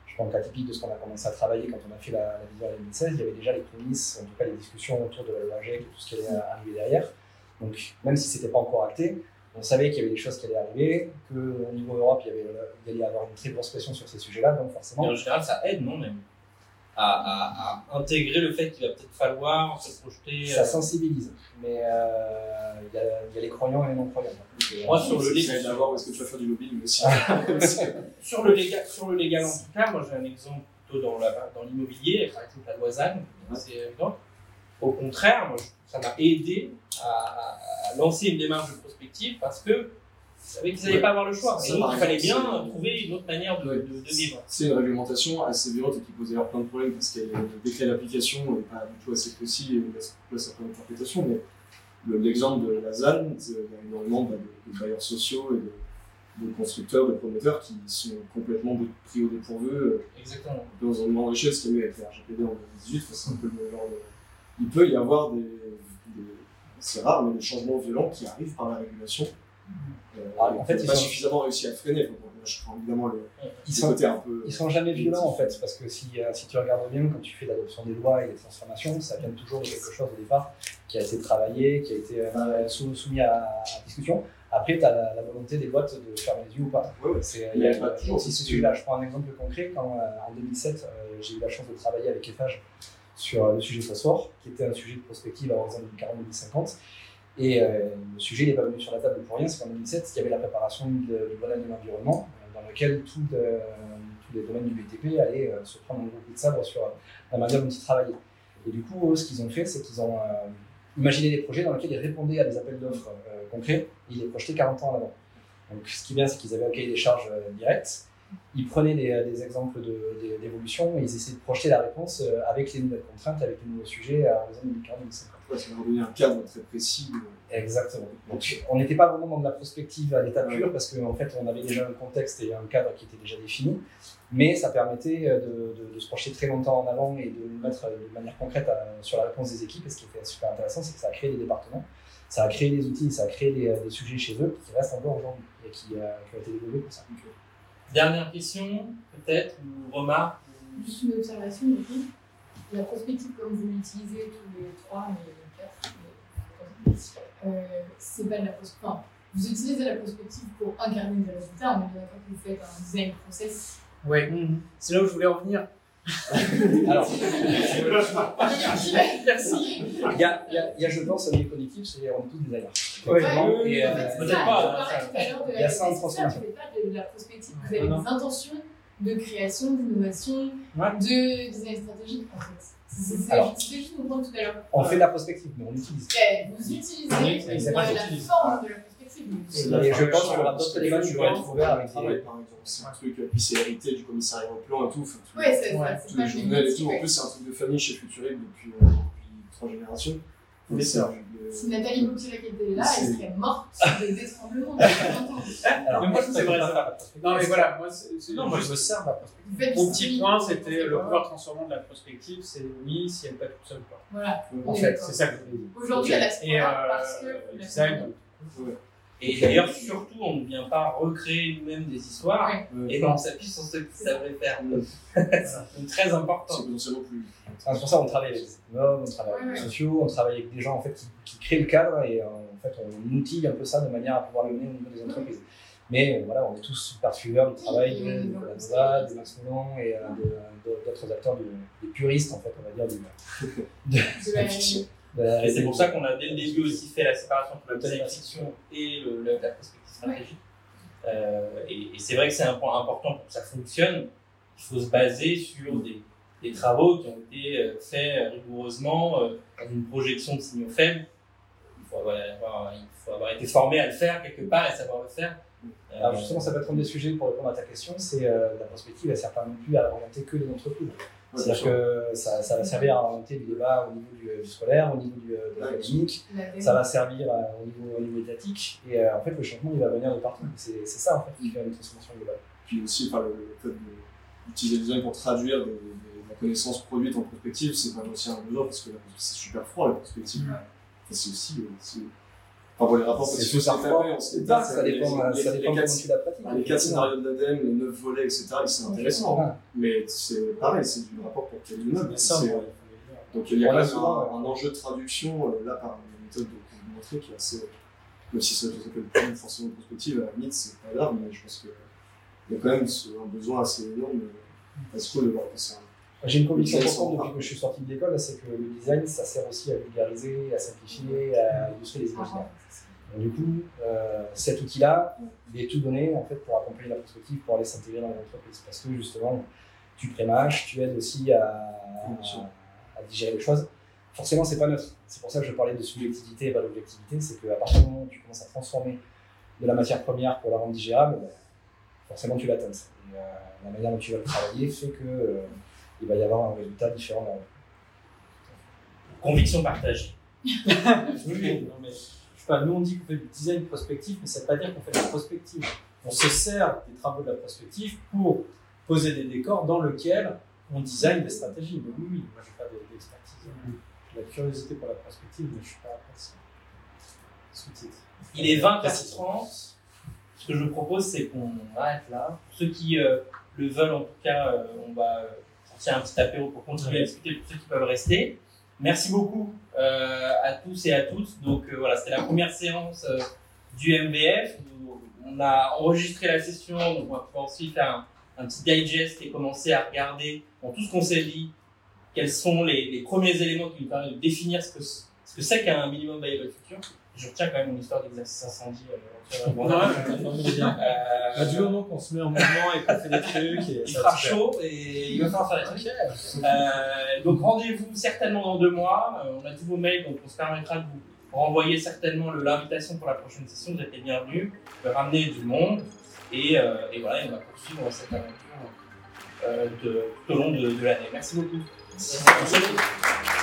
Je prends le cas typique de ce qu'on a commencé à travailler quand on a fait la, la vision en 2016. Il y avait déjà les prémices, en tout cas les discussions autour de la loi GEC et tout ce qui allait arriver derrière. Donc même si c'était pas encore acté, on savait qu'il y avait des choses qui allaient arriver, qu'au niveau Europe, il y, allait y avoir une très grosse pression sur ces sujets-là, donc forcément. Et en général, ça aide, non, même? À, à- à intégrer le fait qu'il va peut-être falloir se projeter. Ça euh, sensibilise, mais euh, il y, a, il y a les croyants et les non-croyants. Moi, sur le Ça légal, où est-ce que tu vas faire du lobbying, aussi. sur le légal, sur le légal en tout cas, moi j'ai un exemple plutôt dans la- dans l'immobilier, par exemple la loi ZAN, c'est évident. Au contraire, moi, ça m'a aidé à, à- à lancer une démarche de prospective parce que savais qu'ils n'allaient pas avoir le choix. Ça, Et donc, par il fallait bien trouver une autre manière de, de, de vivre. C'est une réglementation assez violente et qui pose d'ailleurs plein de problèmes parce qu'il y a le décret d'application n'est pas du tout assez précis et laisse place à plein d'interprétations. Mais le- l'exemple de la ZAN, il y a énormément de, bailleurs sociaux et de, de constructeurs, de promoteurs qui sont complètement pris au dépourvu. euh, Exactement. dans un moment de richesse qui a eu avec la RGPD en 2018. enfin, c'est un peu le genre de- Il peut y avoir des, des- c'est rare, mais des changements violents qui arrivent par la régulation. Euh, Ah, en fait, ils pas sont- suffisamment réussi à freiner. Donc, moi, je prends évidemment le, Ils sont- côté un peu. Ils sont jamais violents en fait, parce que si, euh, si tu regardes bien, quand tu fais l'adoption des lois et les transformations, ça vient toujours de quelque chose au départ qui a été travaillé, qui a été euh, sou- soumis à, à discussion. Après, tu as la, la volonté des boîtes de fermer les yeux ou pas. Ouais, ouais. C'est, Il il y a y a pas toujours aussi ce sujet-là. Je prends un exemple concret. Quand, euh, en 2007, euh, j'ai eu la chance de travailler avec EFAGE sur euh, le sujet phosphore, qui était un sujet de prospective à horizon 2040-2050. Et euh, le sujet n'est pas venu sur la table pour rien, c'est qu'en 2007, il y avait la préparation du Grenelle de l'environnement, euh, dans lequel euh, tous les domaines du BTP allaient se prendre un gros coup de sabre sur la manière dont ils travaillaient. Et du coup, ce qu'ils ont fait, c'est qu'ils ont imaginé des projets dans lesquels ils répondaient à des appels d'offres concrets et ils les projetaient 40 ans avant. Donc, ce qui est bien, c'est qu'ils avaient un cahier des charges euh, direct. Ils prenaient des, exemples d'évolution et ils essayaient de projeter la réponse avec les nouvelles contraintes, avec les nouveaux sujets à horizon 2040-2050. Ouais, ça va donner un cadre très précis. euh, Exactement. Donc, on n'était pas vraiment dans de la prospective à l'état pur parce qu'en fait, on avait déjà un contexte et un cadre qui était déjà défini, mais ça permettait euh, de, de- de se projeter très longtemps en avant et de nous mettre euh, de manière concrète à- sur la réponse des équipes. Et ce qui était super intéressant, c'est que ça a créé des départements, ça a créé des outils, ça a créé des, des sujets chez eux qui restent encore aujourd'hui et qui, euh, qui ont été développés pour ça. Dernière question, peut-être, ou remarque Juste une observation, du coup. La prospective, comme vous l'utilisez tous les trois, mais- euh, c'est pas de la prospective. Enfin, vous utilisez la prospective pour incarner des résultats. On est bien d'accord que vous faites un design process. Ouais, c'est là où je voulais en venir. Alors, Merci. il y a, il y a- il y a, je pense, un biais cognitif, c'est on est tous. Ouais, oui, et, en euh, fait, C'est Peut-être pas, je parlais ça. tout à l'heure de Il y a la ça en vous transformation. ne faites pas de la prospective, vous avez Non. des intentions de création, d'innovation, Ouais. de design stratégique en fait. Alors. tout à l'heure. on fait de la prospective, mais on utilise. Eh, Vous utilisez Oui, exactement, la forme de la prospective. Et je pense qu'il y aura d'autres débats qui vont être ouverts avec par exemple. C'est un truc, puis c'est hérité du commissariat au plan et tout. les- Ouais, c'est Ouais, ça, c'est tous les journaux et tout. En plus, c'est un truc de famille chez depuis, euh, depuis trois générations. Si Nathalie Boutilek était là, elle serait morte de détremblement depuis longtemps. Alors, Mais moi, je c'est vrai, préfère ça. Non, mais voilà, moi, c'est Non, moi, je me sers Mon petit point, c'était le pouvoir transformant de la prospective, c'est oui, si elle n'est pas toute seule. Quoi. Voilà. En fait, c'est ça que je voulais dire. Aujourd'hui, elle a ce euh, parce que. Et d'ailleurs, surtout, on ne vient pas recréer nous-mêmes des histoires Ouais. Et on s'appuie sur ce qu'ils savaient faire. Donc, très C'est important. potentiellement plus c'est pour ça qu'on travaille avec des économes, on travaille avec ouais. sociaux, on travaille avec des gens en fait, qui, qui créent le cadre et euh, en fait on outille un peu ça de manière à pouvoir le mener au niveau des entreprises. Mais euh, voilà, on est tous super suiveurs du travail de, de Nova, de Max Moulin et euh, d'autres acteurs, des puristes en fait, on va dire, De la fiction. La- Et c'est pour ça qu'on a dès le début aussi fait la séparation entre le design fiction et le, le- la perspective stratégique. Euh, et et c'est vrai que c'est un point important pour que ça fonctionne. Il faut se baser sur des, des travaux qui ont été euh, faits rigoureusement euh, dans une projection de signaux faibles. Il faut avoir, avoir- il faut avoir été formé à le faire quelque part et savoir le faire. Euh, Alors justement, ça peut être un des sujets pour répondre à ta question, c'est euh, la prospective, elle ne sert pas non plus à orienter que les entreprises. C'est-à-dire que ça, ça va servir à orienter le débat au niveau du, du scolaire, au niveau du, de l'académique, ça va servir à- au, niveau, au niveau étatique, et euh, en fait le changement il va venir de partout. C'est c'est ça en fait qui fait une transformation globale. Puis aussi, enfin, le, fait d'utiliser le design pour traduire des- des- de la connaissance produite en prospective, c'est quand même aussi un besoin parce que c'est super froid la prospective. Enfin, c'est aussi. euh, Enfin, pour les rapports C'est les Ça, ça dépend, les- quatre- scénarios de l'ADEME, les neuf volets, etc., c'est intéressant. hein. Mais c'est pareil, c'est du rapport pour quel immeuble. Donc il y a quand même souvent, un, un enjeu de traduction, euh, là, par la méthode que vous montrez, qui est assez. Même si ça ne s'appelle pas forcément une prospective, à la limite, c'est pas grave, mais je pense qu'il y a quand même ce- un besoin assez énorme euh, à ce de voir que c'est un. J'ai une conviction depuis que je suis sorti de l'école, c'est que le design, ça sert aussi à vulgariser, à simplifier, à illustrer les imaginaires. Donc, du coup, euh, cet outil-là, il est tout donné en fait pour accompagner la perspective, pour aller s'intégrer dans l'entreprise. Parce que justement, tu prémâches, tu aides aussi à, à, à digérer les choses. Forcément, c'est pas neutre. C'est pour ça que je parlais de subjectivité et pas d'objectivité. C'est qu'à partir du moment où tu commences à transformer de la matière première pour la rendre digérable, ben, forcément tu l'atteins. Et, euh, la manière dont tu vas le travailler fait que euh, il va y avoir un résultat différent. Conviction partagée. Oui, oui, non, mais, je pas, nous on dit qu'on fait du design prospectif, mais ça ne veut pas dire qu'on fait de la prospective. On se sert des travaux de la prospective pour poser des décors dans lesquels on design des stratégies. Mais oui, oui, moi j'ai pas de- d'expertise. J'ai la curiosité pour la prospective, mais je suis pas praticien. Sous-titre. Il est 20h30. Ce que je propose, c'est qu'on arrête là. Pour ceux qui euh, le veulent, en tout cas, euh, on va sortir un petit apéro pour continuer à discuter pour ceux qui peuvent rester. Merci beaucoup euh, à tous et à toutes. Donc euh, voilà, c'était la première séance euh, du MBF. On a enregistré la session, donc on va pouvoir aussi faire un, petit digest et commencer à regarder dans tout ce qu'on s'est dit, quels sont les, premiers éléments qui nous permettent de définir ce que ce que c'est qu'un minimum viable futur. Je retiens quand même mon histoire d'exercice incendie. Euh, bien. euh, Bah, du moment qu'on se met en mouvement et qu'on fait des trucs. Et il fera chaud et il va falloir faire des trucs. Euh, donc rendez-vous certainement dans deux mois. Euh, on a tous vos mails, donc on se permettra de vous renvoyer certainement l'invitation pour la prochaine session. Vous êtes les bienvenus. Ramener du monde et, euh, et voilà, et on va poursuivre cette aventure euh, de- tout au long de, de l'année. Merci beaucoup. Merci.